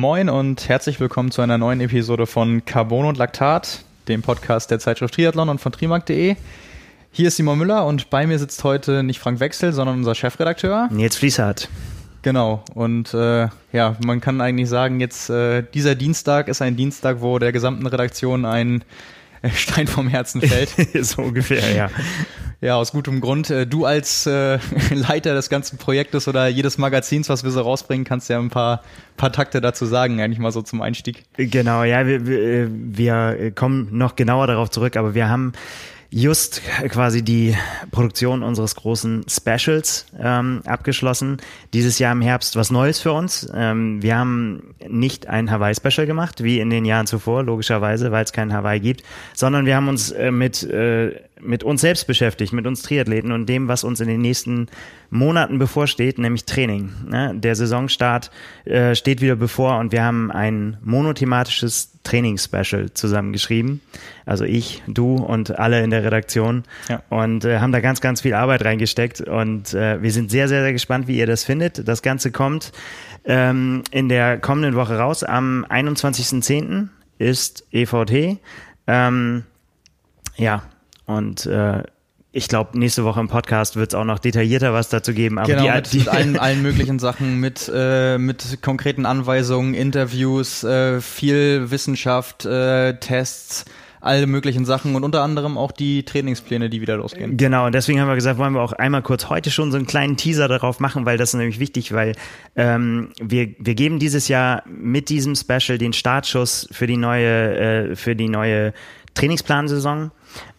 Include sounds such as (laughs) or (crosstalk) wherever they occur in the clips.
Moin und herzlich willkommen zu einer neuen Episode von Carbon und Laktat, dem Podcast der Zeitschrift Triathlon und von trimark.de. Hier ist Simon Müller und bei mir sitzt heute nicht Frank Wechsel, sondern unser Chefredakteur. Nils Fließhardt. Genau, und äh, ja, man kann eigentlich sagen, jetzt äh, dieser Dienstag ist ein Dienstag, wo der gesamten Redaktion ein Stein vom Herzen fällt. (laughs) so ungefähr, ja. Ja, aus gutem Grund. Äh, du als äh, (laughs) Leiter des ganzen Projektes oder jedes Magazins, was wir so rausbringen, kannst ja ein paar, paar Takte dazu sagen, eigentlich mal so zum Einstieg. Genau, ja, wir, wir, wir kommen noch genauer darauf zurück, aber wir haben just quasi die Produktion unseres großen Specials ähm, abgeschlossen. Dieses Jahr im Herbst was Neues für uns. Ähm, wir haben nicht ein Hawaii-Special gemacht, wie in den Jahren zuvor, logischerweise, weil es kein Hawaii gibt, sondern wir haben uns äh, mit äh, mit uns selbst beschäftigt, mit uns Triathleten und dem, was uns in den nächsten Monaten bevorsteht, nämlich Training. Ne? Der Saisonstart äh, steht wieder bevor und wir haben ein monothematisches Trainingsspecial zusammengeschrieben. Also ich, du und alle in der Redaktion ja. und äh, haben da ganz, ganz viel Arbeit reingesteckt und äh, wir sind sehr, sehr, sehr gespannt, wie ihr das findet. Das Ganze kommt ähm, in der kommenden Woche raus. Am 21.10. ist EVT. Ähm, ja, und äh, ich glaube, nächste Woche im Podcast wird es auch noch detaillierter was dazu geben. Aber genau, die, mit, die mit allen, (laughs) allen möglichen Sachen, mit, äh, mit konkreten Anweisungen, Interviews, äh, viel Wissenschaft, äh, Tests, alle möglichen Sachen und unter anderem auch die Trainingspläne, die wieder losgehen. Genau, und deswegen haben wir gesagt, wollen wir auch einmal kurz heute schon so einen kleinen Teaser darauf machen, weil das ist nämlich wichtig, weil ähm, wir, wir geben dieses Jahr mit diesem Special den Startschuss für die neue, äh, für die neue Trainingsplansaison.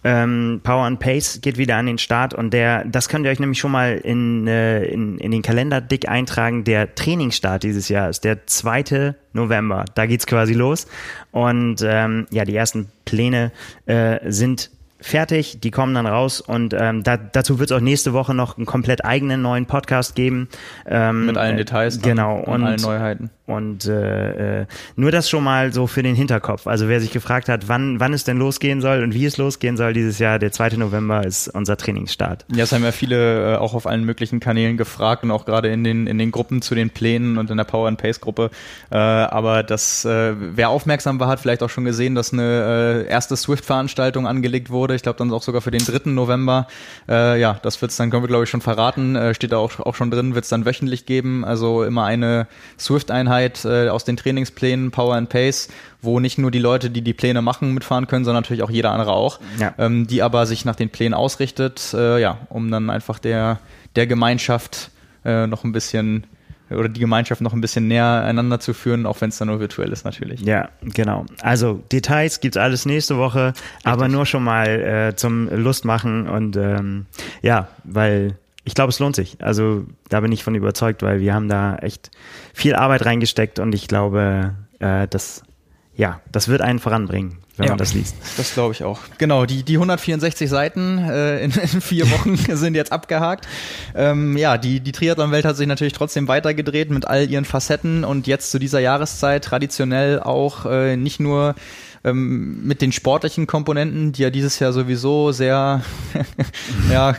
Ähm, Power and Pace geht wieder an den Start und der, das könnt ihr euch nämlich schon mal in, äh, in, in den Kalender dick eintragen. Der Trainingsstart dieses Jahr ist der 2. November. Da geht's quasi los. Und ähm, ja, die ersten Pläne äh, sind fertig, die kommen dann raus und ähm, da, dazu wird es auch nächste Woche noch einen komplett eigenen neuen Podcast geben. Ähm, Mit allen Details. Genau. Und, und allen Neuheiten. Und äh, äh, nur das schon mal so für den Hinterkopf. Also wer sich gefragt hat, wann, wann es denn losgehen soll und wie es losgehen soll dieses Jahr, der 2. November ist unser Trainingsstart. Ja, es haben ja viele äh, auch auf allen möglichen Kanälen gefragt und auch gerade in den, in den Gruppen zu den Plänen und in der Power and Pace Gruppe. Äh, aber das, äh, wer aufmerksam war, hat vielleicht auch schon gesehen, dass eine äh, erste Swift-Veranstaltung angelegt wurde. Ich glaube dann auch sogar für den 3. November. Äh, ja, das wird's dann, können wir glaube ich schon verraten. Äh, steht da auch, auch schon drin, wird's dann wöchentlich geben. Also immer eine Swift-Einheit Einheit äh, aus den Trainingsplänen Power and Pace, wo nicht nur die Leute, die die Pläne machen, mitfahren können, sondern natürlich auch jeder andere auch, ja. ähm, die aber sich nach den Plänen ausrichtet, äh, ja, um dann einfach der, der Gemeinschaft äh, noch ein bisschen oder die Gemeinschaft noch ein bisschen näher einander zu führen, auch wenn es dann nur virtuell ist natürlich. Ja, genau. Also Details gibt's alles nächste Woche, Richtig. aber nur schon mal äh, zum Lustmachen und ähm, ja, weil ich glaube, es lohnt sich. Also da bin ich von überzeugt, weil wir haben da echt viel Arbeit reingesteckt und ich glaube, äh, das, ja, das wird einen voranbringen, wenn ja, man das liest. Das glaube ich auch. Genau, die, die 164 Seiten äh, in, in vier (laughs) Wochen sind jetzt abgehakt. Ähm, ja, die, die Triathlon-Welt hat sich natürlich trotzdem weitergedreht mit all ihren Facetten und jetzt zu dieser Jahreszeit traditionell auch äh, nicht nur ähm, mit den sportlichen Komponenten, die ja dieses Jahr sowieso sehr, (laughs) ja,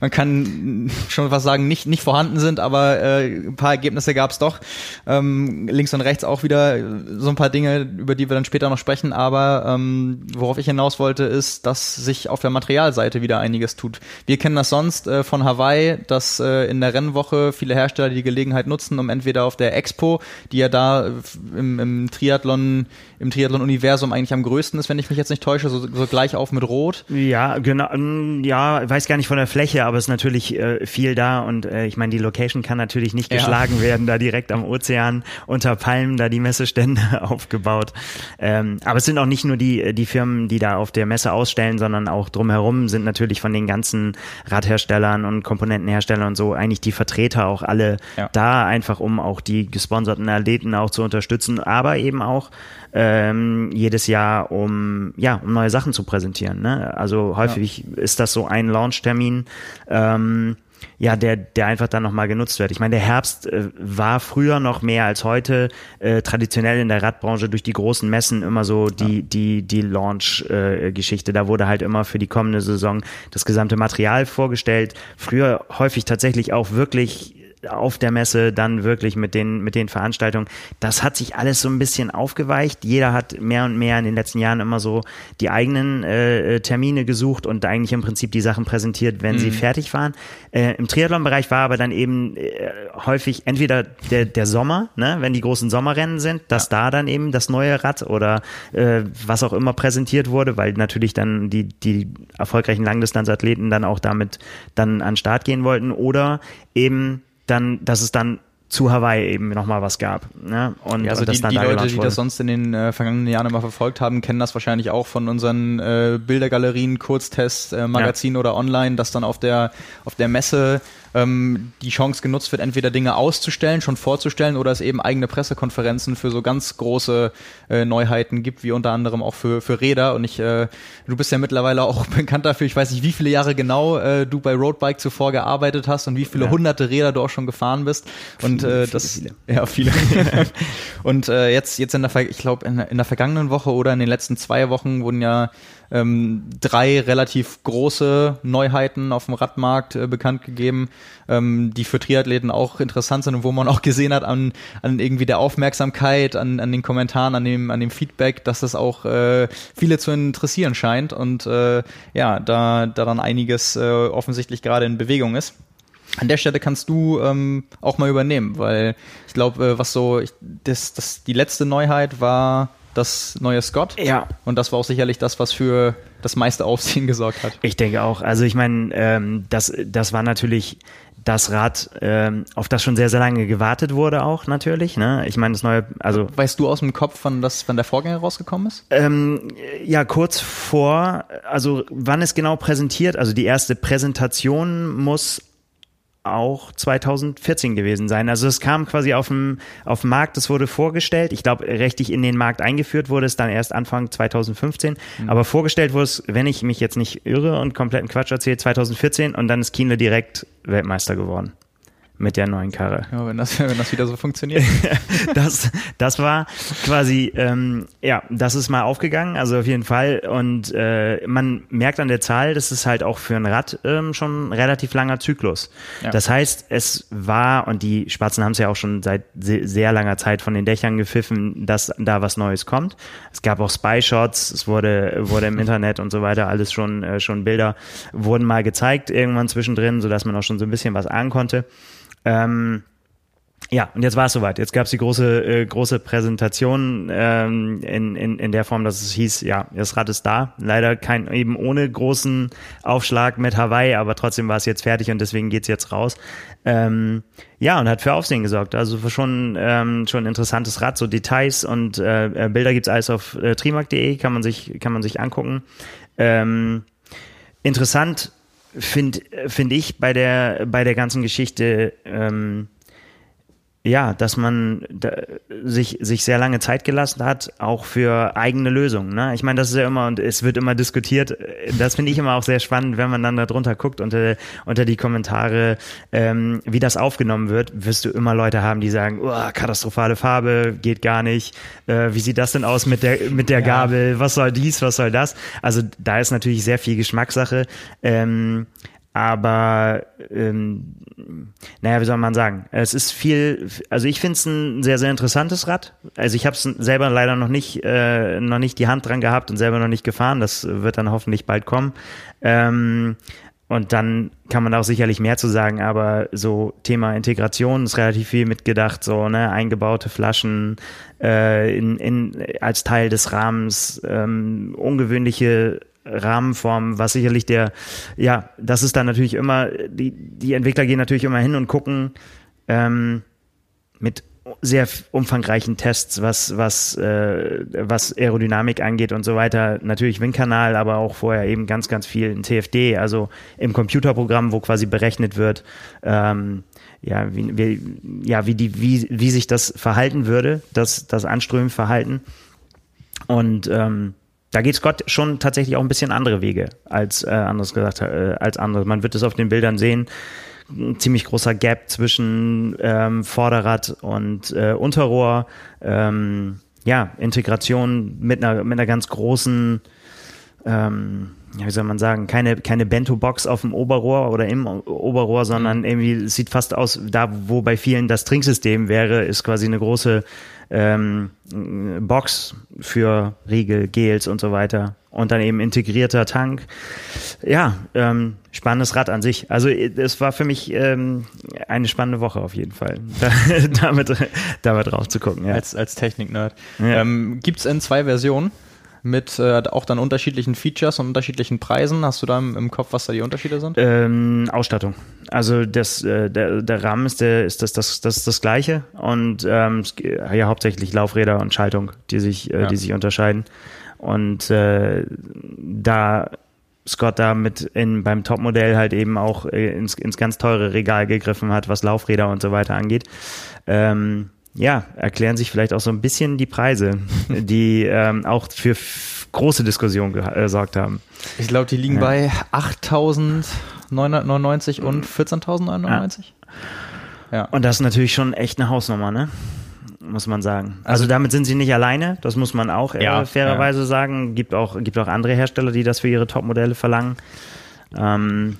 man kann schon was sagen, nicht, nicht vorhanden sind, aber äh, ein paar Ergebnisse gab es doch. Ähm, links und rechts auch wieder so ein paar Dinge, über die wir dann später noch sprechen, aber ähm, worauf ich hinaus wollte, ist, dass sich auf der Materialseite wieder einiges tut. Wir kennen das sonst äh, von Hawaii, dass äh, in der Rennwoche viele Hersteller die Gelegenheit nutzen, um entweder auf der Expo, die ja da im, im Triathlon, im Triathlon-Universum eigentlich am größten ist, wenn ich mich jetzt nicht täusche, so, so gleich auf mit Rot. Ja, genau. Mm, ja, weiß gar nicht von der Fläche, aber es ist natürlich äh, viel da und äh, ich meine, die Location kann natürlich nicht ja. geschlagen werden, da direkt am Ozean unter Palmen, da die Messestände (laughs) aufgebaut. Ähm, aber es sind auch nicht nur die, die Firmen, die da auf der Messe ausstellen, sondern auch drumherum sind natürlich von den ganzen Radherstellern und Komponentenherstellern und so eigentlich die Vertreter auch alle ja. da, einfach um auch die gesponserten Athleten auch zu unterstützen, aber eben auch ähm, jedes Jahr, um ja, um neue Sachen zu präsentieren. Ne? Also häufig ja. ist das so ein Launchtermin. Ähm, ja, der, der einfach dann nochmal genutzt wird. Ich meine, der Herbst äh, war früher noch mehr als heute äh, traditionell in der Radbranche durch die großen Messen immer so die, ja. die, die Launch-Geschichte. Äh, da wurde halt immer für die kommende Saison das gesamte Material vorgestellt. Früher häufig tatsächlich auch wirklich auf der Messe, dann wirklich mit den, mit den Veranstaltungen. Das hat sich alles so ein bisschen aufgeweicht. Jeder hat mehr und mehr in den letzten Jahren immer so die eigenen äh, Termine gesucht und eigentlich im Prinzip die Sachen präsentiert, wenn mhm. sie fertig waren. Äh, Im Triathlon-Bereich war aber dann eben äh, häufig entweder der, der Sommer, ne, wenn die großen Sommerrennen sind, dass ja. da dann eben das neue Rad oder äh, was auch immer präsentiert wurde, weil natürlich dann die, die erfolgreichen Langdistanzathleten dann auch damit dann an Start gehen wollten oder eben dann, dass es dann zu Hawaii eben nochmal was gab. Ne? Und, ja, also und die, die Leute, die das sonst in den äh, vergangenen Jahren immer verfolgt haben, kennen das wahrscheinlich auch von unseren äh, Bildergalerien, Kurztests, äh, Magazinen ja. oder online, dass dann auf der auf der Messe ähm, die Chance genutzt wird, entweder Dinge auszustellen, schon vorzustellen oder es eben eigene Pressekonferenzen für so ganz große äh, Neuheiten gibt, wie unter anderem auch für, für Räder. Und ich, äh, du bist ja mittlerweile auch (laughs) bekannt dafür, ich weiß nicht, wie viele Jahre genau äh, du bei Roadbike zuvor gearbeitet hast und wie viele ja. hunderte Räder du auch schon gefahren bist. Und äh, das viele. (laughs) ja viele. und äh, jetzt jetzt in der ich glaube in, in der vergangenen Woche oder in den letzten zwei Wochen wurden ja ähm, drei relativ große Neuheiten auf dem Radmarkt äh, bekannt gegeben, ähm, die für Triathleten auch interessant sind und wo man auch gesehen hat an, an irgendwie der Aufmerksamkeit, an, an den Kommentaren, an dem, an dem Feedback, dass das auch äh, viele zu interessieren scheint und äh, ja, da, da dann einiges äh, offensichtlich gerade in Bewegung ist. An der Stelle kannst du ähm, auch mal übernehmen, weil ich glaube, äh, was so, ich, das, das, die letzte Neuheit war das neue Scott. Ja. Und das war auch sicherlich das, was für das meiste Aufsehen gesorgt hat. Ich denke auch. Also ich meine, ähm, das, das war natürlich das Rad, ähm, auf das schon sehr, sehr lange gewartet wurde auch natürlich. Ne? Ich meine, das neue, also weißt du aus dem Kopf, wann das, wann der Vorgänger rausgekommen ist? Ähm, ja, kurz vor, also wann es genau präsentiert, also die erste Präsentation muss auch 2014 gewesen sein. Also es kam quasi auf dem, auf dem Markt, es wurde vorgestellt. Ich glaube, richtig in den Markt eingeführt wurde es dann erst Anfang 2015. Mhm. Aber vorgestellt wurde es, wenn ich mich jetzt nicht irre und kompletten Quatsch erzähle, 2014 und dann ist Kienle direkt Weltmeister geworden mit der neuen Karre. Ja, wenn das, (laughs) wenn das wieder so funktioniert. (laughs) das, das war quasi, ähm, ja, das ist mal aufgegangen, also auf jeden Fall. Und äh, man merkt an der Zahl, das ist halt auch für ein Rad ähm, schon ein relativ langer Zyklus. Ja. Das heißt, es war, und die Spatzen haben es ja auch schon seit sehr langer Zeit von den Dächern gepfiffen, dass da was Neues kommt. Es gab auch Spy-Shots, es wurde, wurde im (laughs) Internet und so weiter alles schon, äh, schon Bilder, wurden mal gezeigt irgendwann zwischendrin, sodass man auch schon so ein bisschen was ahnen konnte. Ähm, ja, und jetzt war es soweit. Jetzt gab es die große, äh, große Präsentation ähm, in, in, in der Form, dass es hieß, ja, das Rad ist da. Leider kein eben ohne großen Aufschlag mit Hawaii, aber trotzdem war es jetzt fertig und deswegen geht's jetzt raus. Ähm, ja, und hat für Aufsehen gesorgt. Also schon ähm, schon interessantes Rad, so Details und äh, Bilder gibt's alles auf äh, trimark.de, kann man sich kann man sich angucken. Ähm, interessant finde find ich bei der, bei der ganzen Geschichte, ähm, ja, dass man da, sich, sich sehr lange Zeit gelassen hat, auch für eigene Lösungen. Ne? Ich meine, das ist ja immer, und es wird immer diskutiert, das finde ich immer auch sehr spannend, wenn man dann da drunter guckt, unter, unter die Kommentare, ähm, wie das aufgenommen wird, wirst du immer Leute haben, die sagen, oh, katastrophale Farbe, geht gar nicht, äh, wie sieht das denn aus mit der, mit der ja. Gabel, was soll dies, was soll das? Also da ist natürlich sehr viel Geschmackssache. Ähm, aber ähm, naja, wie soll man sagen? Es ist viel, also ich finde es ein sehr, sehr interessantes Rad. Also ich habe es selber leider noch nicht, äh, noch nicht die Hand dran gehabt und selber noch nicht gefahren. Das wird dann hoffentlich bald kommen. Ähm, und dann kann man auch sicherlich mehr zu sagen, aber so Thema Integration ist relativ viel mitgedacht, so ne, eingebaute Flaschen äh, in, in, als Teil des Rahmens, ähm, ungewöhnliche Rahmenform, was sicherlich der, ja, das ist dann natürlich immer, die, die Entwickler gehen natürlich immer hin und gucken ähm, mit sehr umfangreichen Tests, was, was, äh, was Aerodynamik angeht und so weiter. Natürlich Windkanal, aber auch vorher eben ganz, ganz viel in TFD, also im Computerprogramm, wo quasi berechnet wird, ähm, ja, wie, wie, ja, wie, die, wie, wie sich das verhalten würde, das, das Anströmenverhalten. Und ähm, da geht Scott schon tatsächlich auch ein bisschen andere Wege als äh, anderes gesagt äh, als andere. Man wird es auf den Bildern sehen. Ein ziemlich großer Gap zwischen ähm, Vorderrad und äh, Unterrohr. Ähm, ja, Integration mit einer mit einer ganz großen ähm, wie soll man sagen, keine, keine Bento-Box auf dem Oberrohr oder im Oberrohr, sondern mhm. irgendwie es sieht fast aus, da wo bei vielen das Trinksystem wäre, ist quasi eine große ähm, Box für Riegel, Gels und so weiter. Und dann eben integrierter Tank. Ja, ähm, spannendes Rad an sich. Also es war für mich ähm, eine spannende Woche auf jeden Fall, (laughs) da, damit, damit drauf zu gucken. Ja. Als, als Technik-Nerd. Ja. Ähm, Gibt es in zwei Versionen mit äh, auch dann unterschiedlichen Features und unterschiedlichen Preisen. Hast du da im, im Kopf, was da die Unterschiede sind? Ähm, Ausstattung. Also das, äh, der, der Rahmen ist, der, ist das, das, das, das gleiche und ähm, ja hauptsächlich Laufräder und Schaltung, die sich, äh, ja. die sich unterscheiden. Und äh, da Scott da mit in, beim Topmodell halt eben auch äh, ins, ins ganz teure Regal gegriffen hat, was Laufräder und so weiter angeht. Ähm, ja, erklären sich vielleicht auch so ein bisschen die Preise, (laughs) die ähm, auch für große Diskussionen gesorgt haben. Ich glaube, die liegen ja. bei 8.999 und 14.099. Ja. ja. Und das ist natürlich schon echt eine Hausnummer, ne? Muss man sagen. Also, also damit sind sie nicht alleine, das muss man auch äh, ja, fairerweise sagen. Gibt auch, gibt auch andere Hersteller, die das für ihre Topmodelle verlangen. Ähm,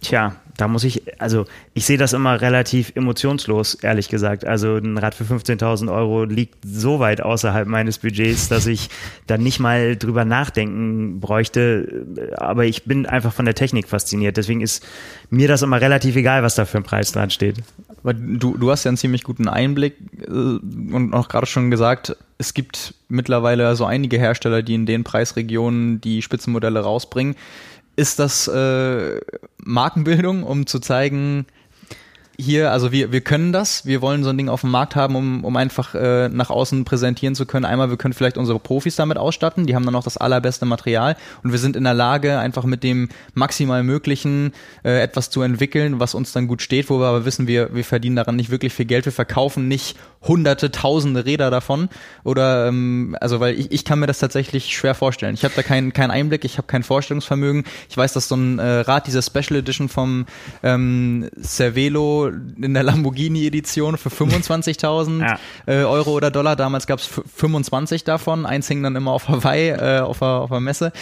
tja, da muss ich, also ich sehe das immer relativ emotionslos, ehrlich gesagt. Also ein Rad für 15.000 Euro liegt so weit außerhalb meines Budgets, dass ich da nicht mal drüber nachdenken bräuchte. Aber ich bin einfach von der Technik fasziniert. Deswegen ist mir das immer relativ egal, was da für ein Preis dran steht. Aber du, du hast ja einen ziemlich guten Einblick äh, und auch gerade schon gesagt, es gibt mittlerweile so einige Hersteller, die in den Preisregionen die Spitzenmodelle rausbringen ist das äh, Markenbildung, um zu zeigen, hier, also wir, wir können das, wir wollen so ein Ding auf dem Markt haben, um, um einfach äh, nach außen präsentieren zu können. Einmal, wir können vielleicht unsere Profis damit ausstatten, die haben dann auch das allerbeste Material und wir sind in der Lage, einfach mit dem maximal Möglichen äh, etwas zu entwickeln, was uns dann gut steht, wo wir aber wissen, wir, wir verdienen daran nicht wirklich viel Geld, wir verkaufen nicht hunderte, tausende Räder davon oder ähm, also weil ich, ich kann mir das tatsächlich schwer vorstellen. Ich habe da keinen keinen Einblick, ich habe kein Vorstellungsvermögen. Ich weiß, dass so ein äh, Rad, diese Special Edition vom ähm, Cervelo in der Lamborghini Edition für 25.000 ja. äh, Euro oder Dollar. Damals gab es 25 davon. Eins hing dann immer auf Hawaii äh, auf, der, auf der Messe.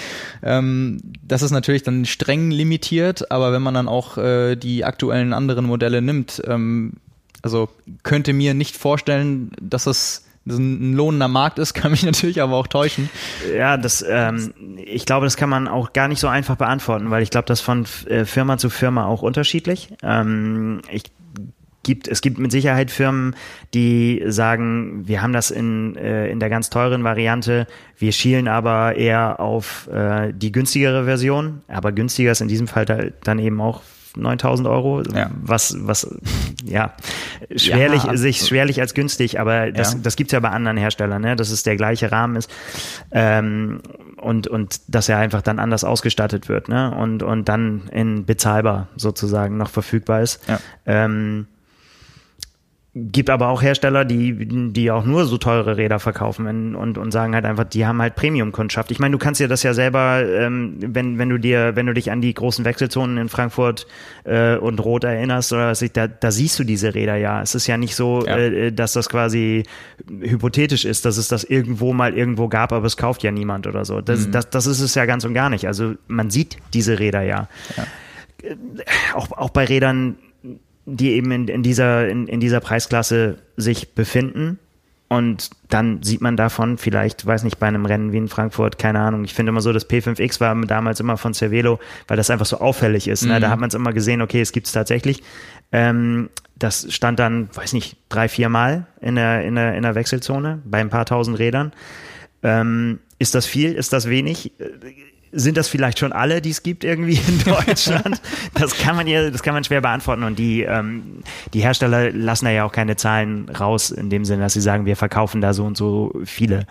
Ähm, das ist natürlich dann streng limitiert, aber wenn man dann auch äh, die aktuellen anderen Modelle nimmt, ähm, also könnte mir nicht vorstellen, dass es ein lohnender Markt ist, (laughs) kann mich natürlich aber auch täuschen. Ja, das, ähm, ich glaube, das kann man auch gar nicht so einfach beantworten, weil ich glaube, das von äh, Firma zu Firma auch unterschiedlich. Ähm, ich gibt, es gibt mit Sicherheit Firmen, die sagen, wir haben das in, äh, in der ganz teuren Variante, wir schielen aber eher auf äh, die günstigere Version, aber günstiger ist in diesem Fall dann eben auch 9000 Euro, ja. was, was, ja, schwerlich, ja. sich schwerlich als günstig, aber das, ja. das gibt's ja bei anderen Herstellern, ne, dass es der gleiche Rahmen ist, ähm, und, und dass er einfach dann anders ausgestattet wird, ne, und, und dann in bezahlbar sozusagen noch verfügbar ist. Ja. Ähm, Gibt aber auch Hersteller, die, die auch nur so teure Räder verkaufen und, und sagen halt einfach, die haben halt Premium-Kundschaft. Ich meine, du kannst dir das ja selber, ähm, wenn, wenn du dir, wenn du dich an die großen Wechselzonen in Frankfurt äh, und Rot erinnerst, oder was ich, da, da siehst du diese Räder ja. Es ist ja nicht so, ja. Äh, dass das quasi hypothetisch ist, dass es das irgendwo mal irgendwo gab, aber es kauft ja niemand oder so. Das, mhm. das, das ist es ja ganz und gar nicht. Also man sieht diese Räder ja. ja. Äh, auch, auch bei Rädern, die eben in, in, dieser, in, in dieser Preisklasse sich befinden. Und dann sieht man davon vielleicht, weiß nicht, bei einem Rennen wie in Frankfurt, keine Ahnung. Ich finde immer so, das P5X war damals immer von Cervelo, weil das einfach so auffällig ist. Ne? Da mhm. hat man es immer gesehen, okay, es gibt es tatsächlich. Ähm, das stand dann, weiß nicht, drei, vier Mal in der, in der, in der Wechselzone bei ein paar tausend Rädern. Ähm, ist das viel? Ist das wenig? Sind das vielleicht schon alle, die es gibt irgendwie in (laughs) Deutschland? das kann man ja, das kann man schwer beantworten. Und die, ähm, die Hersteller lassen da ja auch keine Zahlen raus, in dem Sinne, dass sie sagen, wir verkaufen da so und so viele.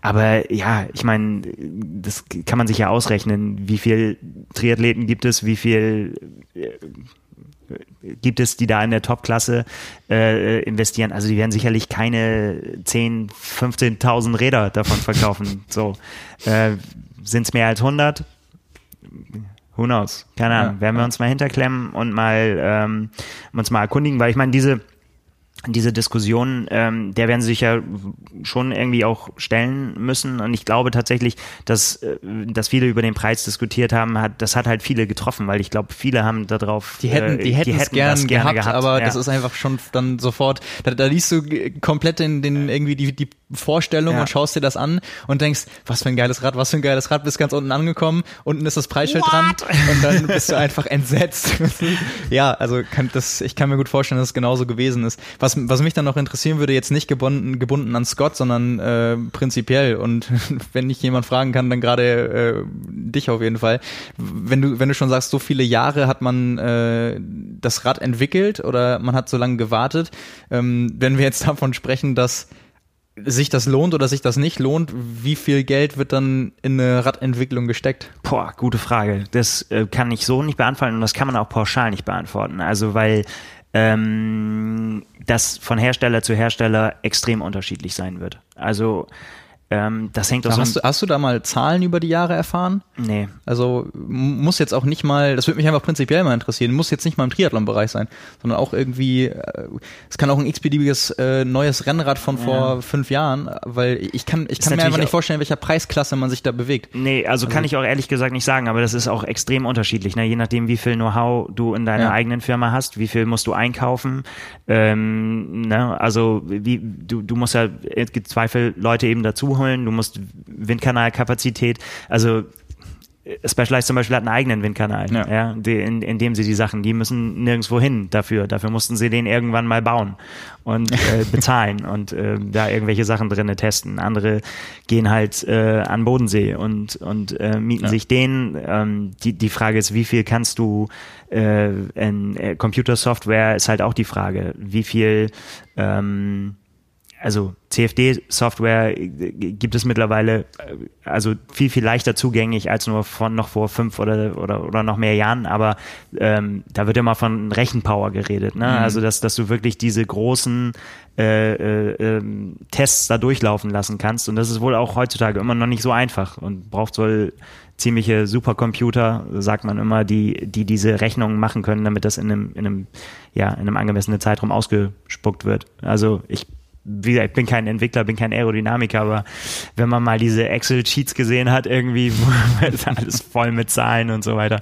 Aber ja, ich meine, das kann man sich ja ausrechnen, wie viel Triathleten gibt es, wie viel äh, gibt es, die da in der Top-Klasse äh, investieren. Also die werden sicherlich keine 10, 15.000 Räder davon verkaufen. so. Äh, sind es mehr als 100? Who knows? Keine Ahnung. Ja, Werden wir uns mal hinterklemmen und mal ähm, uns mal erkundigen, weil ich meine, diese diese Diskussion, ähm, der werden sie sich ja schon irgendwie auch stellen müssen. Und ich glaube tatsächlich, dass, äh, dass viele über den Preis diskutiert haben, hat, das hat halt viele getroffen, weil ich glaube, viele haben darauf. Die hätten, äh, die hätten es gern gerne gehabt, aber das ist einfach schon dann sofort, da, da liest du komplett in den, irgendwie die, die Vorstellung Ja. und schaust dir das an und denkst, was für ein geiles Rad, was für ein geiles Rad, bist ganz unten angekommen, unten ist das Preisschild dran (laughs) und dann bist du einfach entsetzt. (laughs) ja, also kann das, ich kann mir gut vorstellen, dass es genauso gewesen ist. Was, was mich dann noch interessieren würde, jetzt nicht gebunden, gebunden an Scott, sondern äh, prinzipiell und (laughs) wenn ich jemand fragen kann, dann gerade äh, dich auf jeden Fall. Wenn du, wenn du schon sagst, so viele Jahre hat man äh, das Rad entwickelt oder man hat so lange gewartet, ähm, wenn wir jetzt davon sprechen, dass sich das lohnt oder sich das nicht lohnt, wie viel Geld wird dann in eine Radentwicklung gesteckt? Boah, gute Frage. Das äh, kann ich so nicht beantworten und das kann man auch pauschal nicht beantworten. Also weil ähm, das von Hersteller zu Hersteller extrem unterschiedlich sein wird. Also ähm, das hängt auch Hast du, hast du da mal Zahlen über die Jahre erfahren? Nee. Also muss jetzt auch nicht mal, das würde mich einfach prinzipiell mal interessieren, muss jetzt nicht mal im Triathlon-Bereich sein, sondern auch irgendwie, äh, es kann auch ein x-beliebiges äh, neues Rennrad von vor fünf Jahren, weil ich kann, ich Ist kann mir einfach nicht vorstellen, in welcher Preisklasse man sich da bewegt. Nee, also, kann ich auch ehrlich gesagt nicht sagen, aber das ist auch extrem unterschiedlich, ne? je nachdem, wie viel Know-how du in deiner Ja. eigenen Firma hast, wie viel musst du einkaufen. Ähm, ne? Also wie du, du musst ja im Zweifel Leute eben dazu holen, du musst Windkanalkapazität, also Specialized zum Beispiel hat einen eigenen Windkanal, ja. Ja. in, in dem sie die Sachen, die müssen nirgendwo hin dafür. Dafür mussten sie den irgendwann mal bauen und (laughs) äh, bezahlen und äh, da irgendwelche Sachen drinne testen. Andere gehen halt äh, an Bodensee und, und äh, mieten sich den. Ähm, die, die Frage ist, wie viel kannst du äh, in äh, Computersoftware ist halt auch die Frage, wie viel ähm, also CFD-Software gibt es mittlerweile äh, also viel, viel leichter zugänglich als nur von noch vor fünf oder, oder, oder noch mehr Jahren, aber ähm, da wird immer von Rechenpower geredet. Ne? Also, dass, dass du wirklich diese großen äh, äh, ähm, Tests da durchlaufen lassen kannst. Und das ist wohl auch heutzutage immer noch nicht so einfach und braucht wohl ziemliche Supercomputer, sagt man immer, die, die diese Rechnungen machen können, damit das in einem, in einem, ja, in einem angemessenen Zeitraum ausgespuckt wird. Also ich wie gesagt, ich bin kein Entwickler, bin kein Aerodynamiker, aber wenn man mal diese Excel-Sheets gesehen hat, irgendwie, (laughs) alles voll mit Zahlen und so weiter,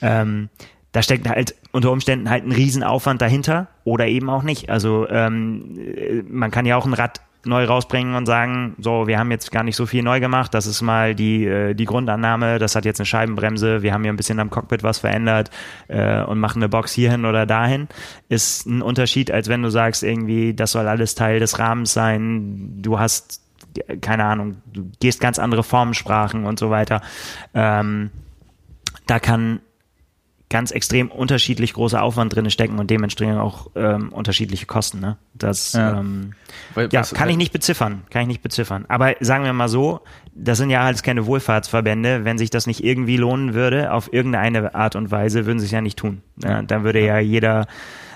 ähm, da steckt halt unter Umständen halt ein Riesenaufwand dahinter oder eben auch nicht. Also ähm, äh, man kann ja auch ein Rad neu rausbringen und sagen, so, wir haben jetzt gar nicht so viel neu gemacht, das ist mal die, äh, die Grundannahme, das hat jetzt eine Scheibenbremse, wir haben hier ein bisschen am Cockpit was verändert äh, und machen eine Box hierhin oder dahin, ist ein Unterschied, als wenn du sagst, irgendwie, das soll alles Teil des Rahmens sein, du hast, keine Ahnung, du gehst ganz andere Formensprachen und so weiter. Ähm, da kann ganz extrem unterschiedlich großer Aufwand drin stecken und dementsprechend auch ähm, unterschiedliche Kosten. Ne? Das Ja. ähm, Weil- ja, kann ich nicht beziffern, kann ich nicht beziffern. Aber sagen wir mal so, das sind ja alles keine Wohlfahrtsverbände. Wenn sich das nicht irgendwie lohnen würde, auf irgendeine Art und Weise, würden sie es ja nicht tun. Ja, dann würde ja jeder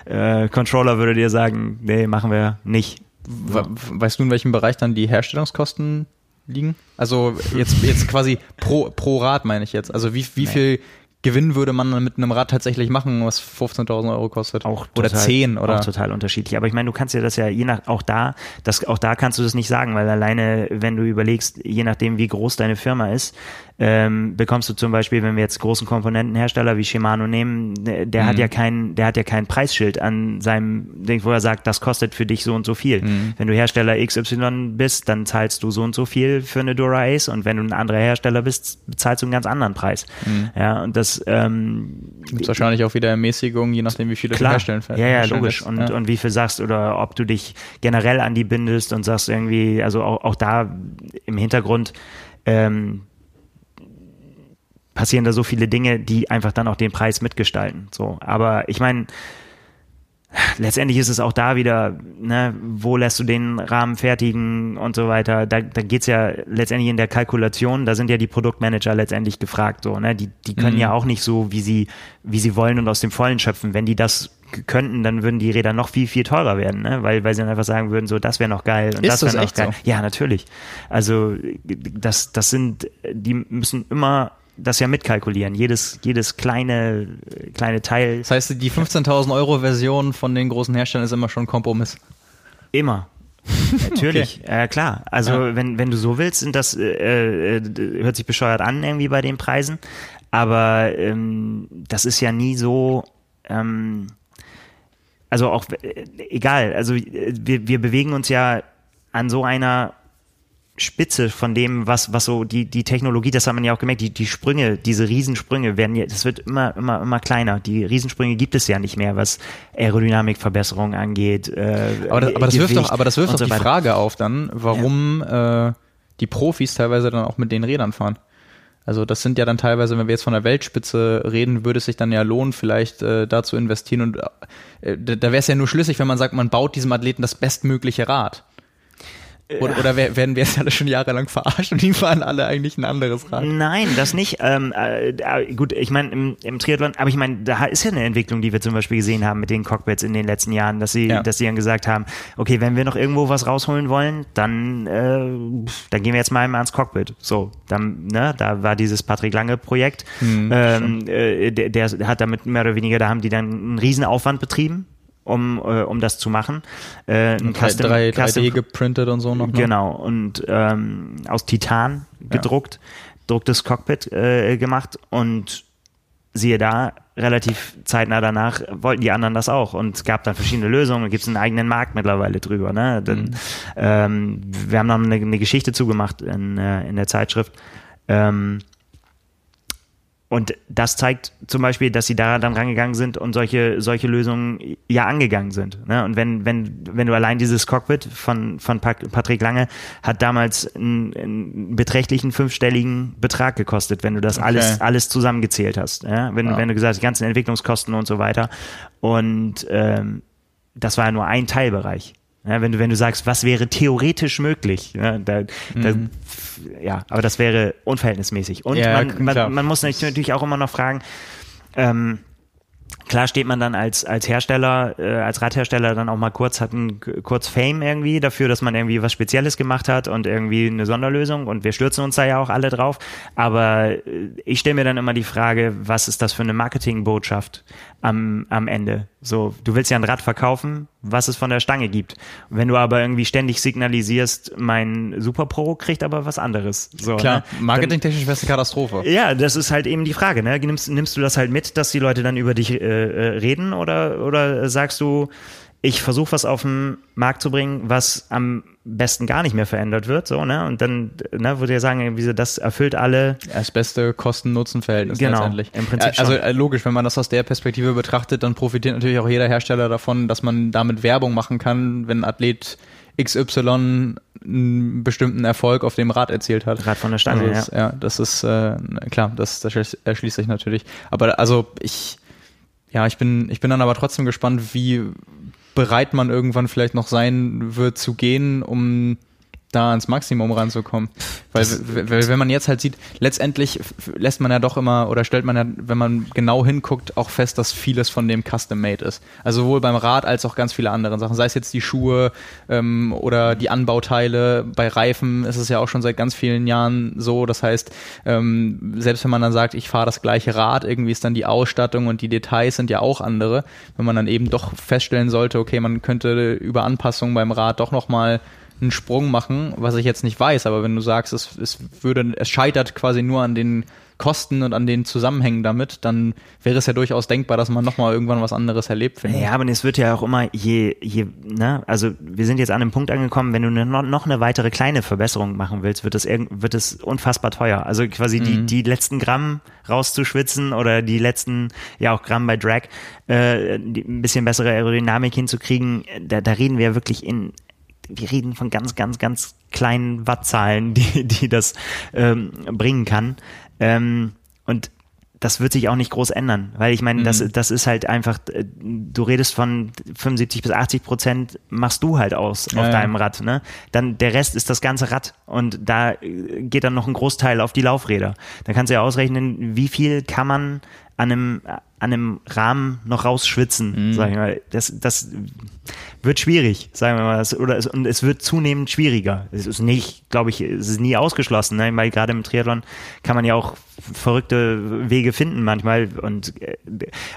äh, Controller würde dir sagen, nee, machen wir nicht. We- Weißt du, in welchem Bereich dann die Herstellungskosten liegen? Also jetzt, jetzt quasi pro, pro Rad meine ich jetzt. Also wie, wie viel Gewinn würde man dann mit einem Rad tatsächlich machen, was 15.000 Euro kostet? auch oder total, 10 oder? auch total unterschiedlich. Aber ich meine, du kannst ja das ja je nach auch da, das auch da kannst du das nicht sagen, weil alleine, wenn du überlegst, je nachdem wie groß deine Firma ist, ähm, bekommst du zum Beispiel, wenn wir jetzt großen Komponentenhersteller wie Shimano nehmen, der, Mhm. hat ja kein, der hat ja kein Preisschild an seinem Ding, wo er sagt, das kostet für dich so und so viel. Mhm. Wenn du Hersteller XY bist, dann zahlst du so und so viel für eine Dura Ace und wenn du ein anderer Hersteller bist, bezahlst du einen ganz anderen Preis. Mhm. Ja, und das ähm, Gibt's wahrscheinlich auch wieder Ermäßigung, je nachdem, wie viele Klar. herstellen. Ja, ja, logisch. Und, ja. und wie viel sagst oder ob du dich generell an die bindest und sagst irgendwie, also auch, auch da im Hintergrund ähm, passieren da so viele Dinge, die einfach dann auch den Preis mitgestalten. So, aber ich meine, letztendlich ist es auch da wieder, ne, wo lässt du den Rahmen fertigen und so weiter. Da, da geht's ja letztendlich in der Kalkulation, da sind ja die Produktmanager letztendlich gefragt, so, ne? Die, die können Mhm. ja auch nicht so, wie sie, wie sie wollen und aus dem Vollen schöpfen. Wenn die das könnten, dann würden die Räder noch viel, viel teurer werden, ne? Weil, weil sie dann einfach sagen würden, so, das wäre noch geil und Ist das wäre noch echt geil. so? Ja, natürlich. Also das, das sind, die müssen immer das ja mitkalkulieren. Jedes, jedes kleine, kleine Teil. Das heißt, die 15.000 Euro Version von den großen Herstellern ist immer schon ein Kompromiss. Immer. (laughs) Natürlich, okay. äh, klar. Also ja. wenn, wenn du so willst, sind das, äh, äh, hört sich bescheuert an irgendwie bei den Preisen, aber ähm, das ist ja nie so, ähm, also auch äh, egal, also äh, wir, wir bewegen uns ja an so einer Spitze von dem, was, was so die, die Technologie, das hat man ja auch gemerkt, die, die Sprünge, diese Riesensprünge werden ja, das wird immer, immer, immer kleiner. Die Riesensprünge gibt es ja nicht mehr, was Aerodynamikverbesserung angeht. Äh, aber, das, aber das wirft doch, aber das wirft doch so die Frage auf dann, warum ja. äh, die Profis teilweise dann auch mit den Rädern fahren. Also das sind ja dann teilweise, wenn wir jetzt von der Weltspitze reden, würde es sich dann ja lohnen, vielleicht äh, da zu investieren. Und äh, da wäre es ja nur schlüssig, wenn man sagt, man baut diesem Athleten das bestmögliche Rad. Oder, oder werden wir jetzt alle schon jahrelang verarscht und die fahren alle eigentlich ein anderes Rad? Nein, das nicht. Ähm, äh, gut, ich meine im, im Triathlon, aber ich meine, da ist ja eine Entwicklung, die wir zum Beispiel gesehen haben mit den Cockpits in den letzten Jahren, dass sie, ja. dass sie dann gesagt haben, okay, wenn wir noch irgendwo was rausholen wollen, dann, äh, dann gehen wir jetzt mal ans Cockpit. So, dann, ne, da war dieses Patrick Lange Projekt, hm, ähm, äh, der, der hat damit mehr oder weniger, da haben die dann einen Riesenaufwand betrieben um, äh, um das zu machen. Äh, ein Custom, 3, 3D Custom, geprintet und so noch. Ne? Genau, und ähm, aus Titan gedruckt, ja. drucktes Cockpit äh, gemacht und siehe da, relativ zeitnah danach wollten die anderen das auch und es gab dann verschiedene Lösungen, gibt es einen eigenen Markt mittlerweile drüber. Ne? Dann, mhm. ähm, wir haben dann eine, eine Geschichte zugemacht in, äh, in der Zeitschrift. Ähm, und das zeigt zum Beispiel, dass sie da dann rangegangen sind und solche, solche Lösungen ja angegangen sind. Ne? Und wenn, wenn, wenn du allein dieses Cockpit von, von Patrick Lange hat damals einen, einen beträchtlichen fünfstelligen Betrag gekostet, wenn du das okay. alles, alles zusammengezählt hast. Ja? Wenn, wow. wenn du gesagt hast, die ganzen Entwicklungskosten und so weiter. Und ähm, das war ja nur ein Teilbereich. Ja, wenn du, wenn du sagst, was wäre theoretisch möglich, ja, da, da, mhm. ja aber das wäre unverhältnismäßig. Und ja, man, man, man, muss natürlich auch immer noch fragen, ähm, klar steht man dann als, als Hersteller, äh, als Radhersteller dann auch mal kurz, hat ein kurz Fame irgendwie dafür, dass man irgendwie was Spezielles gemacht hat und irgendwie eine Sonderlösung und wir stürzen uns da ja auch alle drauf. Aber äh, ich stelle mir dann immer die Frage, was ist das für eine Marketingbotschaft am, am Ende? So, du willst ja ein Rad verkaufen, was es von der Stange gibt. Wenn du aber irgendwie ständig signalisierst, mein Super Pro kriegt aber was anderes. So, Klar, ne? marketingtechnisch wäre es eine Katastrophe. Ja, das ist halt eben die Frage. Ne? Nimmst, nimmst du das halt mit, dass die Leute dann über dich äh, äh reden oder, oder sagst du, ich versuche was auf den Markt zu bringen, was am besten gar nicht mehr verändert wird, so, ne? Und dann, ne, würde ich sagen, wie das erfüllt alle. Das beste Kosten-Nutzen-Verhältnis genau, letztendlich. Im Prinzip also äh, logisch, wenn man das aus der Perspektive betrachtet, dann profitiert natürlich auch jeder Hersteller davon, dass man damit Werbung machen kann, wenn ein Athlet XY einen bestimmten Erfolg auf dem Rad erzielt hat. Rad von der Stange, also das, ja. ja. Das ist äh, klar, das, das erschließt sich natürlich. Aber also ich, ja, ich bin, ich bin dann aber trotzdem gespannt, wie bereit man irgendwann vielleicht noch sein wird zu gehen, um da ans Maximum ranzukommen. Weil, weil wenn man jetzt halt sieht, letztendlich lässt man ja doch immer oder stellt man ja, wenn man genau hinguckt, auch fest, dass vieles von dem custom-made ist. Also sowohl beim Rad als auch ganz viele andere Sachen. Sei es jetzt die Schuhe ähm, oder die Anbauteile. Bei Reifen ist es ja auch schon seit ganz vielen Jahren so. Das heißt, ähm, selbst wenn man dann sagt, ich fahre das gleiche Rad, irgendwie ist dann die Ausstattung und die Details sind ja auch andere. Wenn man dann eben doch feststellen sollte, okay, man könnte über Anpassungen beim Rad doch nochmal einen Sprung machen, was ich jetzt nicht weiß, aber wenn du sagst, es, es würde, es scheitert quasi nur an den Kosten und an den Zusammenhängen damit, dann wäre es ja durchaus denkbar, dass man nochmal irgendwann was anderes erlebt, finde Ja, aber es wird ja auch immer, je, je, ne, also wir sind jetzt an einem Punkt angekommen, wenn du eine, noch eine weitere kleine Verbesserung machen willst, wird es wird es unfassbar teuer. Also quasi mhm. die, die letzten Gramm rauszuschwitzen oder die letzten, ja auch Gramm bei Drag, äh, die, ein bisschen bessere Aerodynamik hinzukriegen, da, da reden wir wirklich in wir reden von ganz, ganz, ganz kleinen Wattzahlen, die, die das ähm, bringen kann. Ähm, und das wird sich auch nicht groß ändern, weil ich meine, mhm. das, das ist halt einfach, äh, du redest von 75 bis 80 Prozent machst du halt aus ja, auf deinem. Rad, ne? Dann der Rest ist das ganze Rad und da äh, geht dann noch ein Großteil auf die Laufräder. Da kannst du ja ausrechnen, wie viel kann man an einem, an einem Rahmen noch rausschwitzen, mhm. sag ich mal. Das, das wird schwierig, sagen wir mal. Oder es, und es wird zunehmend schwieriger. Es ist nicht, glaube ich, es ist nie ausgeschlossen, ne? weil gerade im Triathlon kann man ja auch verrückte Wege finden manchmal und äh,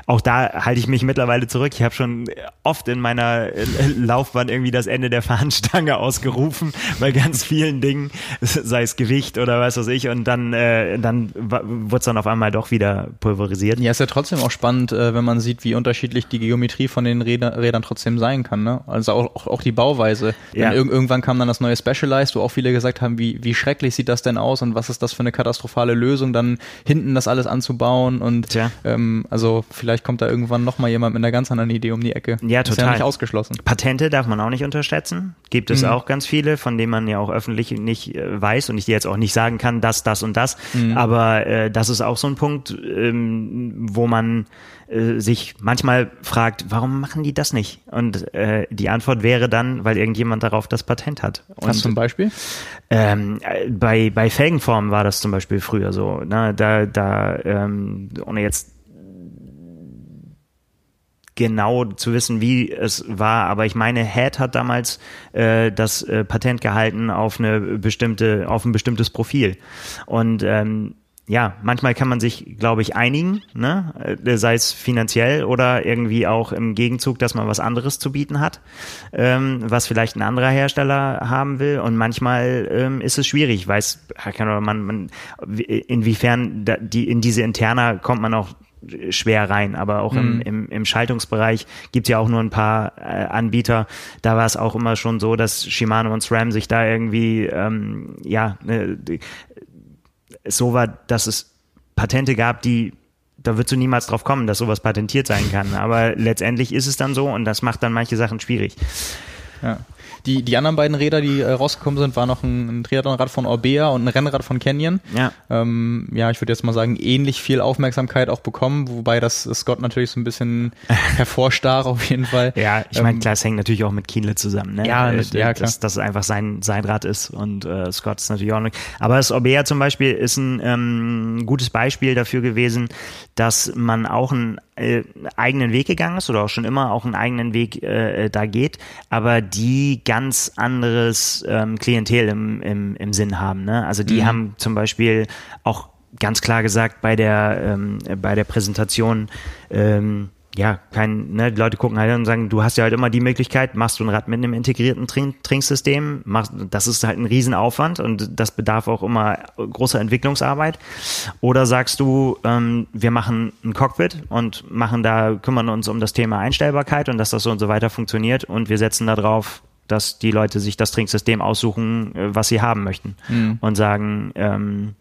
auch da halte ich mich mittlerweile zurück. Ich habe schon oft in meiner äh, Laufbahn irgendwie das Ende der Fahnenstange (laughs) ausgerufen bei ganz vielen Dingen, sei es Gewicht oder was weiß ich und dann äh, dann wurde es dann auf einmal doch wieder pulverisiert. Ja, ist ja trotzdem auch spannend, äh, wenn man sieht, wie unterschiedlich die Geometrie von den Rädern, Rädern trotzdem sein kann. Ne? Also auch, auch, auch die Bauweise. Ja. Ir irgendwann kam dann das neue Specialized, wo auch viele gesagt haben, wie, wie schrecklich sieht das denn aus und was ist das für eine katastrophale Lösung, dann hinten das alles anzubauen und ähm, also vielleicht kommt da irgendwann nochmal jemand mit einer ganz anderen Idee um die Ecke. Ja, total. Ist ja nicht ausgeschlossen. Patente darf man auch nicht unterschätzen. Gibt es mhm. auch ganz viele, von denen man ja auch öffentlich nicht äh, weiß und ich dir jetzt auch nicht sagen kann, das, das und das. Mhm. Aber äh, das ist auch so ein Punkt, ähm, wo man äh, sich manchmal fragt, warum machen die das nicht? Und äh, die Antwort wäre dann, weil irgendjemand darauf das Patent hat. Und, Was zum Beispiel? Ähm, bei, bei Felgenformen war das zum Beispiel früher so. Ne? Da, da ähm, ohne jetzt genau zu wissen, wie es war, aber ich meine, Head hat damals äh, das äh, Patent gehalten auf eine bestimmte, auf ein bestimmtes Profil. Und ähm, ja, manchmal kann man sich, glaube ich, einigen, ne? Äh, sei es finanziell oder irgendwie auch im Gegenzug, dass man was anderes zu bieten hat, ähm, was vielleicht ein anderer Hersteller haben will. Und manchmal ähm, ist es schwierig, weiß man, man inwiefern da, die in diese Interna kommt man auch schwer rein, aber auch im, mhm. im, im Schaltungsbereich gibt ja auch nur ein paar äh, Anbieter. Da war es auch immer schon so, dass Shimano und SRAM sich da irgendwie ähm, ja ne, es so war, dass es Patente gab, die da würdest du niemals drauf kommen, dass sowas patentiert sein kann. Aber letztendlich ist es dann so und das macht dann manche Sachen schwierig. Ja. Die, die anderen beiden Räder, die äh, rausgekommen sind, waren noch ein, ein Triathlonrad von Orbea und ein Rennrad von Canyon. Ja, ähm, ja ich würde jetzt mal sagen, ähnlich viel Aufmerksamkeit auch bekommen, wobei das Scott natürlich so ein bisschen (laughs) hervorstach auf jeden Fall. Ja, ich meine, ähm, klar, es hängt natürlich auch mit Kienle zusammen. Ne? Ja, äh, ja klar. Dass das einfach sein, sein Rad ist und äh, Scott ist natürlich auch noch. Aber das Orbea zum Beispiel ist ein ähm, gutes Beispiel dafür gewesen, dass man auch einen äh, eigenen Weg gegangen ist oder auch schon immer auch einen eigenen Weg äh, da geht, aber die ganz anderes ähm, Klientel im, im, im Sinn haben. Ne? Also die mhm. haben zum Beispiel auch ganz klar gesagt bei der ähm, bei der Präsentation ähm, ja, kein, ne, die Leute gucken halt und sagen, du hast ja halt immer die Möglichkeit, machst du ein Rad mit einem integrierten Trink Trinksystem, machst, das ist halt ein Riesenaufwand und das bedarf auch immer großer Entwicklungsarbeit. Oder sagst du, ähm, wir machen ein Cockpit und machen da, kümmern uns um das Thema Einstellbarkeit und dass das so und so weiter funktioniert und wir setzen da drauf, dass die Leute sich das Trinksystem aussuchen, äh, was sie haben möchten mhm. und sagen, ähm,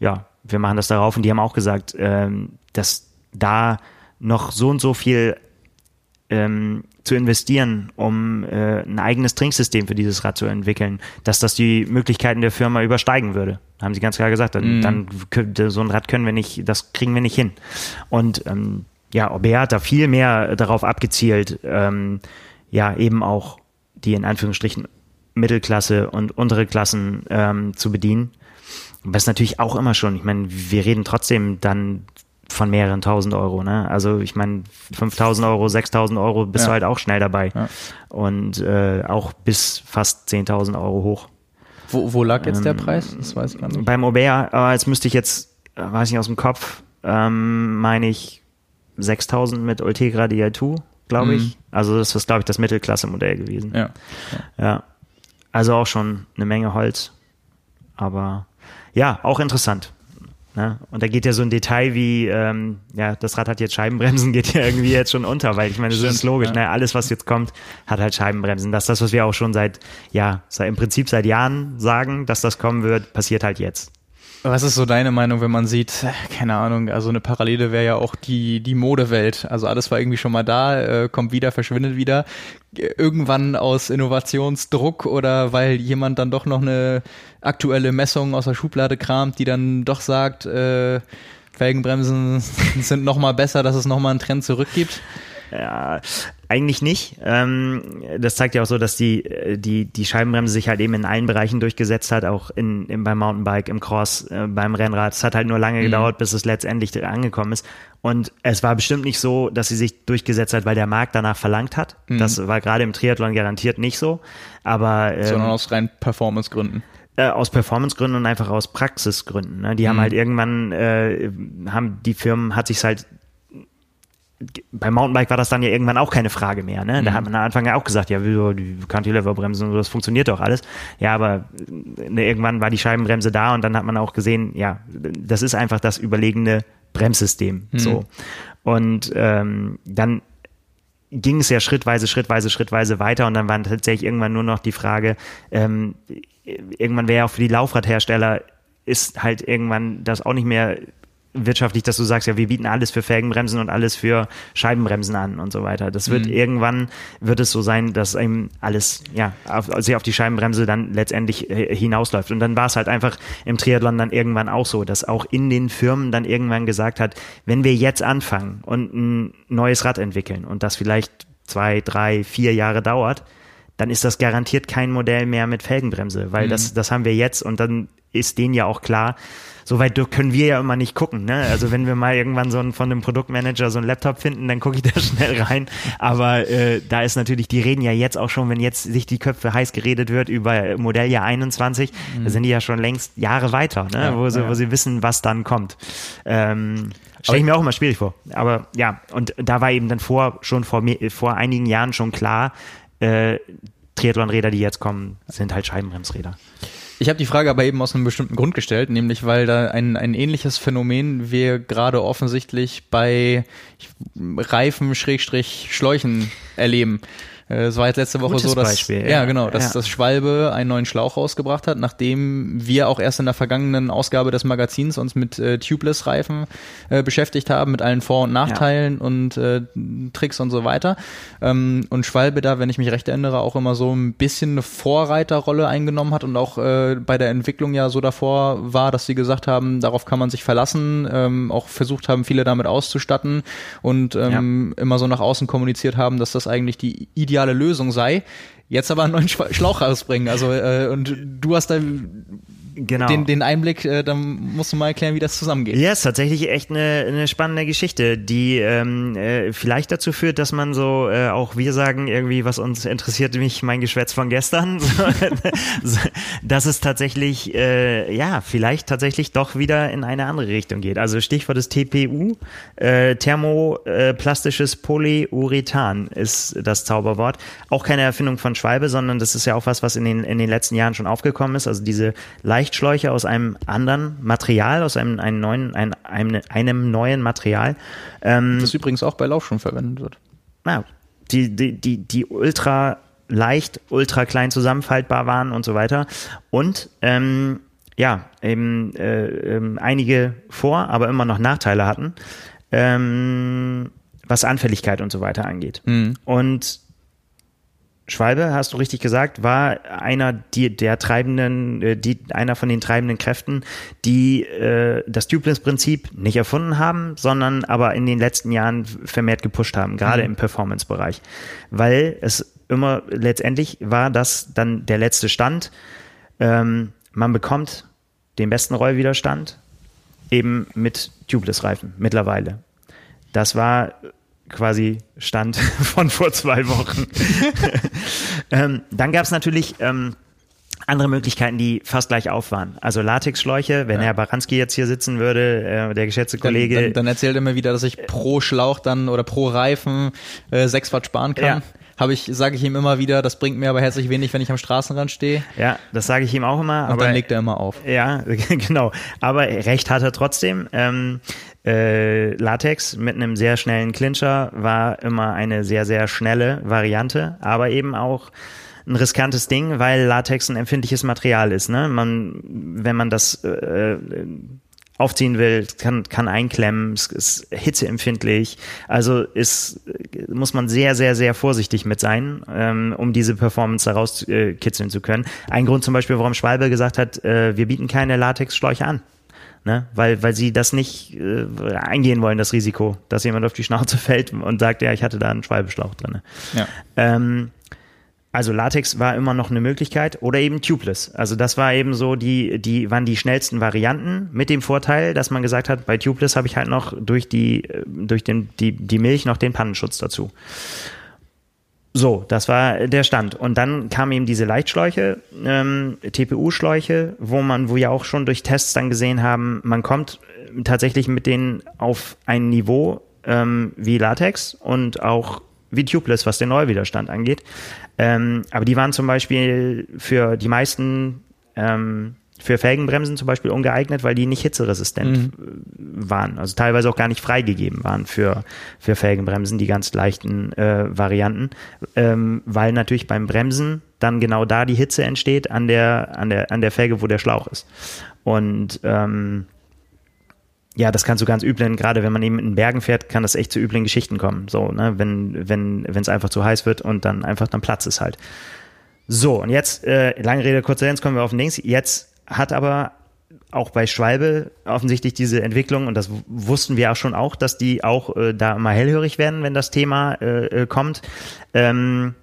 ja, wir machen das darauf und die haben auch gesagt, ähm, dass da noch so und so viel ähm, zu investieren, um äh, ein eigenes Trinksystem für dieses Rad zu entwickeln, dass das die Möglichkeiten der Firma übersteigen würde. Haben sie ganz klar gesagt. Dann, mm. dann so ein Rad können wir nicht, das kriegen wir nicht hin. Und ähm, ja, Orbea hat da viel mehr darauf abgezielt, ähm, ja, eben auch die in Anführungsstrichen Mittelklasse und untere Klassen ähm, zu bedienen. Was natürlich auch immer schon, ich meine, wir reden trotzdem dann von mehreren tausend Euro. Ne? Also ich meine, 5000 Euro, 6000 Euro bist ja. du halt auch schnell dabei. Ja. Und äh, auch bis fast 10.000 Euro hoch. Wo, wo lag jetzt ähm, der Preis? Das weiß ich gar nicht. Beim Aubert, äh, jetzt müsste ich jetzt, äh, weiß ich aus dem Kopf, ähm, meine ich 6000 mit Ultegra Di2, glaube mhm. ich. Also das ist, glaube ich, das Mittelklasse-Modell gewesen. Ja. ja. ja. Also auch schon eine Menge Holz. Aber ja, auch interessant. Ne? Und da geht ja so ein Detail wie, ähm, ja, das Rad hat jetzt Scheibenbremsen, (laughs) geht ja irgendwie jetzt schon unter, weil ich meine, das ist logisch, ja. ne? alles, was jetzt kommt, hat halt Scheibenbremsen. Das ist das, was wir auch schon seit, ja, seit, im Prinzip seit Jahren sagen, dass das kommen wird, passiert halt jetzt. Was ist so deine Meinung, wenn man sieht, keine Ahnung, also eine Parallele wäre ja auch die, die Modewelt. Also alles war irgendwie schon mal da, äh, kommt wieder, verschwindet wieder. Irgendwann aus Innovationsdruck oder weil jemand dann doch noch eine aktuelle Messung aus der Schublade kramt, die dann doch sagt, äh, Felgenbremsen (laughs) sind noch mal besser, dass es noch mal einen Trend zurückgibt. Ja, eigentlich nicht. Ähm, das zeigt ja auch so, dass die, äh, die, die Scheibenbremse sich halt eben in allen Bereichen durchgesetzt hat, auch in, in beim Mountainbike, im Cross, äh, beim Rennrad. Es hat halt nur lange mhm. gedauert, bis es letztendlich angekommen ist. Und es war bestimmt nicht so, dass sie sich durchgesetzt hat, weil der Markt danach verlangt hat. Mhm. Das war gerade im Triathlon garantiert nicht so. Aber ähm, sondern aus rein Performance-Gründen äh, aus Performancegründen und einfach aus Praxisgründen. Ne? Die mhm. haben halt irgendwann, äh, haben die Firmen, hat sich halt beim Mountainbike war das dann ja irgendwann auch keine Frage mehr. Ne? Da mhm. hat man am Anfang ja auch gesagt, ja, die Cantileverbremsen das funktioniert doch alles. Ja, aber ne, irgendwann war die Scheibenbremse da und dann hat man auch gesehen, ja, das ist einfach das überlegene Bremssystem. Mhm. So. Und ähm, dann ging es ja schrittweise, schrittweise, schrittweise weiter und dann war tatsächlich irgendwann nur noch die Frage, ähm, irgendwann wäre auch für die Laufradhersteller ist halt irgendwann das auch nicht mehr wirtschaftlich, dass du sagst, ja, wir bieten alles für Felgenbremsen und alles für Scheibenbremsen an und so weiter. Das wird mhm. irgendwann wird es so sein, dass eben alles, ja, auf, sich auf die Scheibenbremse dann letztendlich hinausläuft. Und dann war es halt einfach im Triathlon dann irgendwann auch so, dass auch in den Firmen dann irgendwann gesagt hat, wenn wir jetzt anfangen und ein neues Rad entwickeln und das vielleicht zwei, drei, vier Jahre dauert, dann ist das garantiert kein Modell mehr mit Felgenbremse, weil mhm. das, das haben wir jetzt und dann ist denen ja auch klar, so weit können wir ja immer nicht gucken. Ne? Also wenn wir mal irgendwann so ein, von einem Produktmanager so einen Laptop finden, dann gucke ich (laughs) da schnell rein. Aber äh, da ist natürlich, die reden ja jetzt auch schon, wenn jetzt sich die Köpfe heiß geredet wird über Modelljahr 21, mhm. da sind die ja schon längst Jahre weiter, ne? Ja, wo, sie, ja. wo sie wissen, was dann kommt. Ähm, Stelle ich mir auch immer schwierig vor. Aber ja, und da war eben dann vor, schon vor, vor einigen Jahren schon klar, äh, Triathlon-Räder, die jetzt kommen, sind halt Scheibenbremsräder. Ich habe die Frage aber eben aus einem bestimmten Grund gestellt, nämlich weil da ein, ein ähnliches Phänomen wir gerade offensichtlich bei Reifen, Schrägstrich, Schläuchen erleben. Äh, es war jetzt letzte Woche Gutes so, dass Beispiel, ja. ja. genau, dass ja. das Schwalbe einen neuen Schlauch rausgebracht hat, nachdem wir auch erst in der vergangenen Ausgabe des Magazins uns mit äh, Tubeless Reifen äh, beschäftigt haben, mit allen Vor- und Nachteilen ja. und äh, Tricks und so weiter. Ähm, und Schwalbe da, wenn ich mich recht erinnere, auch immer so ein bisschen eine Vorreiterrolle eingenommen hat und auch äh, bei der Entwicklung ja so davor war, dass sie gesagt haben, darauf kann man sich verlassen, ähm, auch versucht haben, viele damit auszustatten und ähm, immer so nach außen kommuniziert haben, dass das eigentlich die ideale ideale Lösung sei. Jetzt aber einen neuen Schlauch rausbringen. Also äh, und du hast da genau. den, den Einblick, äh, dann musst du mal erklären, wie das zusammengeht. Ja, ist tatsächlich echt eine, eine spannende Geschichte, die ähm, äh, vielleicht dazu führt, dass man so, äh, auch wir sagen irgendwie, was uns interessiert, mich mein Geschwätz von gestern, (laughs) dass es tatsächlich, äh, ja, vielleicht tatsächlich doch wieder in eine andere Richtung geht. Also Stichwort ist TPU, äh, thermoplastisches Polyurethan ist das Zauberwort. Auch keine Erfindung von Schwalbe, sondern das ist ja auch was, was in den, in den letzten Jahren schon aufgekommen ist. Also diese leicht Leichtschläuche aus einem anderen Material, aus einem, einem neuen, ein, einem, einem neuen Material. Ähm, das übrigens auch bei Laufschuhen verwendet wird. Ja, die, die, die, die ultra leicht, ultra klein zusammenfaltbar waren und so weiter. Und ähm, ja, eben äh, ähm, einige Vor-, aber immer noch Nachteile hatten, ähm, was Anfälligkeit und so weiter angeht. Mhm. Und Schwalbe, hast du richtig gesagt, war einer die, der treibenden, äh, die, einer von den treibenden Kräften, die äh, das Tubeless-Prinzip nicht erfunden haben, sondern aber in den letzten Jahren vermehrt gepusht haben, gerade mhm. im Performance-Bereich. Weil es immer letztendlich war das dann der letzte Stand. Ähm, man bekommt den besten Rollwiderstand eben mit Tubeless-Reifen mittlerweile. Das war quasi Stand (laughs) von vor zwei Wochen. (laughs) ähm, dann gab es natürlich ähm, andere Möglichkeiten, die fast gleich auf waren. Also Latexschläuche, wenn ja. Herr Baranski jetzt hier sitzen würde, äh, der geschätzte Kollege. Dann, dann, dann erzählt er mir wieder, dass ich pro Schlauch dann oder pro Reifen äh, sechs Watt sparen kann. Ja habe ich, sage ich ihm immer wieder, das bringt mir aber herzlich wenig, wenn ich am Straßenrand stehe. Ja, das sage ich ihm auch immer. Und aber, dann legt er immer auf. Ja, (laughs) genau. Aber recht hat er trotzdem. Ähm, äh, Latex mit einem sehr schnellen Clincher war immer eine sehr, sehr schnelle Variante, aber eben auch ein riskantes Ding, weil Latex ein empfindliches Material ist. Ne? Man, wenn man das äh, aufziehen will, kann, kann einklemmen, es ist hitzeempfindlich. Also ist, muss man sehr, sehr, sehr vorsichtig mit sein, ähm, um diese Performance daraus äh, kitzeln zu können. Ein Grund zum Beispiel, warum Schwalbe gesagt hat, äh, wir bieten keine Latexschläuche an ne? weil, weil sie das nicht äh, eingehen wollen, das Risiko, dass jemand auf die Schnauze fällt und sagt, ja, ich hatte da einen Schwalbeschlauch drin. Ja. Ähm, also Latex war immer noch eine Möglichkeit oder eben Tubeless. Also das war eben so die, die waren die schnellsten Varianten mit dem Vorteil, dass man gesagt hat, bei Tubeless habe ich halt noch durch die, äh, durch den, die, die Milch noch den Pannenschutz dazu. So, das war der Stand. Und dann kamen eben diese Leichtschläuche, ähm, TPU-Schläuche, wo man, wo ja auch schon durch Tests dann gesehen haben, man kommt äh, tatsächlich mit denen auf ein Niveau ähm, wie Latex und auch wie Tubeless, was den Rollwiderstand angeht. Ähm, aber die waren zum Beispiel für die meisten ähm, für Felgenbremsen zum Beispiel ungeeignet, weil die nicht hitzeresistent mhm. waren. Also teilweise auch gar nicht freigegeben waren für, für Felgenbremsen, die ganz leichten äh, Varianten. Ähm, weil natürlich beim Bremsen dann genau da die Hitze entsteht an der, an der, an der Felge, wo der Schlauch ist. Und ähm, ja, das kann zu ganz üblen, gerade wenn man eben in Bergen fährt, kann das echt zu üblen Geschichten kommen. So, ne, wenn, wenn, wenn es einfach zu heiß wird und dann einfach dann Platz ist halt. So, und jetzt, äh, lange Rede, kurzer Sinn, kommen wir auf den Links. Jetzt hat aber auch bei Schwalbe offensichtlich diese Entwicklung, und das wussten wir auch schon auch, dass die auch äh, da mal hellhörig werden, wenn das Thema äh, äh kommt. Ähm,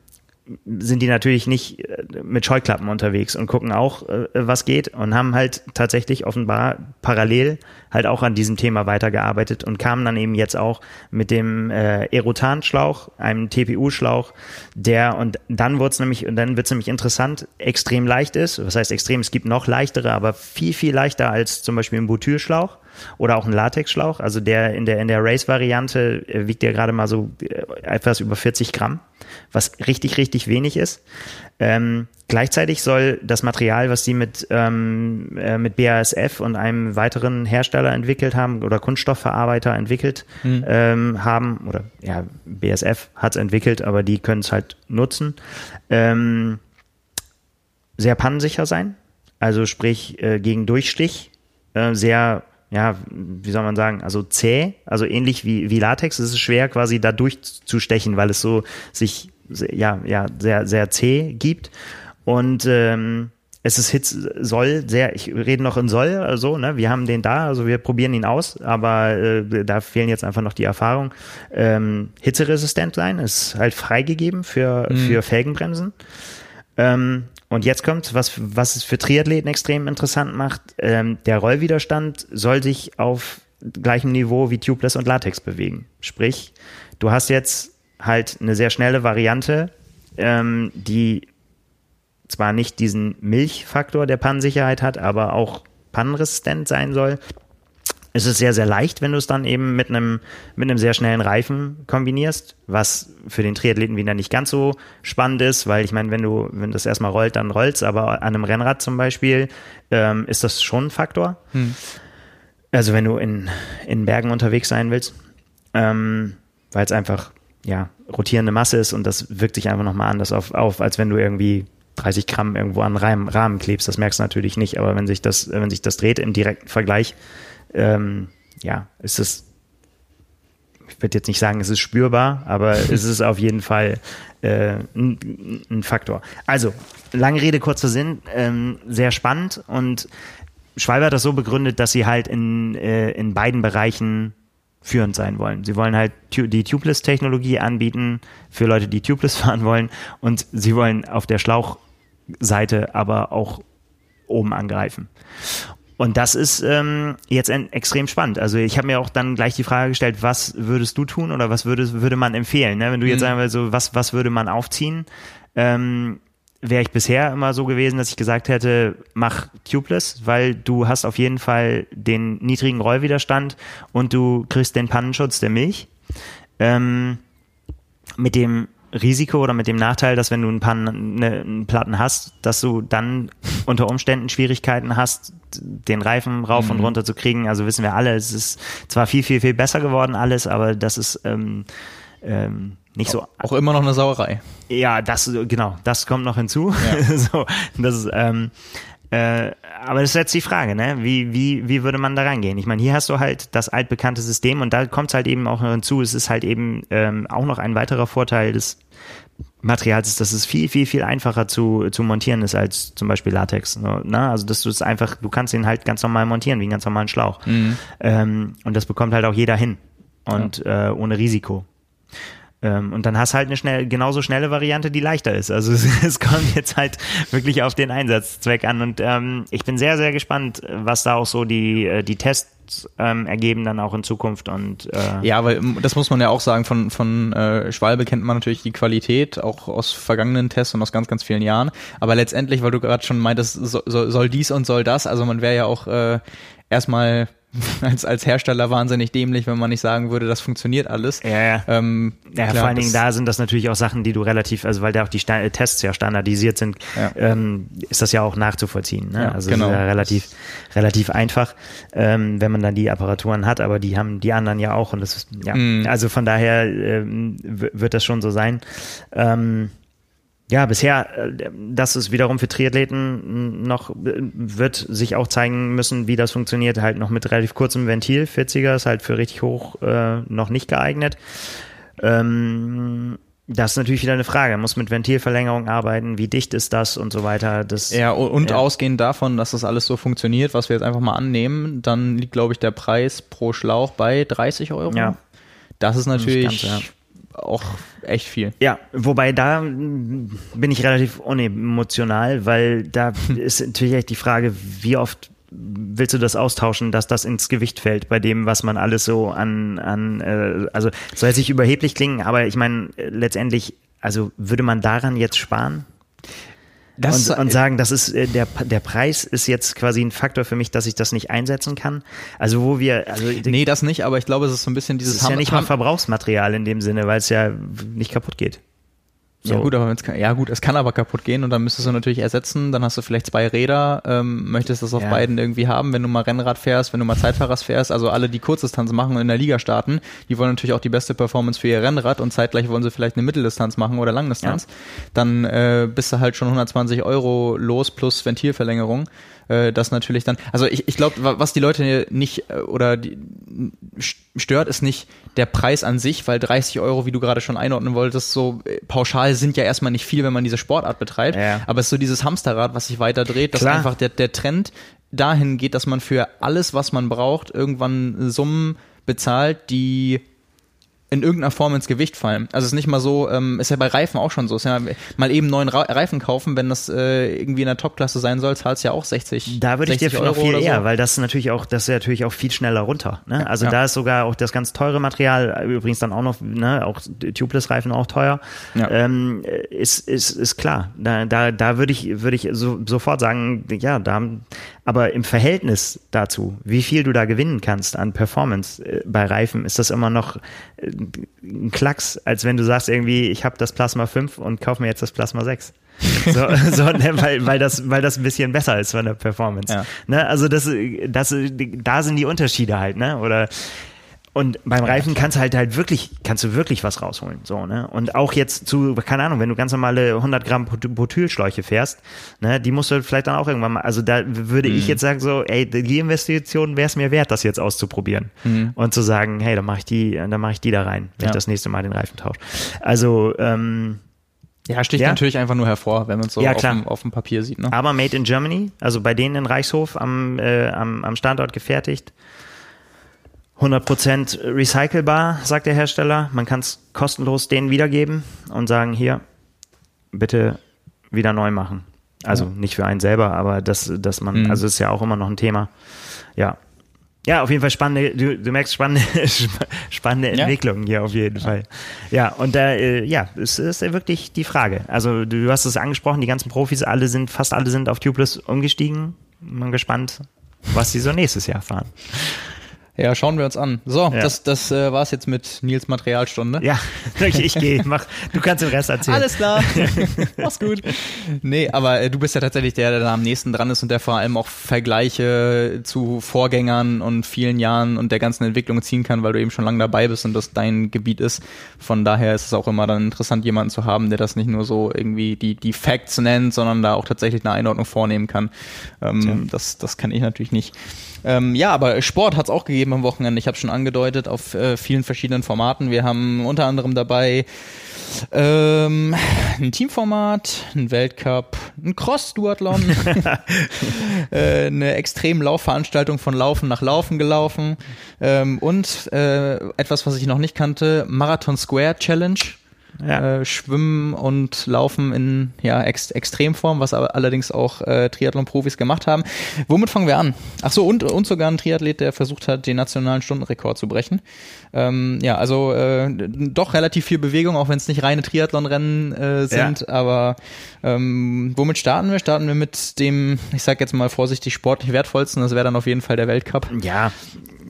sind die natürlich nicht äh, mit Scheuklappen unterwegs und gucken auch, äh, was geht und haben halt tatsächlich offenbar parallel halt auch an diesem Thema weitergearbeitet und kamen dann eben jetzt auch mit dem äh, Erotan-Schlauch, einem TPU-Schlauch, der und dann wird's nämlich und dann wird's nämlich interessant, extrem leicht ist. Was heißt extrem? Es gibt noch leichtere, aber viel viel leichter als zum Beispiel ein Butylschlauch oder auch ein Latexschlauch. Also der in der in der Race-Variante äh, wiegt ja gerade mal so äh, etwas über 40 Gramm, was richtig richtig wenig ist. Ähm, gleichzeitig soll das Material, was sie mit ähm, äh, mit BASF und einem weiteren Hersteller entwickelt haben oder Kunststoffverarbeiter entwickelt mhm. ähm, haben oder ja BASF hat es entwickelt, aber die können es halt nutzen. Ähm, sehr pannensicher sein, also sprich äh, gegen Durchstich, äh, sehr ja, wie soll man sagen, also zäh, also ähnlich wie, wie Latex. Es ist schwer quasi da durchzustechen, weil es so sich, ja, ja, sehr, sehr zäh gibt. Und ähm, es ist Hitz soll sehr, ich rede noch in soll, also, ne, wir haben den da, also wir probieren ihn aus, aber äh, da fehlen jetzt einfach noch die Erfahrung. Ähm, hitzeresistent sein, ist halt freigegeben für, mhm. für Felgenbremsen. Ähm, und jetzt kommt, was, was es für Triathleten extrem interessant macht, ähm, der Rollwiderstand soll sich auf gleichem Niveau wie Tubeless und Latex bewegen. Sprich, du hast jetzt halt eine sehr schnelle Variante, ähm, die zwar nicht diesen Milchfaktor der Pannensicherheit hat, aber auch pannenresistent sein soll es ist sehr, sehr leicht, wenn du es dann eben mit einem, mit einem sehr schnellen Reifen kombinierst, was für den Triathleten wieder nicht ganz so spannend ist, weil ich meine, wenn du, wenn das erstmal rollt, dann rollt's, aber an einem Rennrad zum Beispiel ähm, ist das schon ein Faktor. Hm. Also wenn du in, in Bergen unterwegs sein willst, ähm, weil es einfach, ja, rotierende Masse ist und das wirkt sich einfach nochmal anders auf, auf, als wenn du irgendwie 30 Gramm irgendwo an Rahmen, Rahmen klebst. Das merkst du natürlich nicht, aber wenn sich das, wenn sich das dreht im direkten Vergleich, ähm, ja, ist es, ich würde jetzt nicht sagen, es ist spürbar, aber (laughs) es ist auf jeden Fall äh, ein, ein, Faktor. Also, lange Rede, kurzer Sinn, ähm, sehr spannend und Schwalbe hat das so begründet, dass sie halt in, äh, in beiden Bereichen führend sein wollen. Sie wollen halt die Tubeless-Technologie anbieten für Leute, die Tubeless (laughs) fahren wollen und sie wollen auf der Schlauchseite aber auch oben angreifen. Und das ist ähm, jetzt ein, extrem spannend. Also ich habe mir auch dann gleich die Frage gestellt, was würdest du tun oder was würde, würde man empfehlen? Ne? Wenn du jetzt mhm. sagen würdest, so, was, was würde man aufziehen? Ähm, Wäre ich bisher immer so gewesen, dass ich gesagt hätte, mach Tubeless, weil du hast auf jeden Fall den niedrigen Rollwiderstand und du kriegst den Pannenschutz der Milch. Ähm, mit dem Risiko oder mit dem Nachteil, dass wenn du ein paar ne, einen Platten hast, dass du dann unter Umständen Schwierigkeiten hast, den Reifen rauf mhm. und runter zu kriegen. Also wissen wir alle, es ist zwar viel, viel, viel besser geworden alles, aber das ist ähm, ähm, nicht so. Auch immer noch eine Sauerei. Ja, das genau, das kommt noch hinzu. Ja. (laughs) so, das ist, ähm, äh, aber das ist jetzt die Frage, ne? Wie, wie, wie würde man da reingehen? Ich meine, hier hast du halt das altbekannte System und da kommt es halt eben auch hinzu, es ist halt eben ähm, auch noch ein weiterer Vorteil des Materials ist, dass es viel, viel, viel einfacher zu, zu montieren ist als zum Beispiel Latex. Ne? Also dass du es einfach, du kannst ihn halt ganz normal montieren, wie einen ganz normalen Schlauch. Mhm. Ähm, und das bekommt halt auch jeder hin. Und ja. äh, ohne Risiko. Ähm, und dann hast halt eine schnell, genauso schnelle Variante, die leichter ist. Also (laughs) es, es kommt jetzt halt wirklich auf den Einsatzzweck an. Und ähm, ich bin sehr, sehr gespannt, was da auch so die, äh, die Tests ähm, ergeben dann auch in Zukunft. Und äh Ja, weil ähm, das muss man ja auch sagen, von, von äh, Schwalbe kennt man natürlich die Qualität, auch aus vergangenen Tests und aus ganz, ganz vielen Jahren. Aber letztendlich, weil du gerade schon meintest, so, so, soll dies und soll das, also man wäre ja auch äh, erstmal (laughs) als, als Hersteller wahnsinnig dämlich, wenn man nicht sagen würde, das funktioniert alles. Ja, ja. Ähm, ja klar, vor allen Dingen da sind das natürlich auch Sachen, die du relativ, also weil da auch die Sta Tests ja standardisiert sind, ja. ähm, ist das ja auch nachzuvollziehen. Ne? Ja, also genau. ist ja relativ, relativ einfach, ähm, wenn man dann die Apparaturen hat, aber die haben die anderen ja auch und das ist, ja, mm. also von daher ähm, wird das schon so sein. Ähm, ja, bisher, äh, das ist wiederum für Triathleten noch, äh, wird sich auch zeigen müssen, wie das funktioniert, halt noch mit relativ kurzem Ventil. 40er ist halt für richtig hoch äh, noch nicht geeignet. Ähm, das ist natürlich wieder eine Frage. Man muss mit Ventilverlängerung arbeiten, wie dicht ist das und so weiter. Das, ja, und ja. ausgehend davon, dass das alles so funktioniert, was wir jetzt einfach mal annehmen, dann liegt, glaube ich, der Preis pro Schlauch bei 30 Euro. Ja. Das ist natürlich. Das Ganze, ja auch echt viel. Ja, wobei da bin ich relativ unemotional, weil da (laughs) ist natürlich echt die Frage, wie oft willst du das austauschen, dass das ins Gewicht fällt bei dem, was man alles so an, an äh, also soll jetzt nicht überheblich klingen, aber ich meine, letztendlich, also würde man daran jetzt sparen? Das, und, und sagen, das ist äh, der der Preis ist jetzt quasi ein Faktor für mich, dass ich das nicht einsetzen kann. Also wo wir also nee, das nicht, aber ich glaube, es ist so ein bisschen dieses das ist ja nicht mal Verbrauchsmaterial in dem Sinne, weil es ja nicht kaputt geht. So. Ja gut, aber wenn's, ja gut, es kann aber kaputt gehen und dann müsstest du natürlich ersetzen. Dann hast du vielleicht zwei Räder, ähm, möchtest das auf ja. beiden irgendwie haben, wenn du mal Rennrad fährst, wenn du mal Zeitfahrers fährst. Also alle, die Kurzdistanz machen und in der Liga starten, die wollen natürlich auch die beste Performance für ihr Rennrad und zeitgleich wollen sie vielleicht eine Mitteldistanz machen oder Langdistanz. Ja. Dann äh, bist du halt schon 120 Euro los plus Ventilverlängerung äh, das natürlich dann, also ich, ich glaube, was die Leute nicht äh, oder die, stört, ist nicht der Preis an sich, weil 30 Euro, wie du gerade schon einordnen wolltest, so äh, pauschal sind ja erstmal nicht viel, wenn man diese Sportart betreibt. Ja. Aber es ist so dieses Hamsterrad, was sich weiter dreht, dass Klar. einfach der, der Trend dahin geht, dass man für alles, was man braucht, irgendwann Summen bezahlt, die in irgendeiner Form ins Gewicht fallen. Also es ist nicht mal so, ähm, ist ja bei Reifen auch schon so. Ist ja mal eben neuen Ra Reifen kaufen, wenn das äh, irgendwie in der Topklasse sein soll, zahlst ja auch 60. Da würde ich dir noch viel eher, so. weil das natürlich auch, das ist ja natürlich auch viel schneller runter. Ne? Also ja. da ist sogar auch das ganz teure Material, übrigens dann auch noch, ne, auch Tubeless-Reifen auch teuer. Ja. Ähm, ist, ist, ist klar. Da, da, da würde ich, würde ich so, sofort sagen, ja, da aber im Verhältnis dazu, wie viel du da gewinnen kannst an Performance äh, bei Reifen, ist das immer noch äh, ein Klacks, als wenn du sagst irgendwie, ich habe das Plasma 5 und kauf mir jetzt das Plasma 6. so, (laughs) so ne, weil, weil, das, weil das ein bisschen besser ist von der Performance. Ja. Ne, also das, das, da sind die Unterschiede halt, ne? Oder und beim Reifen kannst du halt halt wirklich, kannst du wirklich was rausholen, so, ne? Und auch jetzt zu, keine Ahnung, wenn du ganz normale 100 Gramm Butylschläuche fährst, ne, die musst du vielleicht dann auch irgendwann mal, also da würde mhm. ich jetzt sagen so, ey, die Investition wäre es mir wert, das jetzt auszuprobieren mhm. und zu sagen, hey, dann mache ich die, dann mache ich die da rein, wenn ja. ich das nächste Mal den Reifen tausche. Also, ähm, ja, sticht ja. natürlich einfach nur hervor, wenn man es so ja, auf, dem, auf, dem, Papier sieht. Ne? Aber made in Germany, also bei denen in Reichshof am, äh, am, am Standort gefertigt. 100% recycelbar, sagt der Hersteller. Man kann es kostenlos denen wiedergeben und sagen, hier, bitte wieder neu machen. Also ja. nicht für einen selber, aber dass, dass man, mhm. also ist ja auch immer noch ein Thema. Ja. Ja, auf jeden Fall spannende, du, du merkst spannende, (laughs) spannende ja. Entwicklungen hier auf jeden ja. Fall. Ja, und da, äh, ja, es ist wirklich die Frage. Also du, hast es angesprochen, die ganzen Profis, alle sind, fast alle sind auf Tubeless umgestiegen. Bin gespannt, was sie so nächstes Jahr fahren. Ja, schauen wir uns an. So, ja. das, das äh, war's jetzt mit Nils Materialstunde. Ja, (laughs) ich, ich gehe. Mach, du kannst den Rest erzählen. Alles klar. (laughs) Mach's gut. Nee, aber äh, du bist ja tatsächlich der, der da am nächsten dran ist und der vor allem auch Vergleiche zu Vorgängern und vielen Jahren und der ganzen Entwicklung ziehen kann, weil du eben schon lange dabei bist und das dein Gebiet ist. Von daher ist es auch immer dann interessant, jemanden zu haben, der das nicht nur so irgendwie die, die Facts nennt, sondern da auch tatsächlich eine Einordnung vornehmen kann. Ähm, das, das kann ich natürlich nicht. Ähm, ja, aber Sport hat es auch gegeben am Wochenende. Ich habe schon angedeutet auf äh, vielen verschiedenen Formaten. Wir haben unter anderem dabei Ähm, ein Teamformat, ein Weltcup, ein Cross-Duathlon, (laughs) äh, eine extrem Laufveranstaltung von Laufen nach Laufen gelaufen ähm, und äh, etwas, was ich noch nicht kannte, Marathon Square Challenge ja. äh, Schwimmen und Laufen in ja, Ex Extremform, was aber allerdings auch äh, Triathlon-Profis gemacht haben. Womit fangen wir an? Ach so, und, und sogar ein Triathlet, der versucht hat, den nationalen Stundenrekord zu brechen. Ähm, ja, also äh, doch relativ viel Bewegung, auch wenn es nicht reine Triathlon-Rennen äh, sind. Ja. Aber ähm, womit starten wir? Starten wir mit dem, ich sag jetzt mal vorsichtig, sportlich wertvollsten. Das wäre dann auf jeden Fall der Weltcup. Ja,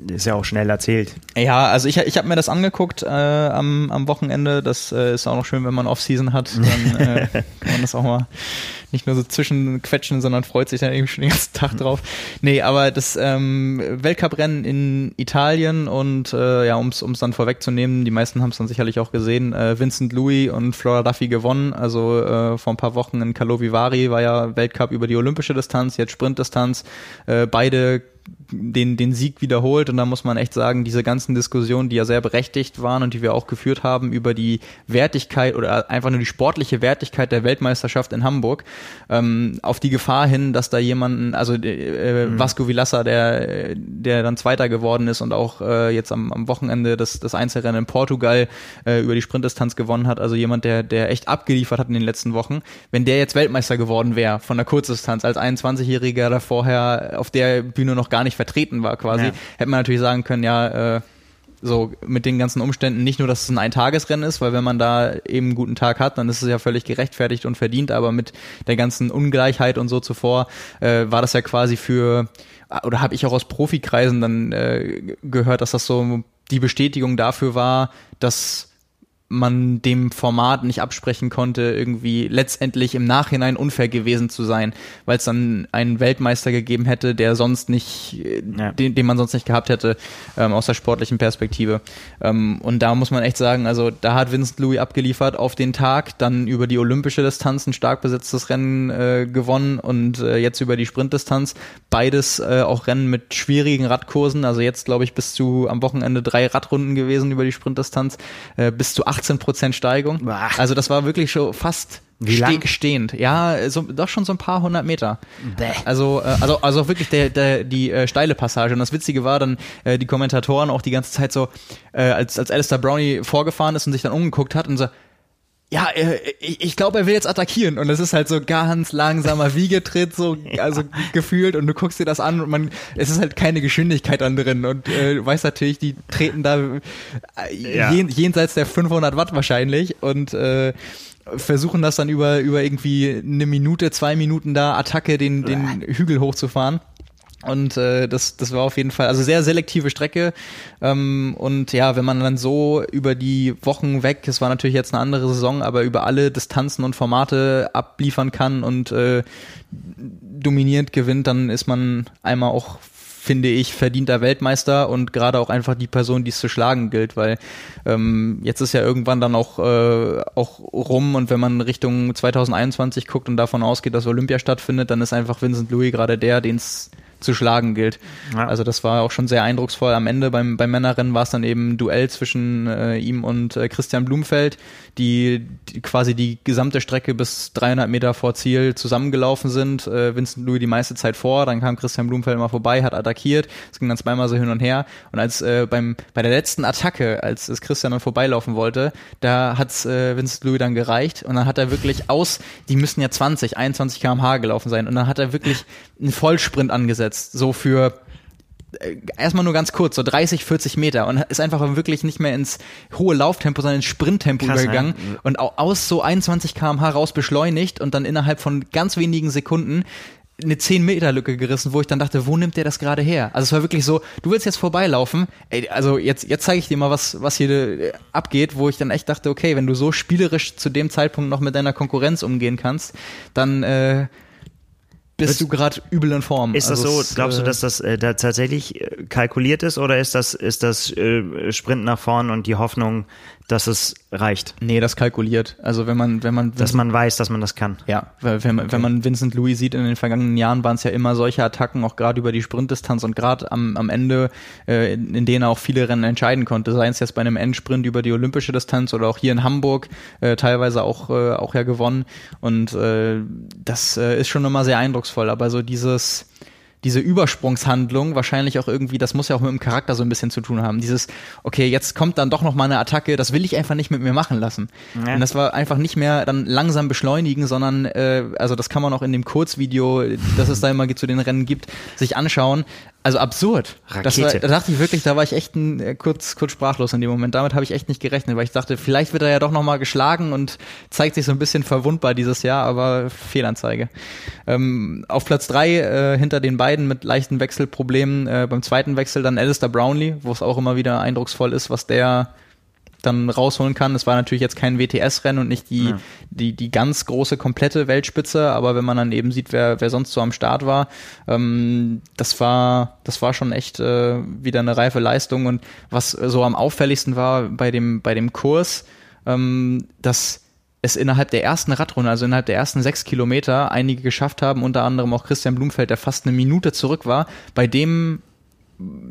ist ja auch schnell erzählt. Ja, also ich, ich habe mir das angeguckt äh, am, am Wochenende. Das äh, ist auch noch schön, wenn man Off-Season hat. Dann äh, (laughs) kann man das auch mal nicht nur so zwischenquetschen, sondern freut sich dann irgendwie schon den ganzen Tag drauf. Nee, aber das ähm, Weltcuprennen in Italien und äh, ja, um es dann vorwegzunehmen, die meisten haben es dann sicherlich auch gesehen, äh, Vincent Louis und Flora Duffy gewonnen. Also äh, vor ein paar Wochen in Kalovivari war ja Weltcup über die olympische Distanz, jetzt Sprintdistanz. Äh, beide den, den Sieg wiederholt. Und da muss man echt sagen, diese ganzen Diskussionen, die ja sehr berechtigt waren und die wir auch geführt haben über die Wertigkeit oder einfach nur die sportliche Wertigkeit der Weltmeisterschaft in Hamburg, ähm, auf die Gefahr hin, dass da jemanden, also äh, mhm. Vasco Vilassa, der, der dann Zweiter geworden ist und auch äh, jetzt am, am Wochenende das, das Einzelrennen in Portugal äh, über die Sprintdistanz gewonnen hat, also jemand, der, der echt abgeliefert hat in den letzten Wochen, wenn der jetzt Weltmeister geworden wäre von der Kurzdistanz als 21-Jähriger, der vorher auf der Bühne noch gar nicht vertreten war quasi, ja. hätte man natürlich sagen können, ja, äh, so mit den ganzen Umständen nicht nur, dass es ein Eintagesrennen ist, weil wenn man da eben einen guten Tag hat, dann ist es ja völlig gerechtfertigt und verdient, aber mit der ganzen Ungleichheit und so zuvor äh, war das ja quasi für oder habe ich auch aus Profikreisen dann äh, gehört, dass das so die Bestätigung dafür war, dass man dem Format nicht absprechen konnte, irgendwie letztendlich im Nachhinein unfair gewesen zu sein, weil es dann einen Weltmeister gegeben hätte, der sonst nicht, ja. den, den man sonst nicht gehabt hätte, ähm, aus der sportlichen Perspektive. Ähm, und da muss man echt sagen, also da hat Vincent Louis abgeliefert auf den Tag, dann über die olympische Distanz ein stark besetztes Rennen äh, gewonnen und äh, jetzt über die Sprintdistanz. Beides äh, auch Rennen mit schwierigen Radkursen, also jetzt glaube ich bis zu am Wochenende drei Radrunden gewesen über die Sprintdistanz, äh, bis zu 18 Prozent Steigung. Ach. Also das war wirklich schon fast wie lang? stehend. Ja, so, doch schon so ein paar hundert Meter. Bäh. Also, äh, also, also wirklich der, der, die äh, steile Passage. Und das Witzige war dann, äh, die Kommentatoren auch die ganze Zeit so, äh, als, als Alistair Brownie vorgefahren ist und sich dann umgeguckt hat und so, ja, äh, ich, ich glaube, er will jetzt attackieren und es ist halt so ganz langsamer Wiegetritt, so (laughs) also gefühlt und du guckst dir das an und man, es ist halt keine Geschwindigkeit dann drin und äh, du weißt natürlich, die treten da äh, ja. jen, jenseits der 500 Watt wahrscheinlich und äh, versuchen das dann über über irgendwie eine Minute, zwei Minuten da Attacke den den Hügel hochzufahren. Und äh, das, das war auf jeden Fall, also sehr selektive Strecke. Ähm, und ja, wenn man dann so über die Wochen weg, es war natürlich jetzt eine andere Saison, aber über alle Distanzen und Formate abliefern kann und äh, dominierend gewinnt, dann ist man einmal auch finde ich, verdienter Weltmeister und gerade auch einfach die Person, die es zu schlagen gilt, weil ähm, jetzt ist ja irgendwann dann auch, äh, auch rum und wenn man Richtung 2021 guckt und davon ausgeht, dass Olympia stattfindet, dann ist einfach Vincent Louis gerade der, den es zu schlagen gilt. Ja. Also das war auch schon sehr eindrucksvoll. Am Ende beim, beim Männerrennen war es dann eben ein Duell zwischen äh, ihm und äh, Christian Blumfeld, die, die quasi die gesamte Strecke bis 300 Meter vor Ziel zusammengelaufen sind. Äh, Vincent Louis die meiste Zeit vor, dann kam Christian Blumfeld mal vorbei, hat attackiert. Es ging dann zweimal so hin und her. Und als äh, beim bei der letzten Attacke, als es Christian dann vorbeilaufen wollte, da hat's äh, Vincent Louis dann gereicht und dann hat er wirklich aus, die müssen ja 20, 21 km/h gelaufen sein und dann hat er wirklich einen Vollsprint angesetzt, so für äh, erstmal nur ganz kurz, so 30, 40 Meter und ist einfach wirklich nicht mehr ins hohe Lauftempo, sondern ins Sprinttempo Krass, übergegangen ja. und aus so 21 km/h raus beschleunigt und dann innerhalb von ganz wenigen Sekunden eine 10 Meter Lücke gerissen, wo ich dann dachte, wo nimmt der das gerade her? Also es war wirklich so, du willst jetzt vorbeilaufen, ey, also jetzt jetzt zeige ich dir mal was was hier äh, abgeht, wo ich dann echt dachte, okay, wenn du so spielerisch zu dem Zeitpunkt noch mit deiner Konkurrenz umgehen kannst, dann äh, bist du gerade übel in Form. Ist also das so? Glaubst du, äh, dass das äh, da tatsächlich äh, kalkuliert ist oder ist das ist das äh, Sprint nach vorn und die Hoffnung, dass es reicht? Nee, das kalkuliert. Also wenn man wenn man dass man weiß, dass man das kann. Ja, weil wenn, okay. wenn man Vincent Louis sieht in den vergangenen Jahren waren es ja immer solche Attacken, auch gerade über die Sprintdistanz und gerade am, am Ende, äh, in, in denen er auch viele Rennen entscheiden konnte. Sei es jetzt bei einem Endsprint über die olympische Distanz oder auch hier in Hamburg äh, teilweise auch äh, auch ja gewonnen und äh, das äh, ist schon immer sehr eindrucksvoll. Aber so dieses diese Übersprungshandlung wahrscheinlich auch irgendwie, das muss ja auch mit dem Charakter so ein bisschen zu tun haben. Dieses, okay, jetzt kommt dann doch noch mal eine Attacke, das will ich einfach nicht mit mir machen lassen. Ja. Und das war einfach nicht mehr dann langsam beschleunigen, sondern, äh, also das kann man auch in dem Kurzvideo, das es da immer zu den Rennen gibt, sich anschauen also absurd. Rakete. War, da dachte ich wirklich, da war ich echt ein, äh, kurz, kurz sprachlos in dem Moment. Damit habe ich echt nicht gerechnet, weil ich dachte, vielleicht wird er ja doch nochmal geschlagen und zeigt sich so ein bisschen verwundbar dieses Jahr, aber Fehlanzeige. Ähm, auf Platz drei äh, hinter den beiden mit leichten Wechselproblemen, äh, beim zweiten Wechsel dann Alistair Brownlee, wo es auch immer wieder eindrucksvoll ist, was der dann rausholen kann. Es war natürlich jetzt kein WTS-Rennen und nicht die, ja. die, die ganz große, komplette Weltspitze, aber wenn man dann eben sieht, wer, wer sonst so am Start war, ähm, das war, das war schon echt äh, wieder eine reife Leistung. Und was so am auffälligsten war bei dem, bei dem Kurs, ähm, dass es innerhalb der ersten Radrunde, also innerhalb der ersten sechs Kilometer, einige geschafft haben, unter anderem auch Christian Blumfeld, der fast eine Minute zurück war, bei dem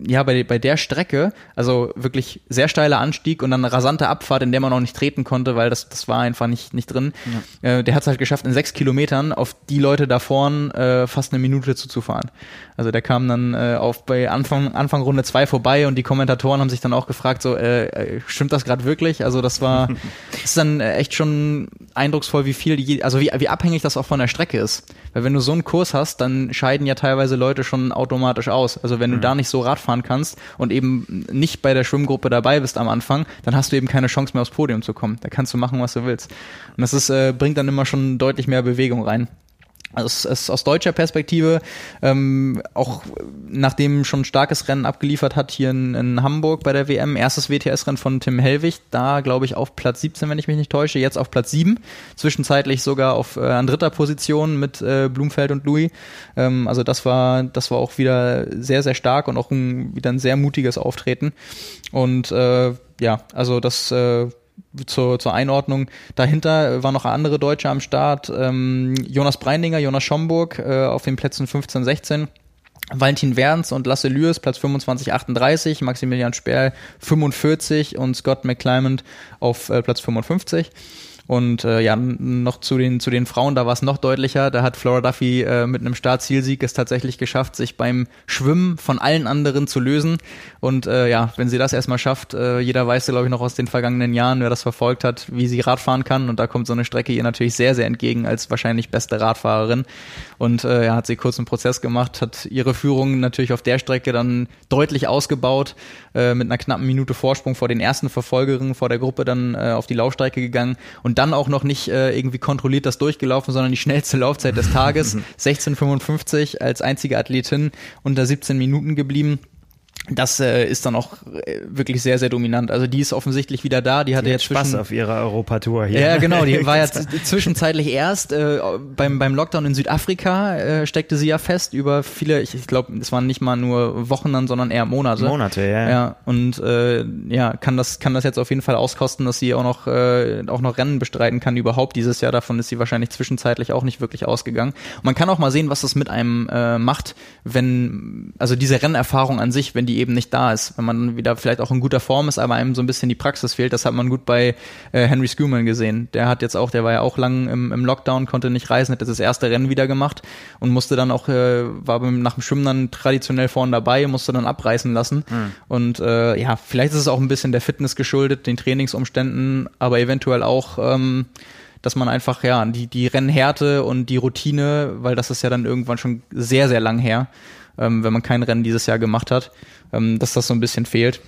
ja, bei, bei der Strecke, also wirklich sehr steiler Anstieg und dann eine rasante Abfahrt, in der man noch nicht treten konnte, weil das, das war einfach nicht, nicht drin. Ja. Äh, der hat es halt geschafft, in sechs Kilometern auf die Leute da vorn äh, fast eine Minute zuzufahren. Also der kam dann äh, auf bei Anfang, Anfang Runde zwei vorbei und die Kommentatoren haben sich dann auch gefragt, so, äh, äh stimmt das gerade wirklich? Also das war, das (laughs) ist dann äh, echt schon eindrucksvoll, wie viel, die, also wie, wie abhängig das auch von der Strecke ist. Weil wenn du so einen Kurs hast, dann scheiden ja teilweise Leute schon automatisch aus. Also wenn du mhm. da nicht so Radfahren kannst und eben nicht bei der Schwimmgruppe dabei bist am Anfang, dann hast du eben keine Chance mehr aufs Podium zu kommen. Da kannst du machen, was du willst. Und das ist, äh, bringt dann immer schon deutlich mehr Bewegung rein. Es ist aus deutscher Perspektive, ähm, auch nachdem schon ein starkes Rennen abgeliefert hat hier in, in Hamburg bei der WM, erstes WTS-Rennen von Tim Hellwig, da glaube ich auf Platz 17, wenn ich mich nicht täusche, jetzt auf Platz 7, zwischenzeitlich sogar auf äh, an dritter Position mit äh, Blumfeld und Louis. Ähm, also das war, das war auch wieder sehr, sehr stark und auch ein, wieder ein sehr mutiges Auftreten. Und äh, ja, also das äh, zur, zur Einordnung. Dahinter waren noch andere Deutsche am Start. Ähm, Jonas Breindinger, Jonas Schomburg äh, auf den Plätzen 15, 16. Valentin Werns und Lasse Lüers, Platz 25, 38, Maximilian Sperl 45 und Scott McClymont auf äh, Platz 55. Und äh, ja, noch zu den, zu den Frauen, da war es noch deutlicher. Da hat Flora Duffy äh, mit einem Startzielsieg es tatsächlich geschafft, sich beim Schwimmen von allen anderen zu lösen. Und äh, ja, wenn sie das erstmal schafft, äh, jeder weiß glaube ich, noch aus den vergangenen Jahren, wer das verfolgt hat, wie sie Radfahren kann. Und da kommt so eine Strecke ihr natürlich sehr, sehr entgegen als wahrscheinlich beste Radfahrerin. Und äh, ja, hat sie kurz einen Prozess gemacht, hat ihre Führung natürlich auf der Strecke dann deutlich ausgebaut, äh, mit einer knappen Minute Vorsprung vor den ersten Verfolgerinnen vor der Gruppe dann äh, auf die Laufstrecke gegangen. Und dann auch noch nicht äh, irgendwie kontrolliert das durchgelaufen, sondern die schnellste Laufzeit des Tages, (laughs) 16,55 als einzige Athletin unter 17 Minuten geblieben das äh, ist dann auch äh, wirklich sehr, sehr dominant. Also die ist offensichtlich wieder da. Die hatte die jetzt Spaß auf ihrer Europatour hier. Ja, genau. Die war jetzt (laughs) zwischenzeitlich erst äh, beim beim Lockdown in Südafrika äh, steckte sie ja fest über viele. Ich, ich glaube, es waren nicht mal nur Wochen dann, sondern eher Monate. Monate, ja. Ja. Und äh, ja, kann das kann das jetzt auf jeden Fall auskosten, dass sie auch noch äh, auch noch Rennen bestreiten kann überhaupt dieses Jahr. Davon ist sie wahrscheinlich zwischenzeitlich auch nicht wirklich ausgegangen. Und man kann auch mal sehen, was das mit einem äh, macht, wenn also diese Rennerfahrung an sich, wenn die eben nicht da ist. Wenn man wieder vielleicht auch in guter Form ist, aber einem so ein bisschen die Praxis fehlt. Das hat man gut bei äh, Henry Schumann gesehen. Der hat jetzt auch, der war ja auch lang im, im Lockdown, konnte nicht reisen, hat jetzt das erste Rennen wieder gemacht und musste dann auch, äh, war nach dem Schwimmen dann traditionell vorne dabei, musste dann abreißen lassen. Mhm. Und äh, ja, vielleicht ist es auch ein bisschen der Fitness geschuldet, den Trainingsumständen, aber eventuell auch ähm, dass man einfach, ja, die, die Rennhärte und die Routine, weil das ist ja dann irgendwann schon sehr, sehr lang her, ähm, wenn man kein Rennen dieses Jahr gemacht hat, ähm, dass das so ein bisschen fehlt.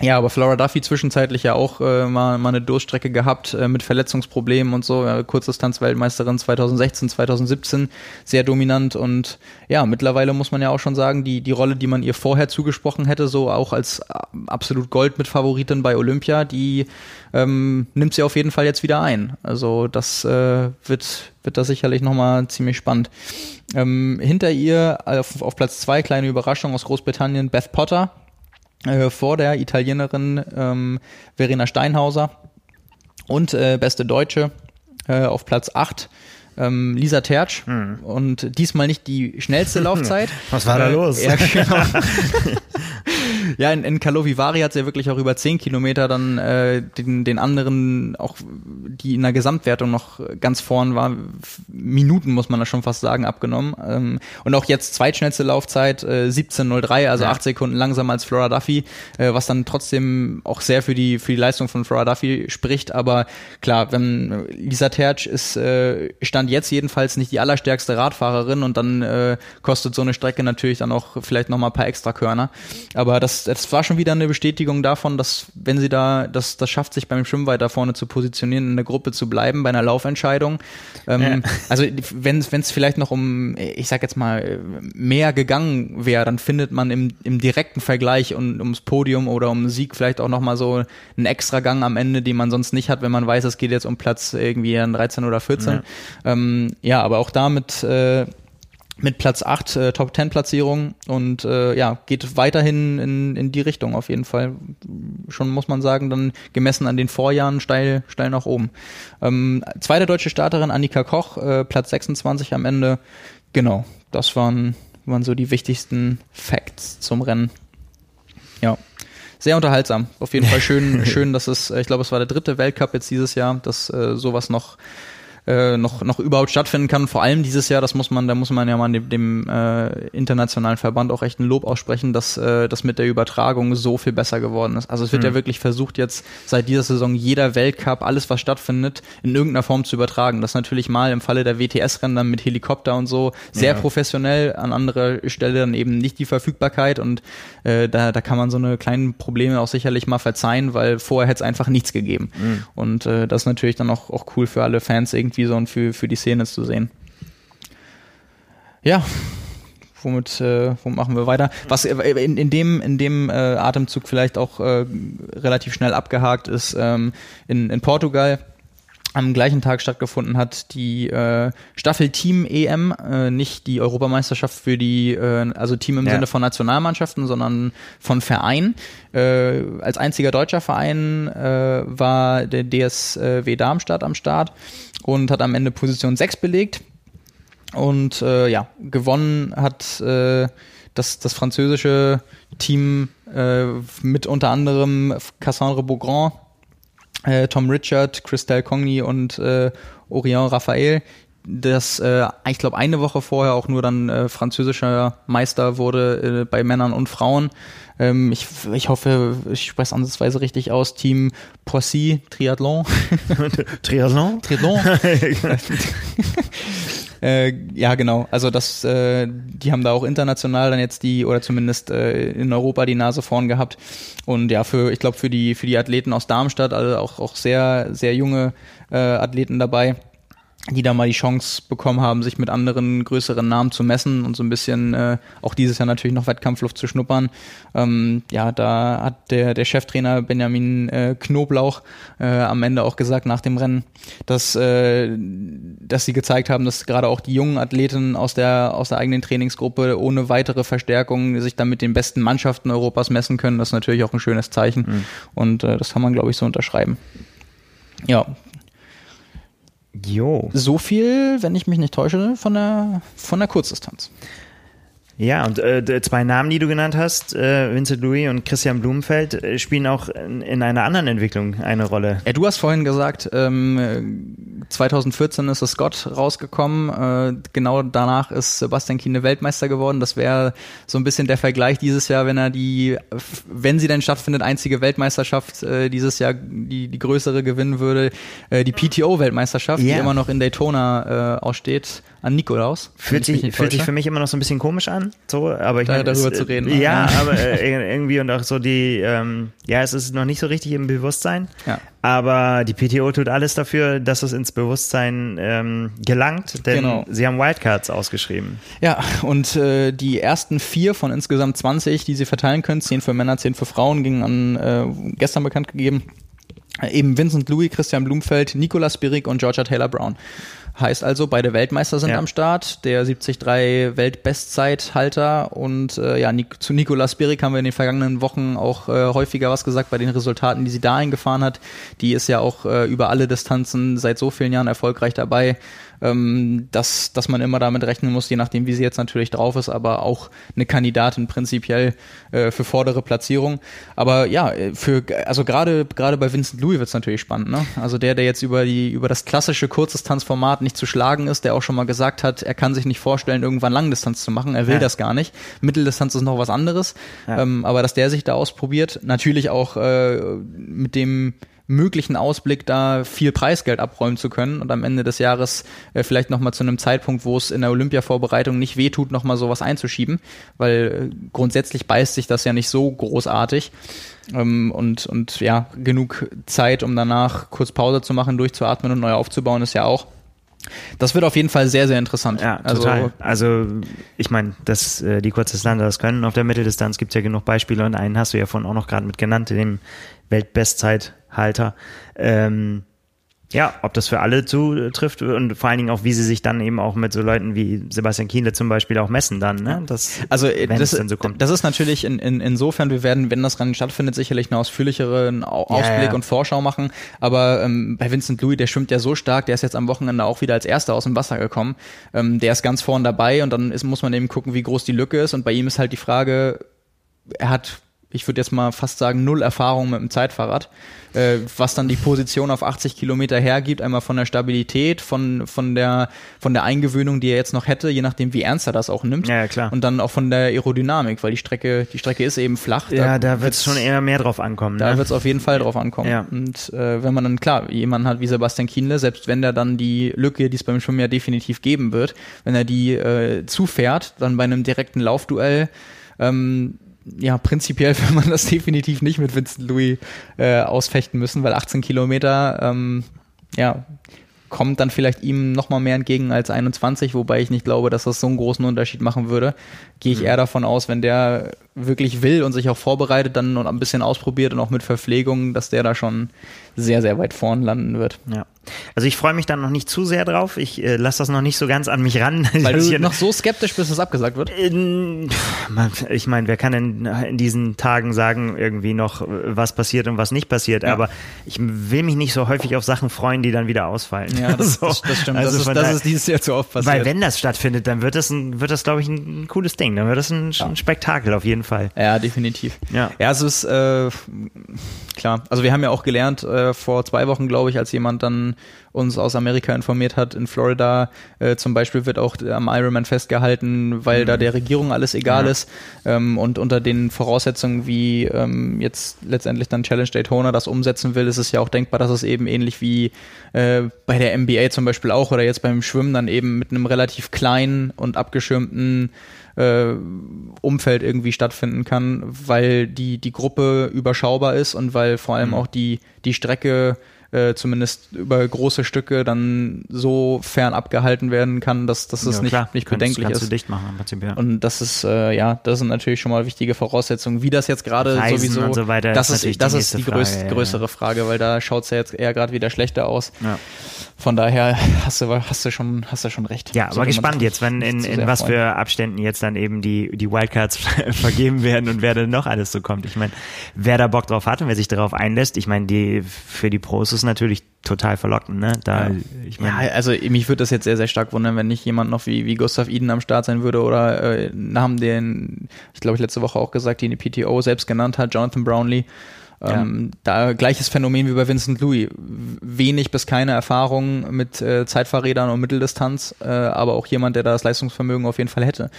Ja, aber Flora Duffy zwischenzeitlich ja auch äh, mal, mal eine Durststrecke gehabt äh, mit Verletzungsproblemen und so. Ja, Kurzdistanz-Weltmeisterin 2016, 2017, sehr dominant und ja, mittlerweile muss man ja auch schon sagen, die, die Rolle, die man ihr vorher zugesprochen hätte, so auch als äh, absolut Gold mit Favoritin bei Olympia, die ähm, nimmt sie auf jeden Fall jetzt wieder ein. Also das äh, wird, wird da sicherlich nochmal ziemlich spannend. Ähm, hinter ihr auf, auf Platz zwei, kleine Überraschung aus Großbritannien, Beth Potter äh, vor der Italienerin ähm, Verena Steinhauser und äh, beste Deutsche äh, auf Platz 8 ähm, Lisa Tertsch hm. und diesmal nicht die schnellste (laughs) Laufzeit. Was war da äh, los? Ja, genau. (laughs) (laughs) ja, in, in Kalovivari hat sie ja wirklich auch über 10 Kilometer dann äh, den, den anderen, auch die in der Gesamtwertung noch ganz vorn war, Minuten muss man da schon fast sagen, abgenommen. Ähm, und auch jetzt zweitschnellste Laufzeit, äh, 17.03, also ja. 8 Sekunden langsamer als Flora Duffy, äh, was dann trotzdem auch sehr für die, für die Leistung von Flora Duffy spricht. Aber klar, wenn Lisa Tertsch ist, äh, stand Stand jetzt jedenfalls nicht die allerstärkste Radfahrerin und dann äh, kostet so eine Strecke natürlich dann auch vielleicht nochmal ein paar extra Körner. Aber das, das war schon wieder eine Bestätigung davon, dass wenn sie da, das, das schafft, sich beim Schwimmen weiter vorne zu positionieren, in der Gruppe zu bleiben, bei einer Laufentscheidung. Ähm, ja. Also wenn es vielleicht noch um, ich sag jetzt mal, mehr gegangen wäre, dann findet man im, im direkten Vergleich und ums Podium oder um Sieg vielleicht auch nochmal so einen extra Gang am Ende, den man sonst nicht hat, wenn man weiß, es geht jetzt um Platz irgendwie an 13 oder 14. Ja. Ähm, ja, aber auch damit äh, mit Platz 8 äh, Top 10 Platzierung und äh, ja, geht weiterhin in, in die Richtung auf jeden Fall. Schon muss man sagen, dann gemessen an den Vorjahren steil, steil nach oben. Ähm, zweite deutsche Starterin Annika Koch, äh, Platz 26 am Ende. Genau, das waren, waren so die wichtigsten Facts zum Rennen. Ja. Sehr unterhaltsam. Auf jeden Fall schön, (laughs) schön, dass es, ich glaube, es war der dritte Weltcup jetzt dieses Jahr, dass äh, sowas noch äh, noch, noch überhaupt stattfinden kann. Vor allem dieses Jahr, das muss man, da muss man ja mal dem, dem äh, internationalen Verband auch echt ein Lob aussprechen, dass äh, das mit der Übertragung so viel besser geworden ist. Also es wird mhm. ja wirklich versucht, jetzt seit dieser Saison jeder Weltcup, alles was stattfindet, in irgendeiner Form zu übertragen. Das natürlich mal im Falle der WTS-Rennen dann mit Helikopter und so sehr ja. professionell, an anderer Stelle dann eben nicht die Verfügbarkeit und äh, da, da kann man so eine kleinen Probleme auch sicherlich mal verzeihen, weil vorher hätte es einfach nichts gegeben. Mhm. Und äh, das ist natürlich dann auch, auch cool für alle Fans irgendwie irgendwie so und für, für die Szene zu sehen. Ja, womit äh, wo machen wir weiter? Was äh, in, in dem in dem äh, Atemzug vielleicht auch äh, relativ schnell abgehakt ist ähm, in, in Portugal am gleichen Tag stattgefunden hat die äh, Staffel Team EM, äh, nicht die Europameisterschaft für die, äh, also Team im ja. Sinne von Nationalmannschaften, sondern von Verein. Äh, als einziger deutscher Verein äh, war der DSW Darmstadt am Start und hat am Ende Position 6 belegt. Und äh, ja, gewonnen hat äh, das, das französische Team äh, mit unter anderem Cassandre Beaugrand, äh, Tom Richard, Christelle Congny und äh, Orient Raphael, das äh, ich glaube eine Woche vorher auch nur dann äh, französischer Meister wurde äh, bei Männern und Frauen. Ähm, ich, ich hoffe, ich spreche es ansatzweise richtig aus. Team Poissy Triathlon. (laughs) Triathlon? Triathlon. (laughs) Äh, ja, genau. Also das, äh, die haben da auch international dann jetzt die oder zumindest äh, in Europa die Nase vorn gehabt. Und ja, für ich glaube für die für die Athleten aus Darmstadt, also auch auch sehr sehr junge äh, Athleten dabei die da mal die Chance bekommen haben, sich mit anderen größeren Namen zu messen und so ein bisschen äh, auch dieses Jahr natürlich noch Wettkampfluft zu schnuppern. Ähm, ja, da hat der, der Cheftrainer Benjamin äh, Knoblauch äh, am Ende auch gesagt nach dem Rennen, dass, äh, dass sie gezeigt haben, dass gerade auch die jungen Athleten aus der, aus der eigenen Trainingsgruppe ohne weitere Verstärkung sich dann mit den besten Mannschaften Europas messen können. Das ist natürlich auch ein schönes Zeichen mhm. und äh, das kann man, glaube ich, so unterschreiben. Ja, Jo. So viel, wenn ich mich nicht täusche, von der, von der Kurzdistanz. Ja, und äh, zwei Namen, die du genannt hast, äh, Vincent Louis und Christian Blumenfeld, äh, spielen auch in, in, einer anderen Entwicklung eine Rolle. Ja, du hast vorhin gesagt, ähm, 2014 ist es Scott rausgekommen, äh, genau danach ist Sebastian Kiene Weltmeister geworden. Das wäre so ein bisschen der Vergleich dieses Jahr, wenn er die, wenn sie denn stattfindet, einzige Weltmeisterschaft äh, dieses Jahr, die, die größere gewinnen würde, äh, die PTO-Weltmeisterschaft, yeah. die immer noch in Daytona äh, aussteht, an Nikolaus. Fühlt sich, fühlt sich für mich immer noch so ein bisschen komisch an. so, aber ich da, meine, darüber es, zu reden. Ja, ja. aber äh, (laughs) irgendwie und auch so die, ähm, ja, es ist noch nicht so richtig im Bewusstsein. Ja. Aber die PTO tut alles dafür, dass es ins Bewusstsein ähm, gelangt, denn Genau. sie haben Wildcards ausgeschrieben. Ja, und äh, die ersten vier von insgesamt 20, die sie verteilen können, zehn für Männer, zehn für Frauen, gingen an äh, gestern bekannt gegeben. Eben Vincent Louis, Christian Blumfeld, Nicolas Birik und Georgia Taylor Brown. Heißt also, beide Weltmeister sind Ja. am Start, der 73 Weltbestzeithalter und äh, ja, zu Nicolas Birik haben wir in den vergangenen Wochen auch äh, häufiger was gesagt bei den Resultaten, die sie da eingefahren hat. Die ist ja auch äh, über alle Distanzen seit so vielen Jahren erfolgreich dabei, ähm, dass, dass man immer damit rechnen muss, je nachdem, wie sie jetzt natürlich drauf ist, aber auch eine Kandidatin prinzipiell äh, für vordere Platzierung. Aber ja, für also gerade gerade bei Vincent Louis wird es natürlich spannend, ne? Also der, der jetzt über die über das klassische Kurzdistanzformat nicht zu schlagen ist, der auch schon mal gesagt hat, er kann sich nicht vorstellen, irgendwann Langdistanz zu machen. Er will Ja. das gar nicht. Mitteldistanz ist noch was anderes. Ja. Ähm, aber dass der sich da ausprobiert, natürlich auch äh, mit dem möglichen Ausblick, da viel Preisgeld abräumen zu können und am Ende des Jahres äh, vielleicht nochmal zu einem Zeitpunkt, wo es in der Olympia-Vorbereitung nicht wehtut, nochmal sowas einzuschieben, weil äh, grundsätzlich beißt sich das ja nicht so großartig ähm, und, und ja, genug Zeit, um danach kurz Pause zu machen, durchzuatmen und neu aufzubauen, ist ja auch. Das wird auf jeden Fall sehr, sehr interessant. Ja, also, total. Also ich meine, dass äh, die Kurzdistanzler das können. Auf der Mitteldistanz gibt es ja genug Beispiele und einen hast du ja vorhin auch noch gerade mit genannt, dem Weltbestzeithalter. Ähm, ja, ob das für alle zutrifft und vor allen Dingen auch, wie sie sich dann eben auch mit so Leuten wie Sebastian Kienle zum Beispiel auch messen dann, ne? Das, Also äh, das, so kommt. das ist natürlich in, in, insofern, wir werden, wenn das Rennen stattfindet, sicherlich einen ausführlicheren Au- Ja, Ausblick ja. und Vorschau machen. Aber ähm, bei Vincent Louis, der schwimmt ja so stark, der ist jetzt am Wochenende auch wieder als Erster aus dem Wasser gekommen. Ähm, der ist ganz vorn dabei und dann ist, muss man eben gucken, wie groß die Lücke ist. Und bei ihm ist halt die Frage, er hat, ich würde jetzt mal fast sagen, null Erfahrung mit dem Zeitfahrrad, äh, was dann die Position auf 80 Kilometer hergibt, einmal von der Stabilität, von, von, der, von der Eingewöhnung, die er jetzt noch hätte, je nachdem, wie ernst er das auch nimmt. Ja, klar. Und dann auch von der Aerodynamik, weil die Strecke, die Strecke ist eben flach. ja, da wird es schon eher mehr drauf ankommen. da ne? wird es auf jeden Fall drauf ankommen. Ja. Und äh, wenn man dann, klar, jemanden hat wie Sebastian Kienle, selbst wenn der dann die Lücke, die es beim Schwimmen ja definitiv geben wird, wenn er die äh, zufährt, dann bei einem direkten Laufduell, ähm, ja, prinzipiell (laughs) will man das definitiv nicht mit Vincent Louis äh, ausfechten müssen, weil 18 Kilometer, ähm, ja, kommt dann vielleicht ihm noch mal mehr entgegen als 21, wobei ich nicht glaube, dass das so einen großen Unterschied machen würde. Gehe ich Mhm. eher davon aus, wenn der wirklich will und sich auch vorbereitet, dann noch ein bisschen ausprobiert und auch mit Verpflegung, dass der da schon sehr, sehr weit vorn landen wird. Ja. Also ich freue mich dann noch nicht zu sehr drauf. Ich äh, lasse das noch nicht so ganz an mich ran. (laughs) Weil du noch so skeptisch bist, dass abgesagt wird. In, ich meine, wer kann denn in diesen Tagen sagen, irgendwie noch, äh, was passiert und was nicht passiert? Ja. Aber ich will mich nicht so häufig auf Sachen freuen, die dann wieder ausfallen. Ja, (laughs) das, So. das, das stimmt. Also das, ist, das ist dieses Jahr zu oft passiert. Weil wenn das stattfindet, dann wird das, ein, wird das glaube ich, ein cooles Ding. Dann wird das ein, ein Spektakel auf jeden Fall. Ja, definitiv. Ja. ja es ist äh, klar. Also wir haben ja auch gelernt äh, vor zwei Wochen, glaube ich, als jemand dann uns aus Amerika informiert hat, in Florida äh, zum Beispiel wird auch am Ironman festgehalten, weil da der Regierung alles egal Mhm. Ja. ist ähm, und unter den Voraussetzungen, wie ähm, jetzt letztendlich dann Challenge Daytona das umsetzen will, ist es ja auch denkbar, dass es eben ähnlich wie äh, bei der NBA zum Beispiel auch oder jetzt beim Schwimmen dann eben mit einem relativ kleinen und abgeschirmten äh, Umfeld irgendwie stattfinden kann, weil die, die Gruppe überschaubar ist und weil vor allem Mhm. auch die, die Strecke äh, zumindest über große Stücke dann so fern abgehalten werden kann, dass, dass es Ja, nicht, klar. nicht bedenklich kannst ist. du dicht machen im Prinzip, ja. Und das ist, äh, ja, das sind natürlich schon mal wichtige Voraussetzungen. Wie das jetzt gerade sowieso, so weiter das ist das die ist die nächste größ, Frage, ja, größere Frage, weil da schaut's ja jetzt eher gerade wieder schlechter aus. ja. Von daher hast du, hast du schon, hast du schon recht. Ja, aber Sollte man gespannt jetzt, wenn in, in was freuen. für Abständen jetzt dann eben die, die Wildcards (laughs) vergeben werden und wer dann noch alles so kommt. Ich meine, wer da Bock drauf hat und wer sich darauf einlässt, ich meine, die für die Pros ist natürlich total verlockend, ne? Da, Ja. ich Ja, meine, also mich würde das jetzt sehr, sehr stark wundern, wenn nicht jemand noch wie, wie Gustav Iden am Start sein würde oder äh, Namen, den, ich glaube, ich letzte Woche auch gesagt, die die PTO selbst genannt hat, Jonathan Brownlee. Ähm, Da gleiches Phänomen wie bei Vincent Louis. Wenig bis keine Erfahrung mit äh, Zeitfahrrädern und Mitteldistanz, äh, aber auch jemand, der da das Leistungsvermögen auf jeden Fall hätte.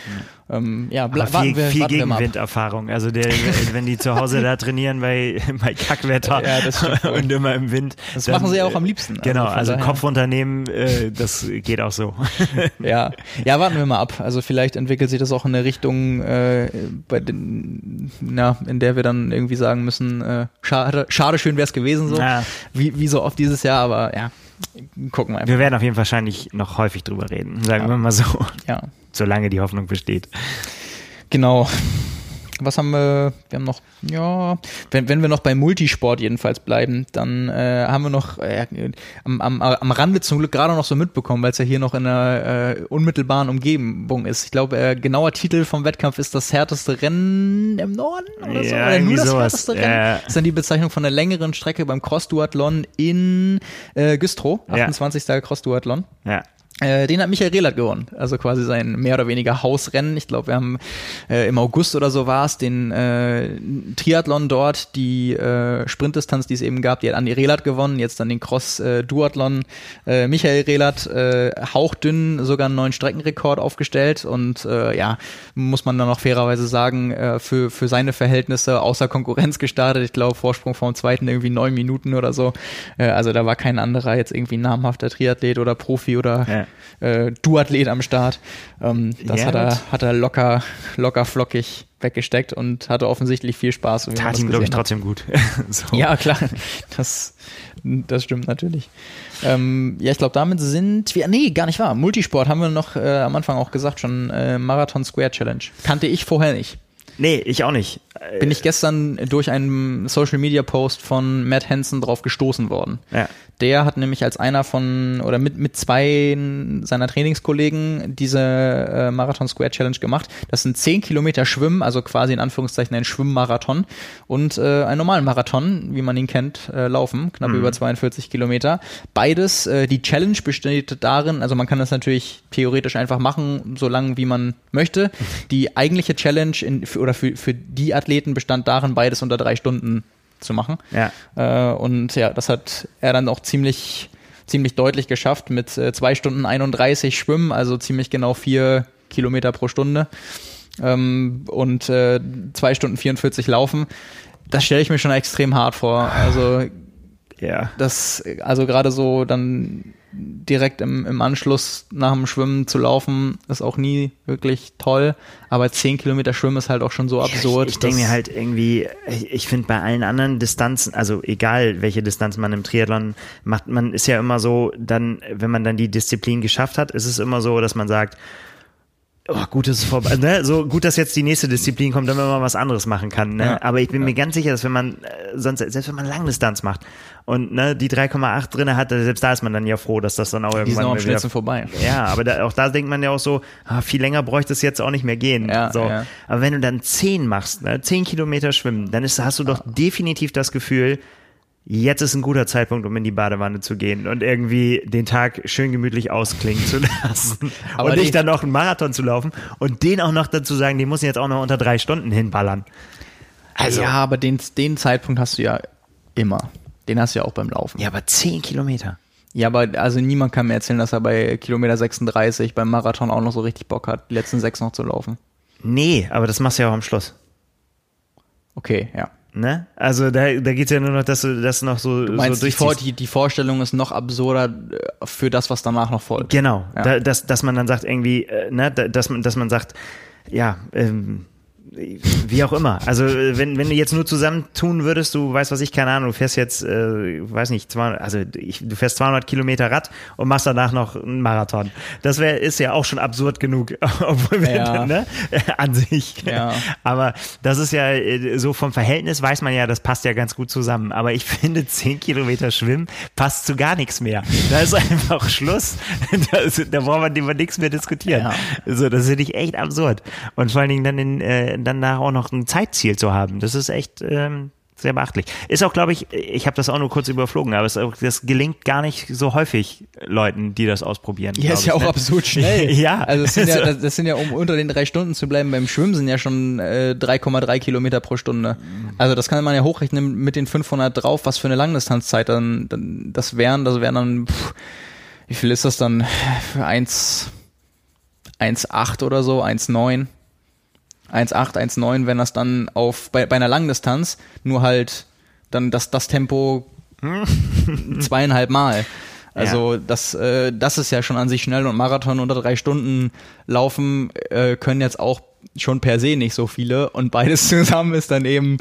Ähm, ja, Aber viel, warten wir, viel. Gegenwinderfahrung. Also der, wenn die zu Hause da trainieren bei, (laughs) bei Kackwetter Ja, und immer im Wind. Das dann, machen sie ja auch äh, am liebsten. Genau, von also daher- Kopf äh, das geht auch so. (laughs) Ja, ja, warten wir mal ab. Also vielleicht entwickelt sich das auch in eine Richtung, äh, bei den, na, in der wir dann irgendwie sagen müssen, äh, schade, schade, schön wäre es gewesen so, Ja. wie, wie so oft dieses Jahr, aber ja, gucken wir einfach. Wir werden auf jeden Fall wahrscheinlich noch häufig drüber reden, sagen Ja. wir mal so, Ja, solange die Hoffnung besteht. genau. Was haben wir? Wir haben noch, ja, wenn, wenn wir noch bei Multisport jedenfalls bleiben, dann äh, haben wir noch äh, am, am, am Rande zum Glück gerade noch so mitbekommen, weil es ja hier noch in einer äh, unmittelbaren Umgebung ist. Ich glaube, äh, genauer Titel vom Wettkampf ist das härteste Rennen im Norden oder so. Ja, Oder nur das sowas. härteste Rennen. Ja. Das ist dann die Bezeichnung von einer längeren Strecke beim Cross-Duathlon in äh, Güstrow, Ja. 28. Cross-Duathlon. Ja. Äh, den hat Michael Rehlert gewonnen. Also quasi sein mehr oder weniger Hausrennen. Ich glaube, wir haben äh, im August oder so war es, den äh, Triathlon dort, die äh, Sprintdistanz, die es eben gab, die hat Andi Rehlert gewonnen. Jetzt dann den Cross-Duathlon. Äh, Michael Rehlert äh, hauchdünn sogar einen neuen Streckenrekord aufgestellt. Und äh, ja, muss man dann noch fairerweise sagen, äh, für, für seine Verhältnisse außer Konkurrenz gestartet. Ich glaube, Vorsprung vom zweiten irgendwie neun Minuten oder so. Äh, also da war kein anderer jetzt irgendwie namhafter Triathlet oder Profi oder Ja. Äh, Duathlet am Start. Ähm, das Ja, hat, er, hat er locker, locker flockig weggesteckt und hatte offensichtlich viel Spaß. Tat ihm, glaube ich, hat. trotzdem gut. (laughs) so. Ja, klar. Das, das stimmt natürlich. Ähm, ja, ich glaube, damit sind wir. Nee, gar nicht wahr. Multisport haben wir noch äh, am Anfang auch gesagt, schon äh, Marathon Square Challenge. Kannte ich vorher nicht. Nee, ich auch nicht. Bin ich gestern durch einen Social Media Post von Matt Hansen drauf gestoßen worden. Ja. Der hat nämlich als einer von oder mit, mit zwei seiner Trainingskollegen diese äh, Marathon Square Challenge gemacht. Das sind 10 Kilometer Schwimmen, also quasi in Anführungszeichen ein Schwimmmarathon und äh, einen normalen Marathon, wie man ihn kennt, äh, laufen, knapp über 42 Kilometer. Beides, äh, die Challenge besteht darin, also man kann das natürlich theoretisch einfach machen, so lange wie man möchte. (laughs) Die eigentliche Challenge in, für, oder für, für die Athleten bestand darin, beides unter drei Stunden zu machen. Ja. Äh, und ja, das hat er dann auch ziemlich, ziemlich deutlich geschafft mit äh, zwei Stunden 31 Schwimmen, also ziemlich genau vier Kilometer pro Stunde ähm, und äh, zwei Stunden 44 Laufen. Das stelle ich mir schon extrem hart vor. Also Ja. das, also gerade so dann direkt im, im Anschluss nach dem Schwimmen zu laufen, ist auch nie wirklich toll. Aber 10 Kilometer Schwimmen ist halt auch schon so absurd. Ich, ich denke mir halt irgendwie, ich, ich finde bei allen anderen Distanzen, also egal welche Distanz man im Triathlon macht, man ist ja immer so, dann, wenn man dann die Disziplin geschafft hat, ist es immer so, dass man sagt, Oh, gut, dass es vorbei, ne? So gut, dass jetzt die nächste Disziplin kommt, damit man was anderes machen kann. Ne? Ja. Aber ich bin mir ganz sicher, dass wenn man äh, sonst selbst wenn man Langdistanz macht und ne, die 3,8 drinne hat, selbst da ist man dann ja froh, dass das dann auch die sind irgendwann auch am wieder schnellsten vorbei. ja, aber da, auch da denkt man ja auch so, ah, viel länger bräuchte es jetzt auch nicht mehr gehen. Ja, so. ja. Aber wenn du dann zehn machst, ne, zehn Kilometer schwimmen, dann ist, hast du doch definitiv das Gefühl, jetzt ist ein guter Zeitpunkt, um in die Badewanne zu gehen und irgendwie den Tag schön gemütlich ausklingen zu (laughs) lassen. Aber und die- nicht dann noch einen Marathon zu laufen und den auch noch dazu sagen, muss ich jetzt auch noch unter drei Stunden hinballern. Also, ja, aber den, den Zeitpunkt hast du ja immer. Den hast du ja auch beim Laufen. ja, aber zehn Kilometer. Ja, aber also niemand kann mir erzählen, dass er bei Kilometer 36 beim Marathon auch noch so richtig Bock hat, die letzten sechs noch zu laufen. Nee, aber das machst du ja auch am Schluss. Okay, ja. Ne? Also da, da geht's ja nur noch, dass du das noch so, Du meinst, so durchziehst. die, die Vorstellung ist noch absurder äh, für das, was danach noch folgt. Genau, Ja. da, dass, dass man dann sagt irgendwie, äh, ne, da- dass man, dass man sagt, ja, ähm, wie auch immer. Also wenn, wenn du jetzt nur zusammentun würdest, du weißt was ich, keine Ahnung, du fährst jetzt, äh, weiß nicht, 200, also ich, du fährst 200 Kilometer Rad und machst danach noch einen Marathon. Das wäre ist ja auch schon absurd genug, (laughs) obwohl wir, Ja. ne, an sich. Ja. Aber das ist ja äh, so vom Verhältnis weiß man ja, das passt ja ganz gut zusammen. Aber ich (laughs) finde 10 Kilometer Schwimmen passt zu gar nichts mehr. Da ist (laughs) einfach Schluss. Da, ist, da braucht man über nichts mehr diskutieren. Ja. So, das finde ich echt absurd. Und vor allen Dingen dann in, äh, dann da auch noch ein Zeitziel zu haben. Das ist echt, ähm, sehr beachtlich. Ist auch, glaube ich, ich habe das auch nur kurz überflogen, aber es, das gelingt gar nicht so häufig Leuten, die das ausprobieren. Ja, ist ja auch ne? absurd schnell. (laughs) ja. Also das sind ja, (laughs) das, das sind ja, um unter den drei Stunden zu bleiben beim Schwimmen, sind ja schon äh, 3,3 Kilometer pro Stunde. Also das kann man ja hochrechnen mit den 500 drauf, was für eine Langdistanzzeit dann, dann das wären, das wären dann, pff, wie viel ist das dann? Für 1, 1,8 oder so, 1,9. 1,8, 1,9, wenn das dann auf bei, bei einer Langdistanz nur halt dann das, das Tempo (laughs) zweieinhalb Mal. Also das, äh, das ist ja schon an sich schnell und Marathon unter drei Stunden laufen äh, können jetzt auch schon per se nicht so viele und beides (laughs) zusammen ist dann eben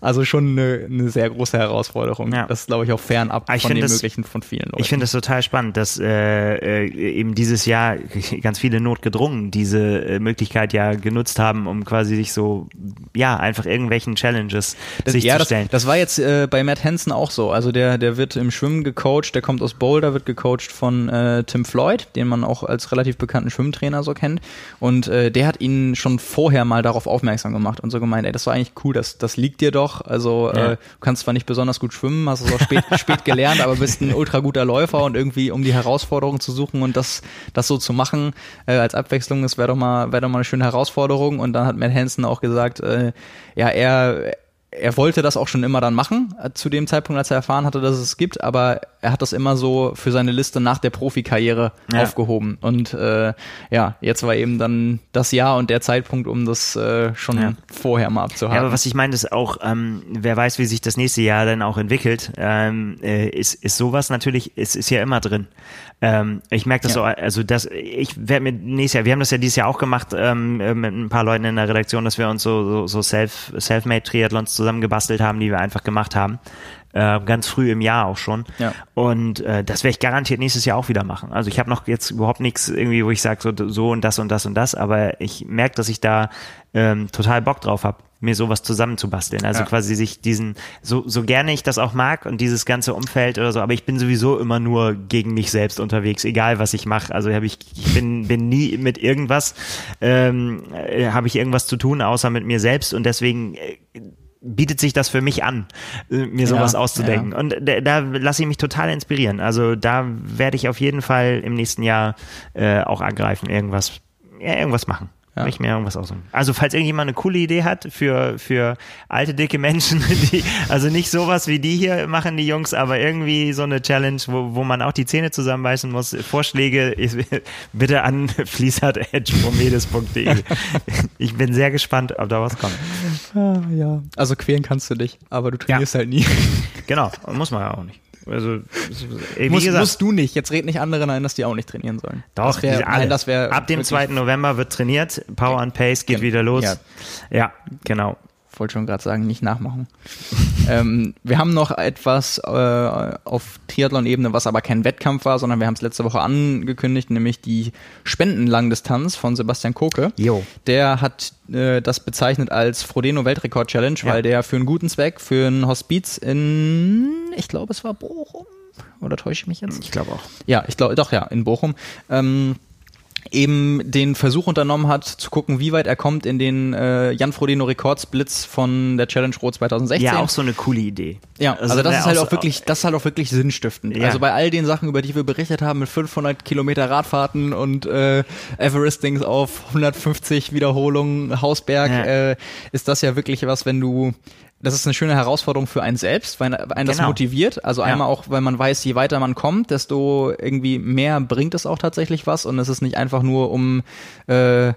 also schon eine, eine sehr große Herausforderung. Ja. Das ist, glaube ich, auch fernab Ah, ich von den das- möglichen von vielen Leuten. Ich finde das total spannend, dass äh, äh, eben dieses Jahr (laughs) ganz viele notgedrungen diese äh, Möglichkeit ja genutzt haben, um quasi sich so, ja, einfach irgendwelchen Challenges Das, sich ja, zu das, stellen. das war jetzt äh, bei Matt Hansen auch so. Also der, der wird im Schwimmen gecoacht, der kommt aus Boulder, wird gecoacht von äh, Tim Floyd, den man auch als relativ bekannten Schwimmtrainer so kennt. Und äh, der hat ihn schon vorher mal darauf aufmerksam gemacht und so gemeint, ey, das war eigentlich cool, das, das liegt dir doch. Also Ja. äh, du kannst zwar nicht besonders gut schwimmen, hast es auch spät, (laughs) spät gelernt, aber bist ein ultra guter Läufer und irgendwie um die Herausforderung zu suchen und das, das so zu machen äh, als Abwechslung, das wäre doch mal, wäre doch mal eine schöne Herausforderung. Und dann hat Matt Hansen auch gesagt, äh, ja, er er wollte das auch schon immer dann machen, äh, zu dem Zeitpunkt, als er erfahren hatte, dass es es gibt, aber er hat das immer so für seine Liste nach der Profikarriere Ja. aufgehoben. Und äh, ja, jetzt war eben dann das Jahr und der Zeitpunkt, um das äh, schon Ja. vorher mal Ja, abzuhaken. aber was ich meine, ist auch, ähm, wer weiß, wie sich das nächste Jahr dann auch entwickelt, ähm, äh, ist, ist sowas natürlich, es ist ja immer drin. Ähm, ich merke das Ja. so, also das, ich werde mir nächstes Jahr, wir haben das ja dieses Jahr auch gemacht ähm, äh, mit ein paar Leuten in der Redaktion, dass wir uns so, so, so Self, Self-Made Triathlons zusammengebastelt haben, die wir einfach gemacht haben. Äh, ganz früh im Jahr auch schon. Ja. Und äh, das werde ich garantiert nächstes Jahr auch wieder machen. Also ich habe noch jetzt überhaupt nichts irgendwie, wo ich sage so, so und das und das und das, aber ich merke, dass ich da ähm, total Bock drauf habe, mir sowas zusammenzubasteln. Also Ja. quasi sich diesen, so, so gerne ich das auch mag und dieses ganze Umfeld oder so, aber ich bin sowieso immer nur gegen mich selbst unterwegs, egal was ich mache. Also habe ich, ich bin, bin nie mit irgendwas, ähm, äh, habe ich irgendwas zu tun, außer mit mir selbst und deswegen äh, bietet sich das für mich an, äh, mir sowas Ja, auszudenken. Und da, da lasse ich mich total inspirieren. Also da werde ich auf jeden Fall im nächsten Jahr äh, auch angreifen, irgendwas, ja, irgendwas machen. Ja. Ja. Ich mir irgendwas aussuchen. Also falls irgendjemand eine coole Idee hat für, für alte, dicke Menschen, (laughs) die, also nicht sowas wie die hier machen, die Jungs, aber irgendwie so eine Challenge, wo, wo man auch die Zähne zusammenbeißen muss, Vorschläge ist, (laughs) bitte an (laughs) fließert.promedes.de. Ich bin sehr gespannt, ob da was kommt. Ah, ja. Also quälen kannst du dich, aber du trainierst halt nie. Genau, muss man ja auch nicht. Also, wie Musst, gesagt, musst du nicht. Jetzt red nicht anderen ein, dass die auch nicht trainieren sollen. doch, das wär, nein, das wäre Ab dem 2. November wird trainiert, Power and Pace geht wieder los. Ja. ja genau. Wollte schon gerade sagen, nicht nachmachen. (laughs) ähm, wir haben noch etwas äh, auf Triathlon-Ebene, was aber kein Wettkampf war, sondern wir haben es letzte Woche angekündigt, nämlich die Spendenlangdistanz von Sebastian Koke. Jo. Der hat äh, das bezeichnet als Frodeno Weltrekord Challenge, Ja. weil der für einen guten Zweck, für ein Hospiz in, ich glaube, es war Bochum. Oder täusche ich mich jetzt? Ich glaube auch. Ja, ich glaube, doch, ja, in Bochum. Ähm, eben den Versuch unternommen hat, zu gucken, wie weit er kommt in den äh, Jan Frodeno Rekordsblitz von der Challenge Rot 2016. Ja, auch so eine coole Idee. Ja, also, das ne, ist halt auch wirklich, das ist halt auch wirklich sinnstiftend. Ja. Also bei all den Sachen, über die wir berichtet haben, mit 500 Kilometer Radfahrten und äh, Everestings auf 150 Wiederholungen, Hausberg, Ja. äh, ist das ja wirklich was, wenn du das ist eine schöne Herausforderung für einen selbst, weil einen das Genau. motiviert. Also Ja. einmal auch, weil man weiß, je weiter man kommt, desto irgendwie mehr bringt es auch tatsächlich was. Und es ist nicht einfach nur um äh,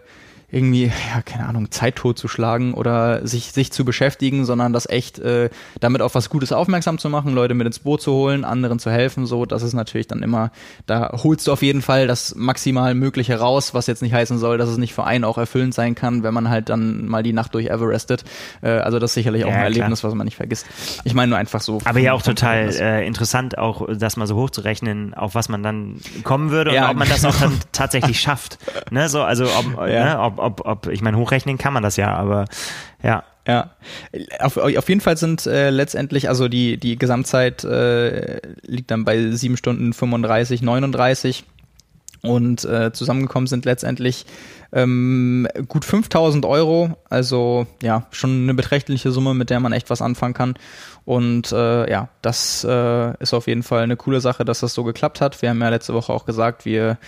irgendwie, ja, keine Ahnung, Zeit totzuschlagen oder sich, sich zu beschäftigen, sondern das echt äh, damit auf was Gutes aufmerksam zu machen, Leute mit ins Boot zu holen, anderen zu helfen, so, das ist natürlich dann immer, da holst du auf jeden Fall das maximal Mögliche raus, was jetzt nicht heißen soll, dass es nicht für einen auch erfüllend sein kann, wenn man halt dann mal die Nacht durch Everestet. Äh, also das ist sicherlich auch Ja, ein klar. Erlebnis, was man nicht vergisst. Ich meine nur einfach so. Aber ja auch total äh, interessant, auch das mal so hochzurechnen, auf was man dann kommen würde Ja, und ob man das auch dann (laughs) tatsächlich schafft. Ne, so, also ob, Ja. ne, ob, ob, ob, ich meine, hochrechnen kann man das ja, aber ja. Ja, auf, auf jeden Fall sind äh, letztendlich, also die, die Gesamtzeit äh, liegt dann bei 7 Stunden 35, 39 und äh, zusammengekommen sind letztendlich Ähm, gut 5000 Euro, also ja, schon eine beträchtliche Summe, mit der man echt was anfangen kann. Und äh, ja, das äh, ist auf jeden Fall eine coole Sache, dass das so geklappt hat. Wir haben ja letzte Woche auch gesagt, wir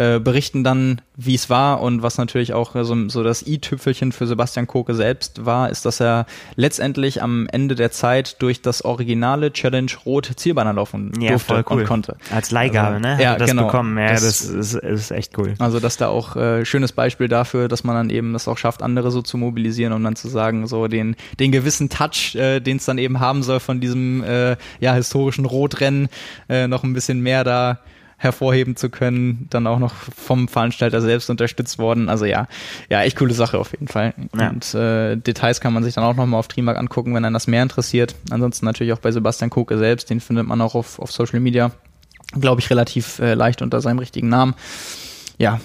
äh, berichten dann, wie es war und was natürlich auch so, so das i-Tüpfelchen für Sebastian Koke selbst war, ist, dass er letztendlich am Ende der Zeit durch das originale Challenge Rot Zielbanner laufen ja, durfte voll cool. und konnte. Als Leihgabe, Also, ne? Hat ja, das genau. bekommen. Ja, Das- das, ist, ist echt cool. Also, dass da auch äh, schönes Beispiel dafür, dass man dann eben das auch schafft, andere so zu mobilisieren, um dann zu sagen, so den, den gewissen Touch, äh, den es dann eben haben soll von diesem äh, ja, historischen Rotrennen, äh, noch ein bisschen mehr da hervorheben zu können, dann auch noch vom Veranstalter selbst unterstützt worden. Also ja, ja, echt coole Sache auf jeden Fall. Ja. Und äh, Details kann man sich dann auch nochmal auf Trimark angucken, wenn einen das mehr interessiert. Ansonsten natürlich auch bei Sebastian Koke selbst, den findet man auch auf, auf Social Media, glaube ich, relativ äh, leicht unter seinem richtigen Namen. Ja,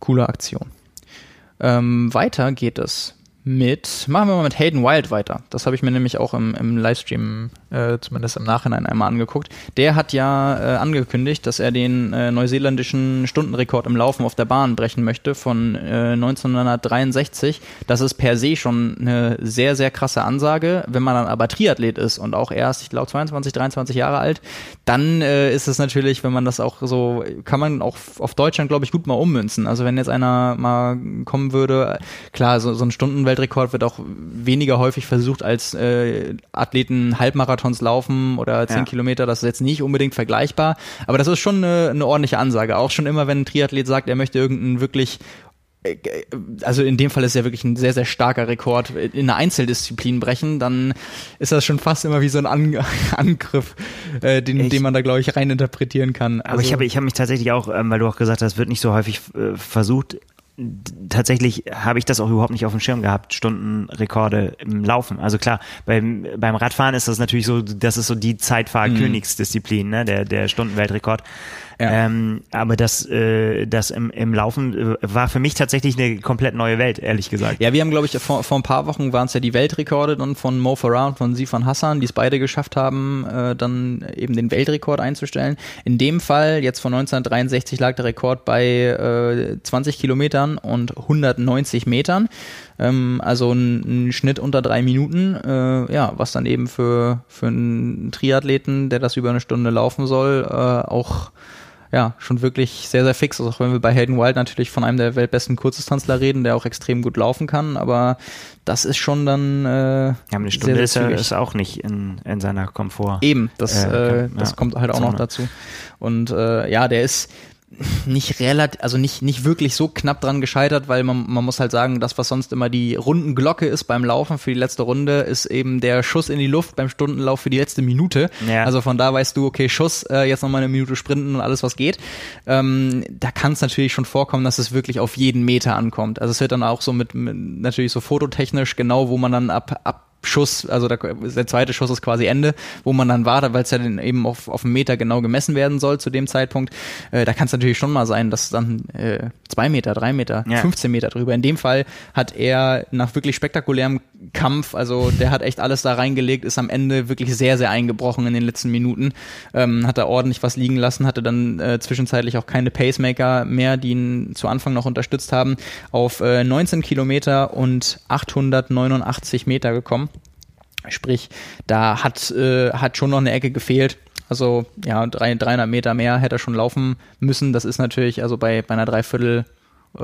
coole Aktion. Ähm, weiter geht es mit, machen wir mal mit Hayden Wild weiter. Das habe ich mir nämlich auch im, im Livestream, äh, zumindest im Nachhinein einmal angeguckt. Der hat ja äh, angekündigt, dass er den äh, neuseeländischen Stundenrekord im Laufen auf der Bahn brechen möchte von äh, 1963. Das ist per se schon eine sehr, sehr krasse Ansage. Wenn man dann aber Triathlet ist und auch erst, ich glaube, 22, 23 Jahre alt, dann äh, ist es natürlich, wenn man das auch so, kann man auch auf Deutschland, glaube ich, gut mal ummünzen. Also wenn jetzt einer mal kommen würde, klar, so, so ein Stundenweltrekord wird auch weniger häufig versucht, als äh, Athleten Halbmarathons laufen oder 10 Ja. Kilometer. Das ist jetzt nicht unbedingt vergleichbar, aber das ist schon eine, eine ordentliche Ansage. Auch schon immer, wenn ein Triathlet sagt, er möchte irgendeinen wirklich äh, also in dem Fall ist ja wirklich ein sehr, sehr starker Rekord in einer Einzeldisziplin brechen, dann ist das schon fast immer wie so ein An (laughs) Angriff, äh, den, Ich- den man da, glaube ich, reininterpretieren kann. Aber ich habe ich hab mich tatsächlich auch, ähm, weil du auch gesagt hast, wird nicht so häufig äh, versucht. Tatsächlich habe ich das auch überhaupt nicht auf dem Schirm gehabt, Stundenrekorde im Laufen. Also klar, beim, beim Radfahren ist das natürlich so, das ist so die Zeitfahr-Königsdisziplin, ne, der, der Stundenweltrekord. Ja. Ähm, aber das, äh, das im, im Laufen äh, war für mich tatsächlich eine komplett neue Welt, ehrlich gesagt. Ja, wir haben, glaube ich, vor, vor ein paar Wochen waren es ja die Weltrekorde dann von Mo Farah und von Sifan Hassan, die es beide geschafft haben, äh, dann eben den Weltrekord einzustellen. In dem Fall, jetzt von 1963, lag der Rekord bei äh, 20 Kilometern und 190 Metern. Ähm, also ein, ein Schnitt unter drei Minuten, äh, ja, was dann eben für, für einen Triathleten, der das über eine Stunde laufen soll, äh, auch ja, schon wirklich sehr, sehr fix. Also auch wenn wir bei Hayden Wild natürlich von einem der weltbesten Kurzdistanzler reden, der auch extrem gut laufen kann, aber das ist schon dann äh, Ja, eine Stunde sehr, ist, sehr er, ist auch nicht in, in seiner Komfort. Eben, das, Äh, äh, das ja. kommt halt auch noch dazu. Und äh, ja, der ist nicht relativ, also nicht, nicht wirklich so knapp dran gescheitert, weil man, man muss halt sagen, das, was sonst immer die Rundenglocke ist beim Laufen für die letzte Runde, ist eben der Schuss in die Luft beim Stundenlauf für die letzte Minute. Ja. Also von da weißt du, okay, Schuss, äh, jetzt nochmal eine Minute sprinten und alles, was geht. Ähm, da kann es natürlich schon vorkommen, dass es wirklich auf jeden Meter ankommt. Also es wird dann auch so mit, mit natürlich so fototechnisch genau, wo man dann ab, ab Schuss, also der, der zweite Schuss ist quasi Ende, wo man dann wartet, weil es ja dann eben auf, auf einen Meter genau gemessen werden soll zu dem Zeitpunkt. Äh, da kann es natürlich schon mal sein, dass dann äh, zwei Meter, drei Meter, Ja. 15 Meter drüber. In dem Fall hat er nach wirklich spektakulärem Kampf, also der hat echt alles da reingelegt, ist am Ende wirklich sehr, sehr eingebrochen in den letzten Minuten, ähm, hat er ordentlich was liegen lassen, hatte dann äh, zwischenzeitlich auch keine Pacemaker mehr, die ihn zu Anfang noch unterstützt haben, auf äh, 19 Kilometer und 889 Meter gekommen. Sprich, da hat, äh, hat schon noch eine Ecke gefehlt. Also ja, drei, 300 Meter mehr hätte er schon laufen müssen. Das ist natürlich also bei, bei einer Dreiviertel äh,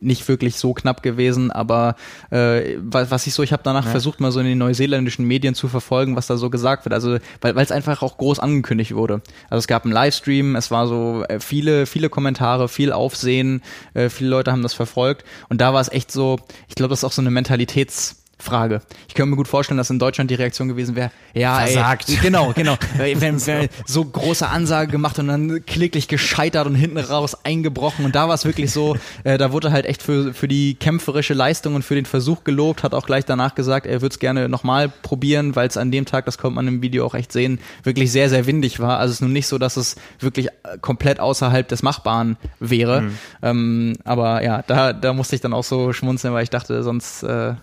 nicht wirklich so knapp gewesen, aber äh, was, was ich so, ich habe danach versucht, mal so in den neuseeländischen Medien zu verfolgen, was da so gesagt wird. Also weil es einfach auch groß angekündigt wurde. Also es gab einen Livestream, es war so äh, viele, viele Kommentare, viel Aufsehen, äh, viele Leute haben das verfolgt und da war es echt so, ich glaube, das ist auch so eine Mentalitäts Frage. Ich könnte mir gut vorstellen, dass in Deutschland die Reaktion gewesen wäre, ja, Versagt. Ey, (laughs) genau, genau. (laughs) Wenn, wenn so große Ansage gemacht und dann kläglich gescheitert und hinten raus eingebrochen und da war es wirklich so, äh, da wurde halt echt für, für die kämpferische Leistung und für den Versuch gelobt, hat auch gleich danach gesagt, er würde es gerne nochmal probieren, weil es an dem Tag, das konnte man im Video auch echt sehen, wirklich sehr, sehr windig war. Also es ist nun nicht so, dass es wirklich äh, komplett außerhalb des Machbaren wäre. Mhm. Ähm, aber ja, da, da musste ich dann auch so schmunzeln, weil ich dachte, sonst äh,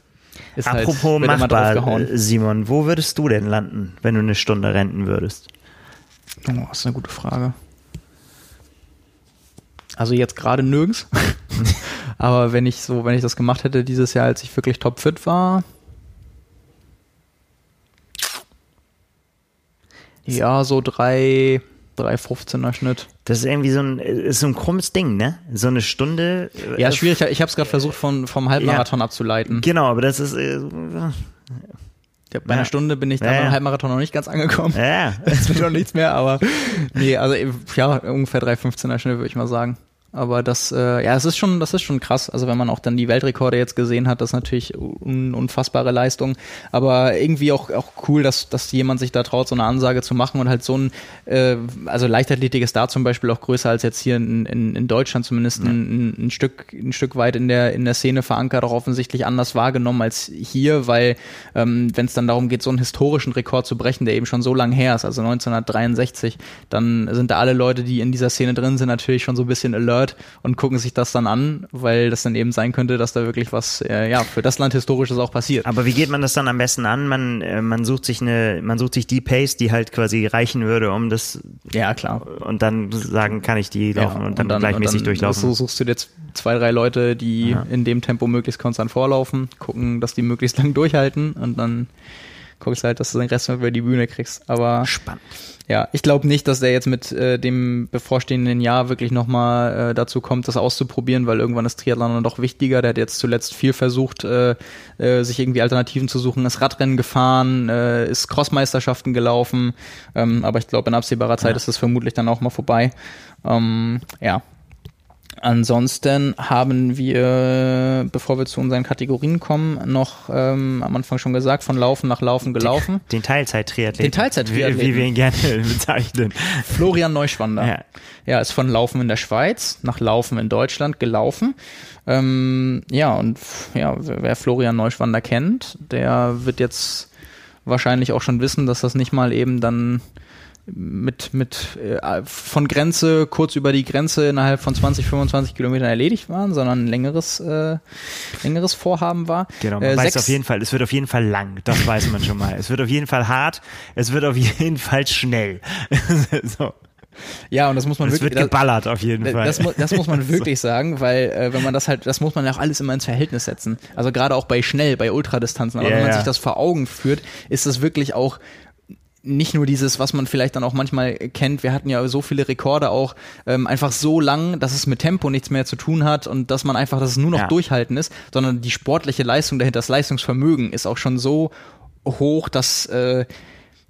ist Apropos halt, wird immer machbar, äh, Simon, wo würdest du denn landen, wenn du eine Stunde renten würdest? Oh, das ist eine gute Frage. Also jetzt gerade nirgends. (laughs) Aber wenn ich so, wenn ich das gemacht hätte dieses Jahr, als ich wirklich topfit war, ja, so drei, 3,15er Schnitt. Das ist irgendwie so ein, ist so ein krummes Ding, ne? So eine Stunde. Ja, ist schwierig. Ich habe es gerade versucht, von, vom Halbmarathon ja, abzuleiten. Genau, aber das ist. Äh, ja, bei einer Stunde bin ich dann ja, beim Halbmarathon noch nicht ganz angekommen. Ja. (laughs) Jetzt wird noch nichts mehr, aber nee, also ja, ungefähr 3,15er Schnitt, würde ich mal sagen. Aber das, äh, ja, es ist schon, das ist schon krass. Also wenn man auch dann die Weltrekorde jetzt gesehen hat, das ist natürlich un unfassbare Leistung. Aber irgendwie auch, auch cool, dass, dass jemand sich da traut, so eine Ansage zu machen und halt so ein, äh, also Leichtathletik ist da zum Beispiel auch größer als jetzt hier in, in, in Deutschland zumindest ja. ein, ein Stück, ein Stück weit in der, in der Szene verankert, auch offensichtlich anders wahrgenommen als hier, weil ähm, wenn es dann darum geht, so einen historischen Rekord zu brechen, der eben schon so lang her ist, also 1963, dann sind da alle Leute, die in dieser Szene drin sind, natürlich schon so ein bisschen alert Nerd und gucken sich das dann an, weil das dann eben sein könnte, dass da wirklich was äh, ja für das Land historisches auch passiert. Aber wie geht man das dann am besten an? Man äh, man sucht sich eine man sucht sich die Pace, die halt quasi reichen würde, um das ja klar und dann sagen, kann ich die laufen ja, und, dann und dann gleichmäßig und dann durchlaufen. So suchst du jetzt zwei drei Leute, die Aha. in dem Tempo möglichst konstant vorlaufen, gucken, dass die möglichst lang durchhalten und dann guckst halt, dass du den Rest über die Bühne kriegst. Aber spannend. Ja, ich glaube nicht, dass der jetzt mit äh, dem bevorstehenden Jahr wirklich nochmal äh, dazu kommt, das auszuprobieren, weil irgendwann ist Triathlon dann doch wichtiger. Der hat jetzt zuletzt viel versucht, äh, äh, sich irgendwie Alternativen zu suchen, ist Radrennen gefahren, äh, ist Crossmeisterschaften gelaufen, ähm, aber ich glaube, in absehbarer Zeit ja. ist das vermutlich dann auch mal vorbei. Ähm, ja, Ansonsten haben wir, bevor wir zu unseren Kategorien kommen, noch ähm, am Anfang schon gesagt, von Laufen nach Laufen gelaufen. Den, Teilzeit-Triathleten. Den Teilzeit-Triathleten. Wie, wie, wir ihn gerne (laughs) bezeichnen. Florian Neuschwander. Ja. ja, ist von Laufen in der Schweiz nach Laufen in Deutschland gelaufen. Ähm, ja, und ja, wer Florian Neuschwander kennt, der wird jetzt wahrscheinlich auch schon wissen, dass das nicht mal eben dann mit, mit äh, von Grenze, kurz über die Grenze innerhalb von 20, 25 Kilometern erledigt waren, sondern ein längeres, äh, längeres Vorhaben war. Genau, man äh, weiß auf jeden Fall, es wird auf jeden Fall lang, das weiß man schon mal. Es wird auf jeden Fall hart, es wird auf (laughs) jeden Fall schnell. (laughs) so. Ja, und das muss man das wirklich. Es wird geballert auf jeden das, Fall. Das, das muss man (laughs) wirklich so. sagen, weil äh, wenn man das halt, das muss man ja auch alles immer ins Verhältnis setzen. Also gerade auch bei schnell, bei Ultradistanzen. Aber yeah, wenn man sich das vor Augen führt, ist das wirklich auch nicht nur dieses, was man vielleicht dann auch manchmal kennt, wir hatten ja so viele Rekorde auch ähm, einfach so lang, dass es mit Tempo nichts mehr zu tun hat und dass man einfach, dass es nur noch ja. durchhalten ist, sondern die sportliche Leistung dahinter, das Leistungsvermögen ist auch schon so hoch, dass äh,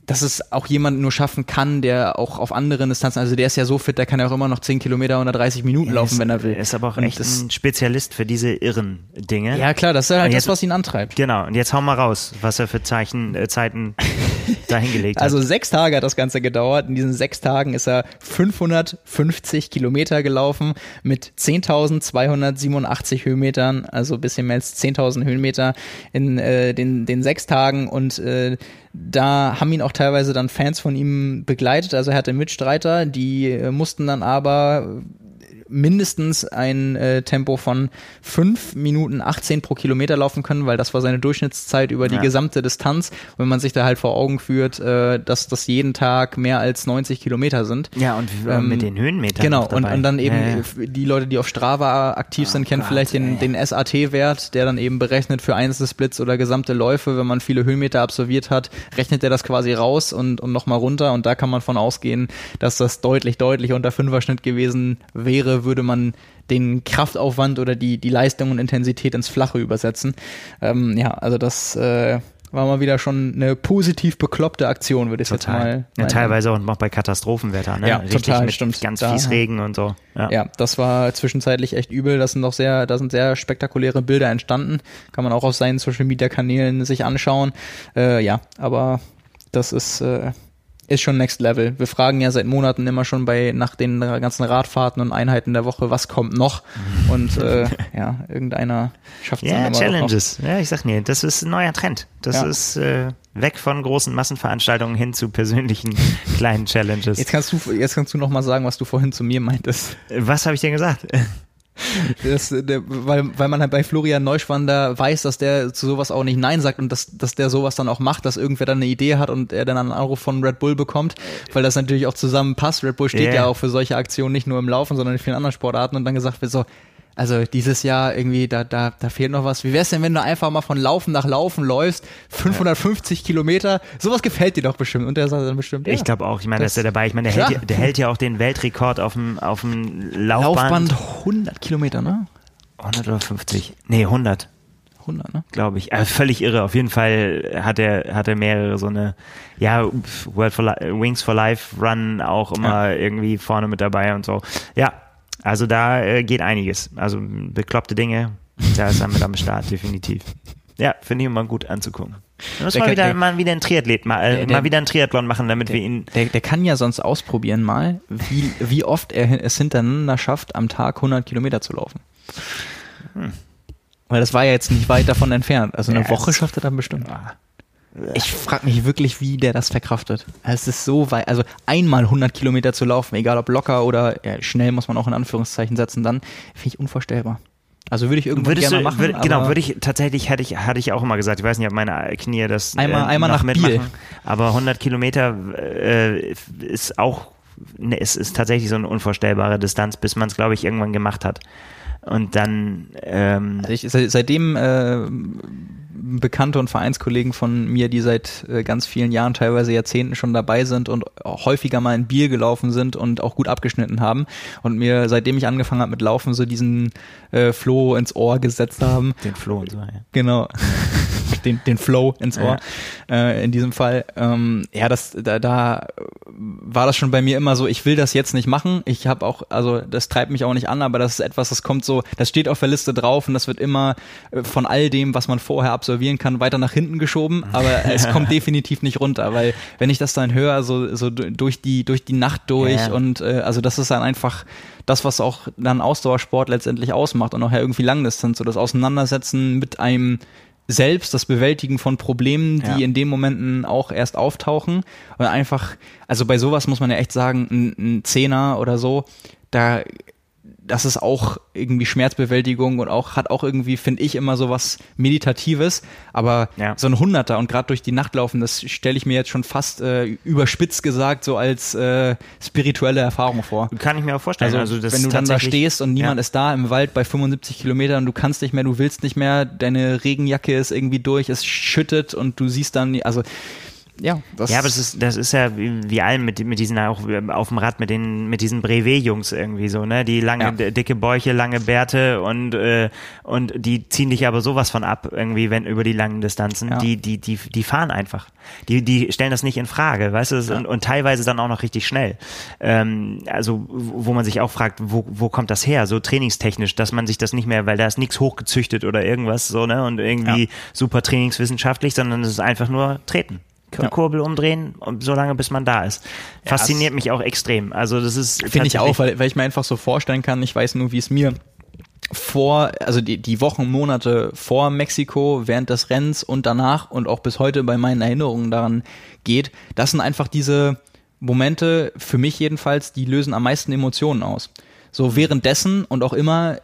dass es auch jemand nur schaffen kann, der auch auf anderen Distanzen, also der ist ja so fit, der kann ja auch immer noch 10 Kilometer unter 30 Minuten laufen, ist, wenn er will. Er ist aber auch und echt ein Spezialist für diese irren Dinge. Ja klar, das ist halt jetzt, das, was ihn antreibt. Genau, und jetzt hau mal raus, was er für Zeichen, äh, Zeiten (laughs) dahingelegt hat. Also sechs Tage hat das Ganze gedauert. In diesen sechs Tagen ist er 550 Kilometer gelaufen mit 10.287 Höhenmetern, also ein bisschen mehr als 10.000 Höhenmeter in äh, den, den sechs Tagen und äh, da haben ihn auch teilweise dann Fans von ihm begleitet. Also er hatte Mitstreiter, die äh, mussten dann aber mindestens ein äh, Tempo von 5 Minuten 18 pro Kilometer laufen können, weil das war seine Durchschnittszeit über die ja. gesamte Distanz. wenn man sich da halt vor Augen führt, äh, dass das jeden Tag mehr als 90 Kilometer sind. Ja, und ähm, mit den Höhenmetern. Genau, und, und dann eben ja, ja. die Leute, die auf Strava aktiv oh sind, kennen Gott, vielleicht den, den SAT-Wert, der dann eben berechnet für Einzelsplits oder gesamte Läufe, wenn man viele Höhenmeter absolviert hat, rechnet er das quasi raus und, und nochmal runter und da kann man von ausgehen, dass das deutlich, deutlich unter Fünferschnitt gewesen wäre, würde man den Kraftaufwand oder die, die Leistung und Intensität ins Flache übersetzen. Ähm, ja, also das äh, war mal wieder schon eine positiv bekloppte Aktion, würde ich total. jetzt mal. Ja, teilweise auch noch bei Katastrophenwetter, ne? Ja, Richtig total, mit stimmt. Ganz fies Regen und so. Ja. ja. das war zwischenzeitlich echt übel. Das sind doch sehr, da sind sehr spektakuläre Bilder entstanden. Kann man auch auf seinen Social Media Kanälen sich anschauen. Äh, ja, aber das ist äh, ist schon Next Level. Wir fragen ja seit Monaten immer schon bei nach den ganzen Radfahrten und Einheiten der Woche, was kommt noch? (laughs) Und äh, ja, irgendeiner schafft es ja, dann Challenges. Ja, ich sag mir, das ist ein neuer Trend. Das ja. ist äh, weg von großen Massenveranstaltungen hin zu persönlichen (laughs) kleinen Challenges. Jetzt kannst du jetzt kannst du noch mal sagen, was du vorhin zu mir meintest. Was habe ich denn gesagt? Das, der, weil, weil man halt bei Florian Neuschwander weiß, dass der zu sowas auch nicht Nein sagt und dass, dass der sowas dann auch macht, dass irgendwer dann eine Idee hat und er dann einen Anruf von Red Bull bekommt, weil das natürlich auch zusammenpasst. Red Bull steht Yeah. ja auch für solche Aktionen nicht nur im Laufen, sondern in vielen anderen Sportarten und dann gesagt wird so, also dieses Jahr irgendwie, da, da, da fehlt noch was. Wie wär's denn, wenn du einfach mal von Laufen nach Laufen läufst, 550 Kilometer, sowas gefällt dir doch bestimmt. Und der sagt dann bestimmt, ja. Ich glaube auch, ich meine, Das- das ist er dabei. Ich meine, der, hält ja, der hält ja auch den Weltrekord auf dem, auf dem Laufband. Laufband 100 Kilometer, ne? 100 oder 50? Nee, 100, 100, ne? glaube ich. Also völlig irre. Auf jeden Fall hat er, hat er mehrere so eine, ja, World for Li Wings for Life Run auch immer irgendwie vorne mit dabei und so. Ja, also da äh, geht einiges. Also bekloppte Dinge, da ist er mit am Start, definitiv. Ja, finde ich immer gut anzugucken. Da muss Der mal kann- wieder, der- mal wieder ein Triathlet, mal, äh, Der- der- mal wieder ein Triathlon machen, damit wir ihn Der, der kann ja sonst ausprobieren mal, wie, wie oft er es hintereinander schafft, am Tag 100 Kilometer zu laufen. Weil das war ja jetzt nicht weit davon entfernt. Also eine Ja, Woche schafft er dann bestimmt. Ich frage mich wirklich, wie der das verkraftet. Es ist so weit, also einmal 100 Kilometer zu laufen, egal ob locker oder ja, schnell, muss man auch in Anführungszeichen setzen, dann finde ich unvorstellbar. Also würde ich irgendwann Würdest gerne du, machen. würd, genau, würde ich tatsächlich, hatte ich, hatte ich auch immer gesagt, ich weiß nicht, ob meine Knie das Einmal- äh, einmal nach mitmachen, Biel. aber 100 Kilometer äh, ist auch, ne, es ist tatsächlich so eine unvorstellbare Distanz, bis man es, glaube ich, irgendwann gemacht hat. Und dann, ähm, Also ich, seit, seitdem äh, Bekannte und Vereinskollegen von mir, die seit äh, ganz vielen Jahren, teilweise Jahrzehnten schon dabei sind und häufiger mal in Bier gelaufen sind und auch gut abgeschnitten haben und mir, seitdem ich angefangen habe mit Laufen, so diesen äh, Floh ins Ohr gesetzt haben. den Flo und so, ja. Genau. Den, den Flow ins Ohr. Äh, in diesem Fall. Ähm, ja, das, da, da war das schon bei mir immer so, ich will das jetzt nicht machen. Ich habe auch, also das treibt mich auch nicht an, aber das ist etwas, das kommt so, das steht auf der Liste drauf und das wird immer äh, von all dem, was man vorher absolvieren kann, weiter nach hinten geschoben. Aber (laughs) es kommt definitiv nicht runter, weil wenn ich das dann höre, so, so durch die, durch die Nacht durch Ja. und äh, also das ist dann einfach das, was auch dann Ausdauersport letztendlich ausmacht und auch ja irgendwie Langdistanz, so das Auseinandersetzen mit einem selbst, das Bewältigen von Problemen, die Ja. in den Momenten auch erst auftauchen und einfach, also bei sowas muss man ja echt sagen, ein, ein Zehner oder so, da das ist auch irgendwie Schmerzbewältigung und auch hat auch irgendwie, finde ich, immer so was Meditatives. Aber Ja. so ein Hunderter und gerade durch die Nacht laufen, das stelle ich mir jetzt schon fast äh, überspitzt gesagt so als äh, spirituelle Erfahrung vor. Kann ich mir auch vorstellen. Also, Also, wenn du dann da stehst und niemand ja. ist da im Wald bei 75 Kilometern, du kannst nicht mehr, du willst nicht mehr, deine Regenjacke ist irgendwie durch, es schüttet und du siehst dann, also ja, das Ja, aber das ist, das ist ja wie, wie allen mit, mit diesen auch auf dem Rad mit den mit diesen Brevet-Jungs irgendwie so, ne? Die lange Ja. dicke Bäuche, lange Bärte und äh, und die ziehen dich aber sowas von ab irgendwie, wenn über die langen Distanzen. Ja. Die die die die fahren einfach. Die die stellen das nicht in Frage, weißt du? Und, und teilweise dann auch noch richtig schnell. Ähm, also wo man sich auch fragt, wo wo kommt das her? So trainingstechnisch, dass man sich das nicht mehr, weil da ist nichts hochgezüchtet oder irgendwas so, ne? Und irgendwie Ja. super trainingswissenschaftlich, sondern es ist einfach nur treten. Ja. Kurbel umdrehen und so lange bis man da ist. Fasziniert mich auch extrem. Also das ist Finde ich auch, weil, weil ich mir einfach so vorstellen kann, ich weiß nur, wie es mir vor, also die, die Wochen, Monate vor Mexiko, während des Rennens und danach und auch bis heute bei meinen Erinnerungen daran geht, das sind einfach diese Momente, für mich jedenfalls, die lösen am meisten Emotionen aus. So währenddessen und auch immer,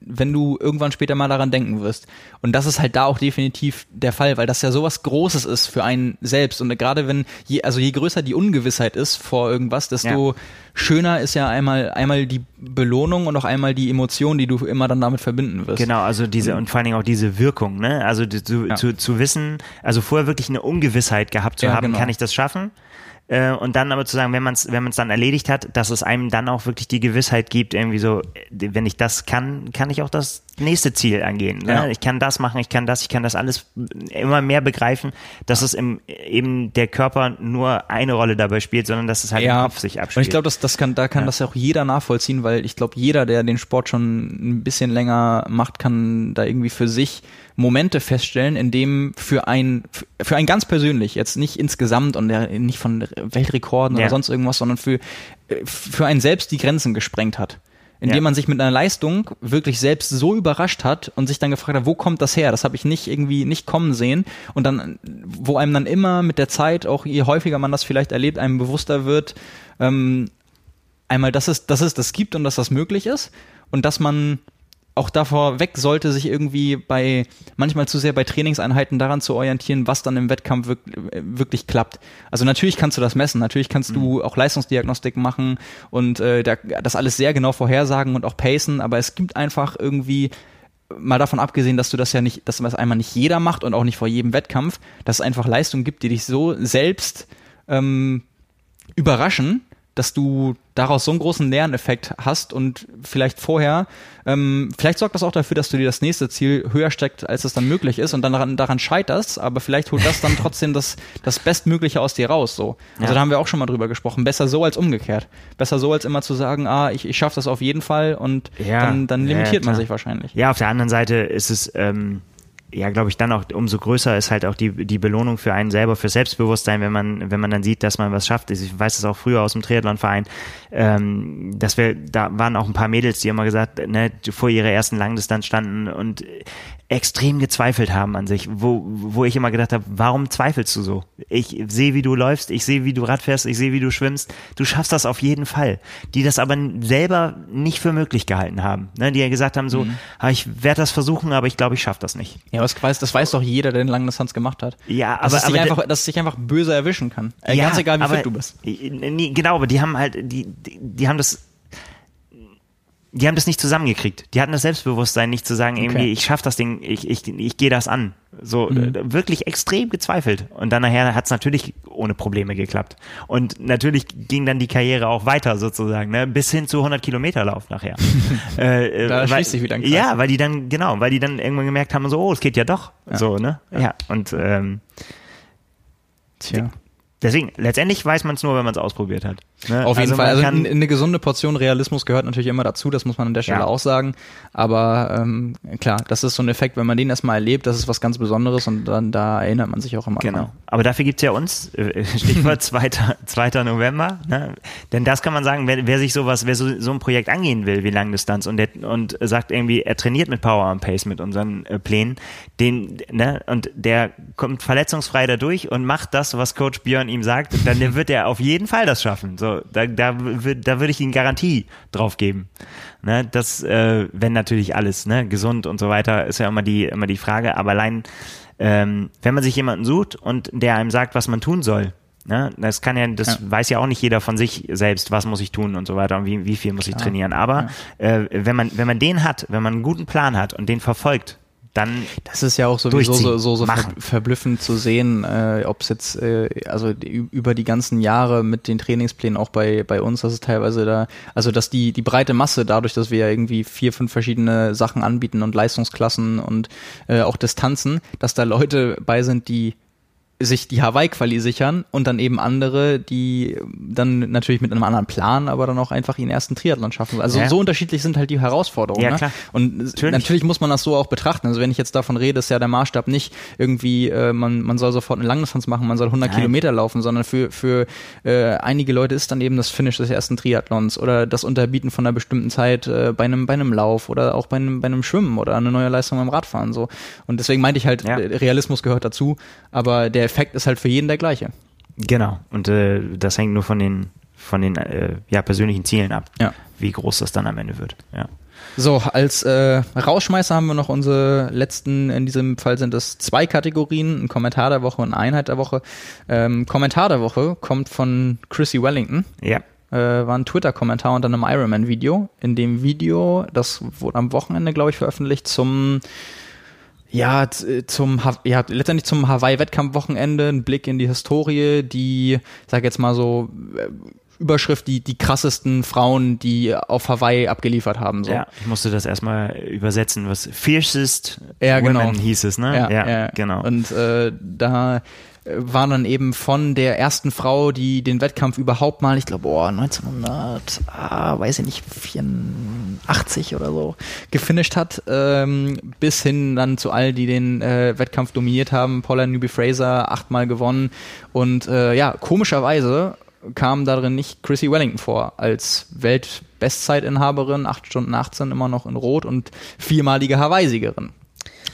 wenn du irgendwann später mal daran denken wirst. Und das ist halt da auch definitiv der Fall, weil das ja sowas Großes ist für einen selbst. Und gerade wenn, je, also je größer die Ungewissheit ist vor irgendwas, desto schöner ist ja einmal, einmal die Belohnung und auch einmal die Emotion, die du immer dann damit verbinden wirst. Genau, also diese und vor allen Dingen auch diese Wirkung, ne? Also zu, Ja. zu, zu wissen, also vorher wirklich eine Ungewissheit gehabt zu Ja, haben, genau. kann ich das schaffen? Äh, und dann aber zu sagen, wenn man es wenn man's dann erledigt hat, dass es einem dann auch wirklich die Gewissheit gibt, irgendwie so, äh, wenn ich das kann, kann ich auch das nächste Ziel angehen. Ne? Ja. Ich kann das machen, ich kann das, ich kann das alles immer mehr begreifen, dass es im, eben der Körper nur eine Rolle dabei spielt, sondern dass es halt im Kopf sich abspielt. Und ich glaube, das, das kann, da kann Ja. das ja auch jeder nachvollziehen, weil ich glaube, jeder, der den Sport schon ein bisschen länger macht, kann da irgendwie für sich Momente feststellen, in dem für ein, für ein ganz persönlich, jetzt nicht insgesamt und der, nicht von Weltrekorden Ja. oder sonst irgendwas, sondern für, für einen selbst die Grenzen gesprengt hat. Indem Ja. man sich mit einer Leistung wirklich selbst so überrascht hat und sich dann gefragt hat, wo kommt das her? Das habe ich nicht irgendwie nicht kommen sehen. Und dann, wo einem dann immer mit der Zeit, auch je häufiger man das vielleicht erlebt, einem bewusster wird, ähm, einmal, dass es, dass es das gibt und dass das möglich ist und dass man auch davor weg sollte, sich irgendwie bei manchmal zu sehr bei Trainingseinheiten daran zu orientieren, was dann im Wettkampf wirklich, wirklich klappt. Also natürlich kannst du das messen, natürlich kannst mhm. du auch Leistungsdiagnostik machen und äh, das alles sehr genau vorhersagen und auch pacen, aber es gibt einfach irgendwie mal davon abgesehen, dass du das ja nicht, dass das einmal nicht jeder macht und auch nicht vor jedem Wettkampf, dass es einfach Leistungen gibt, die dich so selbst ähm, überraschen, dass du daraus so einen großen Lerneffekt hast und vielleicht vorher, ähm, vielleicht sorgt das auch dafür, dass du dir das nächste Ziel höher steckt, als es dann möglich ist und dann daran, daran scheiterst, aber vielleicht holt das dann trotzdem das, das Bestmögliche aus dir raus, so. Also ja. da haben wir auch schon mal drüber gesprochen. Besser so als umgekehrt. Besser so als immer zu sagen, ah, ich, ich schaffe das auf jeden Fall und ja, dann, dann limitiert ja, man sich wahrscheinlich. Ja, auf der anderen Seite ist es, ähm, ja, glaube ich, dann auch umso größer ist halt auch die, die Belohnung für einen selber, für Selbstbewusstsein, wenn man, wenn man dann sieht, dass man was schafft. Ich weiß es auch früher aus dem Triathlonverein, ähm, dass wir, da waren auch ein paar Mädels, die immer gesagt, ne, vor ihrer ersten Langdistanz standen und extrem gezweifelt haben an sich, wo, wo ich immer gedacht habe, warum zweifelst du so? Ich sehe, wie du läufst, ich sehe, wie du Rad fährst, ich sehe, wie du schwimmst. Du schaffst das auf jeden Fall. Die das aber selber nicht für möglich gehalten haben. Ne? Die ja gesagt haben so, mhm. ah, ich werde das versuchen, aber ich glaube, ich schaffe das nicht. Ja, das weiß, das weiß doch jeder, der den langen Distanz gemacht hat. Ja, aber, dass, es aber einfach, dass es sich einfach böse erwischen kann. Äh, ja, ganz egal, wie aber, fit du bist. Genau, aber die haben halt, die, die, die haben das die haben das nicht zusammengekriegt. Die hatten das Selbstbewusstsein nicht zu sagen, irgendwie, okay. ich schaff das Ding, ich, ich, ich gehe das an. So mhm. äh, wirklich extrem gezweifelt. Und dann nachher hat es natürlich ohne Probleme geklappt. Und natürlich ging dann die Karriere auch weiter sozusagen, ne? bis hin zu 100 Kilometer Lauf nachher. (laughs) äh, äh, da weil, schließt sich wieder ein Kreis. Ja, weil die dann, genau, weil die dann irgendwann gemerkt haben, so, oh, es geht ja doch. Ja. So, ne? Ja. ja. Und ähm, Tja. Deswegen, letztendlich weiß man es nur, wenn man es ausprobiert hat. Ne? Auf jeden also Fall. Also eine gesunde Portion Realismus gehört natürlich immer dazu, das muss man an der Stelle ja. auch sagen. Aber ähm, klar, das ist so ein Effekt, wenn man den erstmal erlebt, das ist was ganz Besonderes und dann da erinnert man sich auch immer Genau. Dran. Aber dafür gibt's ja uns, äh, (laughs) Stichwort 2. 2. November. Ne? Denn das kann man sagen, wer, wer sich sowas, wer so, so ein Projekt angehen will wie Langdistanz und, der, und sagt irgendwie, er trainiert mit Power and Pace mit unseren äh, Plänen, den, ne, und der kommt verletzungsfrei da durch und macht das, was Coach Björn ihm sagt, dann wird er auf jeden Fall das schaffen. So, da, da, da würde ich Ihnen Garantie drauf geben. Ne, das, äh, wenn natürlich alles, ne, gesund und so weiter, ist ja immer die, immer die Frage. Aber allein, ähm, wenn man sich jemanden sucht und der einem sagt, was man tun soll, ne, das kann ja, das ja. weiß ja auch nicht jeder von sich selbst, was muss ich tun und so weiter und wie, wie viel muss Klar. ich trainieren. Aber ja. äh, wenn man, wenn man den hat, wenn man einen guten Plan hat und den verfolgt, dann das ist ja auch sowieso so, so, so ver verblüffend zu sehen, äh, ob es jetzt äh, also über die ganzen Jahre mit den Trainingsplänen auch bei bei uns, dass es teilweise da also dass die die breite Masse dadurch, dass wir ja irgendwie vier fünf verschiedene Sachen anbieten und Leistungsklassen und äh, auch Distanzen, dass da Leute bei sind, die sich die Hawaii-Quali sichern und dann eben andere, die dann natürlich mit einem anderen Plan, aber dann auch einfach ihren ersten Triathlon schaffen. Also ja. so unterschiedlich sind halt die Herausforderungen. Ja, ne? klar. Und natürlich. natürlich. muss man das so auch betrachten. Also wenn ich jetzt davon rede, ist ja der Maßstab nicht irgendwie, äh, man, man soll sofort eine Langdistanz machen, man soll 100 Nein. Kilometer laufen, sondern für, für äh, einige Leute ist dann eben das Finish des ersten Triathlons oder das Unterbieten von einer bestimmten Zeit äh, bei einem bei einem Lauf oder auch bei einem bei einem Schwimmen oder eine neue Leistung beim Radfahren so. Und deswegen meinte ich halt, ja. Realismus gehört dazu, aber der Effekt ist halt für jeden der gleiche. Genau. Und äh, das hängt nur von den, von den äh, ja, persönlichen Zielen ab, ja. wie groß das dann am Ende wird. Ja. So, als äh, Rausschmeißer haben wir noch unsere letzten, in diesem Fall sind es zwei Kategorien, ein Kommentar der Woche und eine Einheit der Woche. Ähm, Kommentar der Woche kommt von Chrissy Wellington. Ja. Äh, war ein Twitter-Kommentar unter einem Ironman-Video. In dem Video, das wurde am Wochenende, glaube ich, veröffentlicht, zum ja, zum, ja, letztendlich zum Hawaii-Wettkampfwochenende, ein Blick in die Historie, die, sag jetzt mal so, äh, Überschrift, die, die krassesten Frauen, die auf Hawaii abgeliefert haben. So. Ja, ich musste das erstmal übersetzen, was fiercest ja, genau. women hieß es, ne? Ja, ja, ja. genau. Und äh, da war dann eben von der ersten Frau, die den Wettkampf überhaupt mal, ich glaube, oh, 1900, ah, weiß ich nicht, 84 oder so, gefinisht hat, ähm, bis hin dann zu all, die den äh, Wettkampf dominiert haben. Paula Newby Fraser achtmal gewonnen und äh, ja, komischerweise kam darin nicht Chrissy Wellington vor als Weltbestzeitinhaberin, 8 Stunden 18 immer noch in Rot und viermalige Hawaii-Siegerin.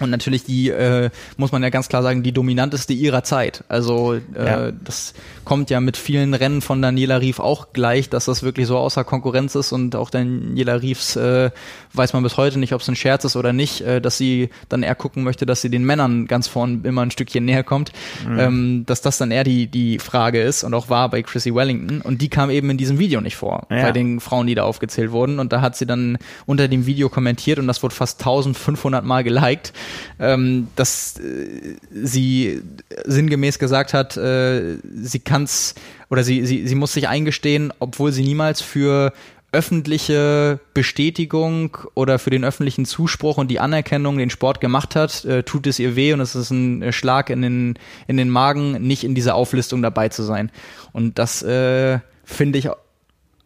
Und natürlich die, äh, muss man ja ganz klar sagen, die dominanteste ihrer Zeit. Also äh, ja. das kommt ja mit vielen Rennen von Daniela Rief auch gleich, dass das wirklich so außer Konkurrenz ist und auch Daniela Riefs äh, weiß man bis heute nicht, ob es ein Scherz ist oder nicht, äh, dass sie dann eher gucken möchte, dass sie den Männern ganz vorn immer ein Stückchen näher kommt, mhm. ähm, dass das dann eher die, die Frage ist und auch war bei Chrissy Wellington und die kam eben in diesem Video nicht vor, ja. bei den Frauen, die da aufgezählt wurden und da hat sie dann unter dem Video kommentiert und das wurde fast 1500 Mal geliked ähm, dass äh, sie sinngemäß gesagt hat, äh, sie kann's oder sie, sie, sie muss sich eingestehen, obwohl sie niemals für öffentliche Bestätigung oder für den öffentlichen Zuspruch und die Anerkennung den Sport gemacht hat, äh, tut es ihr weh und es ist ein Schlag in den, in den Magen, nicht in dieser Auflistung dabei zu sein. Und das äh, finde ich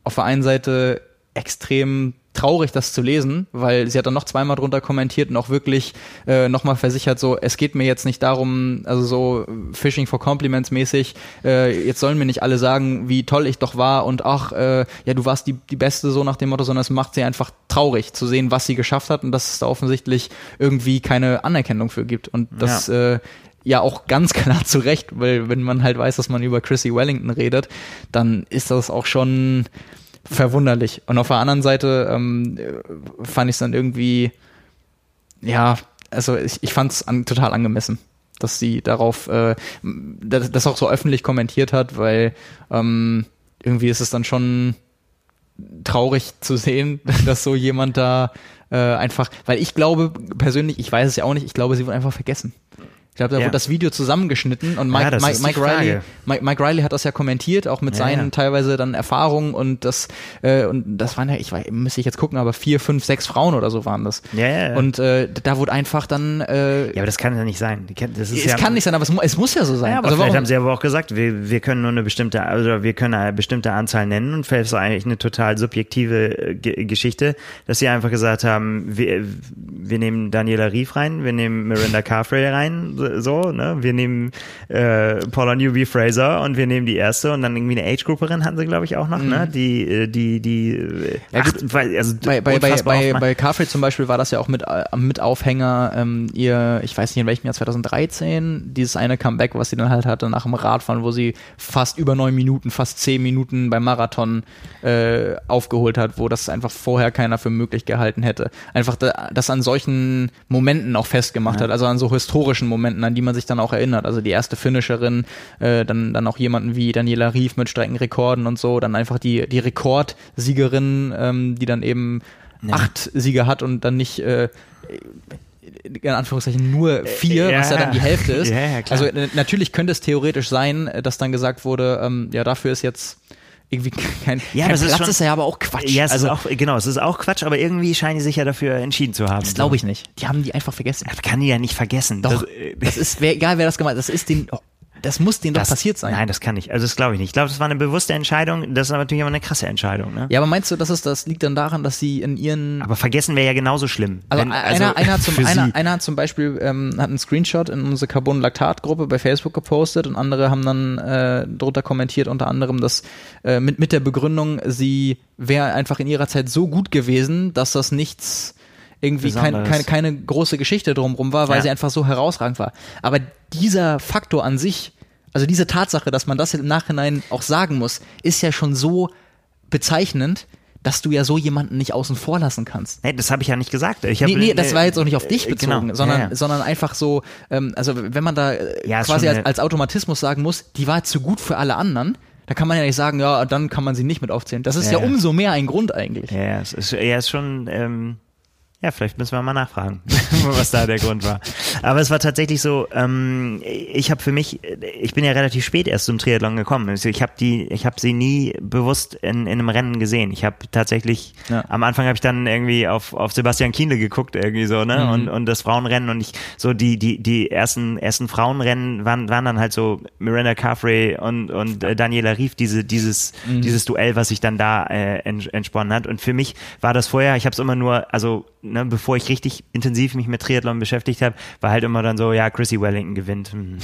auf der einen Seite extrem traurig, das zu lesen, weil sie hat dann noch zweimal drunter kommentiert und auch wirklich äh, nochmal versichert, so, es geht mir jetzt nicht darum, also so Fishing for Compliments mäßig, äh, jetzt sollen mir nicht alle sagen, wie toll ich doch war und ach, äh, ja, du warst die, die Beste, so nach dem Motto, sondern es macht sie einfach traurig zu sehen, was sie geschafft hat und dass es da offensichtlich irgendwie keine Anerkennung für gibt. Und das ja. äh, ja auch ganz (laughs) klar zu Recht, weil wenn man halt weiß, dass man über Chrissy Wellington redet, dann ist das auch schon verwunderlich. Und auf der anderen Seite ähm, fand ich es dann irgendwie, ja, also ich, ich fand es an, total angemessen, dass sie darauf, äh, das, auch so öffentlich kommentiert hat, weil ähm, irgendwie ist es dann schon traurig zu sehen, (laughs) dass so jemand da äh, einfach, weil ich glaube persönlich, ich weiß es ja auch nicht, ich glaube, sie wurde einfach vergessen. Ich glaube, da ja. wurde das Video zusammengeschnitten und Mike, ja, Mike, Mike Riley, Mike, Mike, Riley hat das ja kommentiert, auch mit ja, seinen teilweise dann Erfahrungen und das äh, und das waren ja, ich weiß, müsste ich jetzt gucken, aber vier, fünf, sechs Frauen oder so waren das. Ja, ja, Und äh, da wurde einfach dann. Äh, ja, aber das kann ja nicht sein. Das ist es ja, kann nicht sein, aber es, es muss ja so sein. Ja, aber also vielleicht warum? haben sie aber auch gesagt, wir, wir können nur eine bestimmte, also wir können eine bestimmte Anzahl nennen und vielleicht ist es eigentlich eine total subjektive äh, G Geschichte, dass sie einfach gesagt haben, wir, wir nehmen Daniela Rief rein, wir nehmen Miranda Carfrey rein so, ne? Wir nehmen äh, Paula Newby Fraser und wir nehmen die erste und dann irgendwie eine Age-Grouperin hatten sie, glaube ich, auch noch, ne? mhm. ne? Die, äh, die, die ja, acht, also bei, bei, bei, bei, bei Carfrey zum Beispiel war das ja auch mit, äh, mit Aufhänger, ähm, ihr, ich weiß nicht in welchem Jahr, 2013, dieses eine Comeback, was sie dann halt hatte nach dem Radfahren, wo sie fast über neun Minuten, fast zehn Minuten beim Marathon äh, aufgeholt hat, wo das einfach vorher keiner für möglich gehalten hätte. Einfach da, das an solchen Momenten auch festgemacht ja. hat, also an so historischen Momenten, an die man sich dann auch erinnert. Also die erste Finisherin, äh, dann, dann auch jemanden wie Daniela Rief mit Streckenrekorden und so, dann einfach die, die Rekordsiegerin, ähm, die dann eben ja. acht Siege hat und dann nicht äh, in Anführungszeichen nur vier, ja. was ja dann die Hälfte (laughs) ist. Ja, ja, also natürlich könnte es theoretisch sein, dass dann gesagt wurde, ähm, ja, dafür ist jetzt irgendwie kein, ja, kein das Platz ist, schon, ist ja aber auch Quatsch. Ja, es also, ist auch, genau, es ist auch Quatsch, aber irgendwie scheinen die sich ja dafür entschieden zu haben. Das glaube ich nicht. Die haben die einfach vergessen. Das kann die ja nicht vergessen. Doch, das, das ist, wer, egal wer das gemacht hat, das ist den, das muss denen das, doch passiert sein. Nein, das kann nicht. Also das glaube ich nicht. Ich glaube, das war eine bewusste Entscheidung. Das ist aber natürlich immer eine krasse Entscheidung. Ne? Ja, aber meinst du, dass es, das liegt dann daran, dass sie in ihren... Aber vergessen wäre ja genauso schlimm. Also, wenn, also einer, einer, zum, einer, einer zum Beispiel ähm, hat einen Screenshot in unsere Carbon-Laktat-Gruppe bei Facebook gepostet und andere haben dann äh, drunter kommentiert, unter anderem, dass äh, mit, mit der Begründung, sie wäre einfach in ihrer Zeit so gut gewesen, dass das nichts irgendwie kein, keine, keine große Geschichte drumherum war, weil ja. sie einfach so herausragend war. Aber dieser Faktor an sich also diese Tatsache, dass man das im Nachhinein auch sagen muss, ist ja schon so bezeichnend, dass du ja so jemanden nicht außen vor lassen kannst. Nee, das habe ich ja nicht gesagt. Ich hab, nee, nee, das war jetzt auch nicht auf dich äh, bezogen, genau. sondern, ja, ja. sondern einfach so, ähm, also wenn man da äh, ja, quasi als, als Automatismus sagen muss, die war zu gut für alle anderen, da kann man ja nicht sagen, ja, dann kann man sie nicht mit aufzählen. Das ist ja, umso mehr ein Grund eigentlich. Ja, es ist, ja, ist schon, ähm, ja, vielleicht müssen wir mal nachfragen, (laughs) was da der Grund war. Aber es war tatsächlich so, ähm, ich habe für mich, ich bin ja relativ spät erst zum Triathlon gekommen. Also ich habe die, ich habe sie nie bewusst in, in einem Rennen gesehen. Ich habe tatsächlich, ja. am Anfang habe ich dann irgendwie auf, auf Sebastian Kienle geguckt, irgendwie so, ne? Mhm. Und, und das Frauenrennen und ich, so die, die, die ersten, ersten Frauenrennen waren, waren dann halt so Miranda Carfrey und, und äh, Daniela Rief, diese, dieses, mhm. dieses Duell, was sich dann da äh, entsponnen hat. Und für mich war das vorher, ich habe es immer nur, also ne, bevor ich richtig intensiv mich mit Triathlon beschäftigt habe, war halt immer dann so, ja, Chrissy Wellington gewinnt. Hm, hm,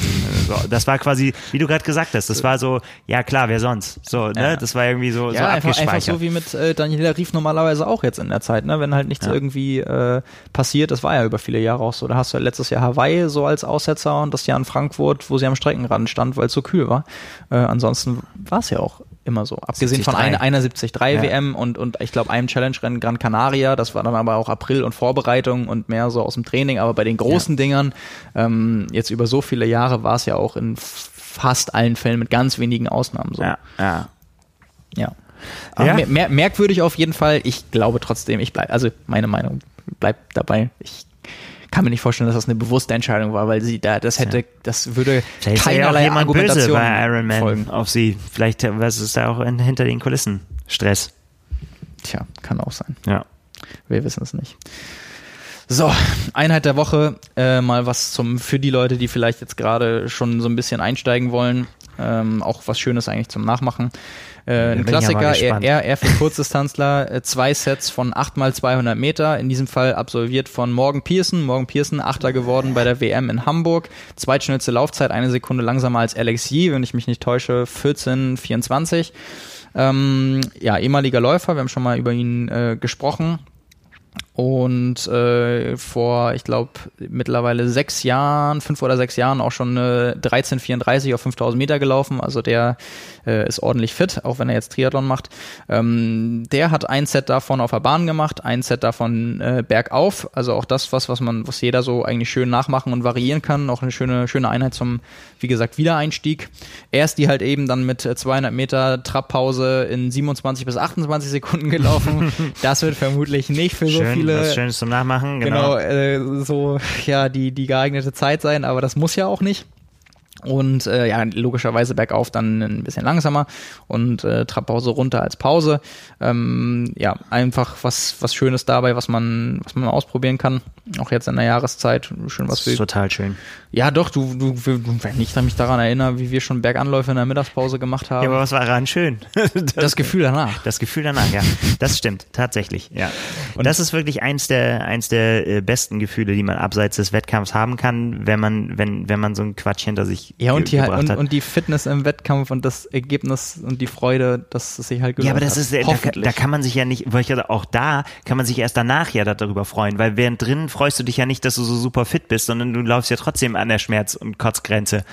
so, das war quasi, wie du gerade gesagt hast, das war so, ja klar, wer sonst? So, ne, ja. das war irgendwie so, ja, so einfach, einfach so wie mit äh, Daniela Rief normalerweise auch jetzt in der Zeit, ne, wenn halt nichts ja. irgendwie äh, passiert, das war ja über viele Jahre auch so. Da hast du ja letztes Jahr Hawaii so als Aussetzer und das Jahr in Frankfurt, wo sie am Streckenrand stand, weil es so kühl war. Äh, ansonsten war es ja auch immer so. Abgesehen 73. von einer, einer 73 ja. WM und, und ich glaube einem Challenge-Rennen Gran Canaria, das war dann aber auch April und Vorbereitung und mehr so aus dem Training, aber bei den großen ja. Dingern, ähm, jetzt über so viele Jahre war es ja auch in fast allen Fällen mit ganz wenigen Ausnahmen so. Ja, ja. Ja. ja. Mer merkwürdig auf jeden Fall. Ich glaube trotzdem, ich bleibe, also meine Meinung bleibt dabei. Ich kann mir nicht vorstellen, dass das eine bewusste Entscheidung war, weil sie da, das hätte, das würde Vielleicht keinerlei ja Argumentation böse bei Iron Man folgen. auf sie. Vielleicht was ist da auch in, hinter den Kulissen Stress. Tja, kann auch sein. Ja. Wir wissen es nicht. So, Einheit der Woche, äh, mal was zum für die Leute, die vielleicht jetzt gerade schon so ein bisschen einsteigen wollen. Ähm, auch was Schönes eigentlich zum Nachmachen. Äh, ein Klassiker, ja eher, eher für Kurzdistanzler, äh, zwei Sets von 8 mal 200 Meter, in diesem Fall absolviert von Morgan Pearson. Morgan Pearson, Achter geworden bei der WM in Hamburg. Zweitschnellste Laufzeit, eine Sekunde langsamer als Alex Yee, wenn ich mich nicht täusche, 14,24. Ähm, ja, ehemaliger Läufer, wir haben schon mal über ihn äh, gesprochen und äh, vor, ich glaube, mittlerweile sechs Jahren, fünf oder sechs Jahren auch schon eine 1334 auf 5000 Meter gelaufen. Also der äh, ist ordentlich fit, auch wenn er jetzt Triathlon macht. Ähm, der hat ein Set davon auf der Bahn gemacht, ein Set davon äh, bergauf. Also auch das, was, was man, was jeder so eigentlich schön nachmachen und variieren kann. Auch eine schöne, schöne Einheit zum, wie gesagt, Wiedereinstieg. Er ist die halt eben dann mit 200 Meter Trabpause in 27 bis 28 Sekunden gelaufen. (laughs) das wird vermutlich nicht für so viele was Schönes zum Nachmachen. Genau, genau äh, so ja die die geeignete Zeit sein, aber das muss ja auch nicht. Und äh, ja, logischerweise bergauf dann ein bisschen langsamer und äh, Trabpause runter als Pause. Ähm, ja, einfach was, was Schönes dabei, was man, was man mal ausprobieren kann. Auch jetzt in der Jahreszeit. Schön was für. Total schön. Ja, doch, du, du, wenn ich mich daran erinnere, wie wir schon Berganläufe in der Mittagspause gemacht haben. Ja, aber was war daran schön? (laughs) das, das, Gefühl danach. Das Gefühl danach, ja. Das stimmt, tatsächlich, ja. Und das ist wirklich eins der, eins der äh, besten Gefühle, die man abseits des Wettkampfs haben kann, wenn man, wenn, wenn man so ein Quatsch hinter sich ja, und die, und, und, die Fitness im Wettkampf und das Ergebnis und die Freude, dass es sich halt Ja, aber das ist, äh, da, da, kann man sich ja nicht, weil ich auch da kann man sich erst danach ja darüber freuen, weil während drin freust du dich ja nicht, dass du so super fit bist, sondern du laufst ja trotzdem an der Schmerz- und Kotzgrenze.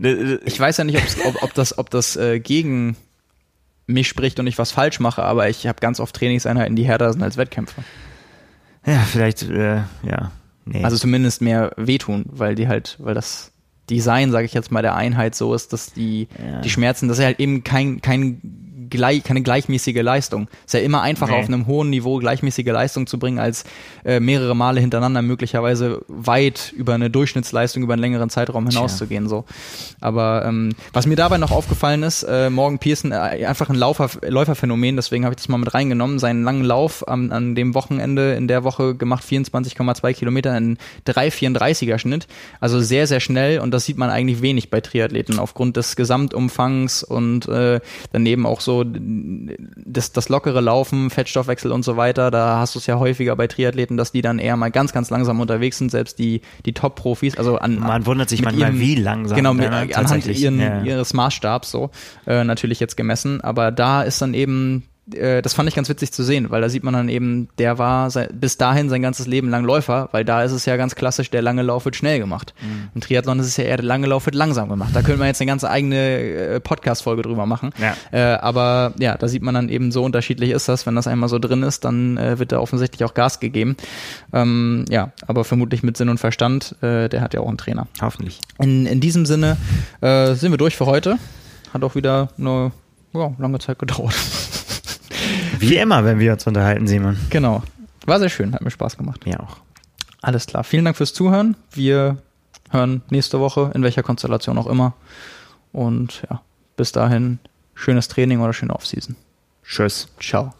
Äh, äh, ich weiß ja nicht, ob, ob das, ob das äh, gegen mich spricht und ich was falsch mache, aber ich habe ganz oft Trainingseinheiten, die härter sind als Wettkämpfe. Ja, vielleicht, äh, ja. Nee. Also zumindest mehr wehtun, weil die halt, weil das Design, sage ich jetzt mal, der Einheit so ist, dass die, ja. die Schmerzen, dass er halt eben kein, kein gleich, keine gleichmäßige Leistung. Ist ja immer einfacher nee. auf einem hohen Niveau gleichmäßige Leistung zu bringen, als äh, mehrere Male hintereinander möglicherweise weit über eine Durchschnittsleistung über einen längeren Zeitraum hinauszugehen. So. Aber ähm, was mir dabei noch aufgefallen ist, äh, Morgan Pearson, äh, einfach ein Laufer, Läuferphänomen, deswegen habe ich das mal mit reingenommen, seinen langen Lauf am, an dem Wochenende in der Woche gemacht, 24,2 Kilometer in 3,34er Schnitt. Also sehr, sehr schnell und das sieht man eigentlich wenig bei Triathleten aufgrund des Gesamtumfangs und äh, daneben auch so das, das lockere Laufen, Fettstoffwechsel und so weiter, da hast du es ja häufiger bei Triathleten, dass die dann eher mal ganz, ganz langsam unterwegs sind, selbst die, die Top-Profis. Also an, Man wundert sich manchmal, ihrem, wie langsam. Genau, mit, anhand ihren, ja. ihres Maßstabs so, äh, natürlich jetzt gemessen. Aber da ist dann eben das fand ich ganz witzig zu sehen, weil da sieht man dann eben, der war bis dahin sein ganzes Leben lang Läufer, weil da ist es ja ganz klassisch, der lange Lauf wird schnell gemacht. Mhm. Im Triathlon ist es ja eher, der lange Lauf wird langsam gemacht. Da können wir jetzt eine ganze eigene äh, Podcast-Folge drüber machen. Ja. Äh, aber ja, da sieht man dann eben, so unterschiedlich ist das. Wenn das einmal so drin ist, dann äh, wird da offensichtlich auch Gas gegeben. Ähm, ja, aber vermutlich mit Sinn und Verstand. Äh, der hat ja auch einen Trainer. Hoffentlich. In, in diesem Sinne äh, sind wir durch für heute. Hat auch wieder eine ja, lange Zeit gedauert. (laughs) Wie immer, wenn wir uns unterhalten, Simon. Genau. War sehr schön, hat mir Spaß gemacht. Mir auch. Alles klar. Vielen Dank fürs Zuhören. Wir hören nächste Woche, in welcher Konstellation auch immer. Und ja, bis dahin, schönes Training oder schöne Offseason. Tschüss. Ciao.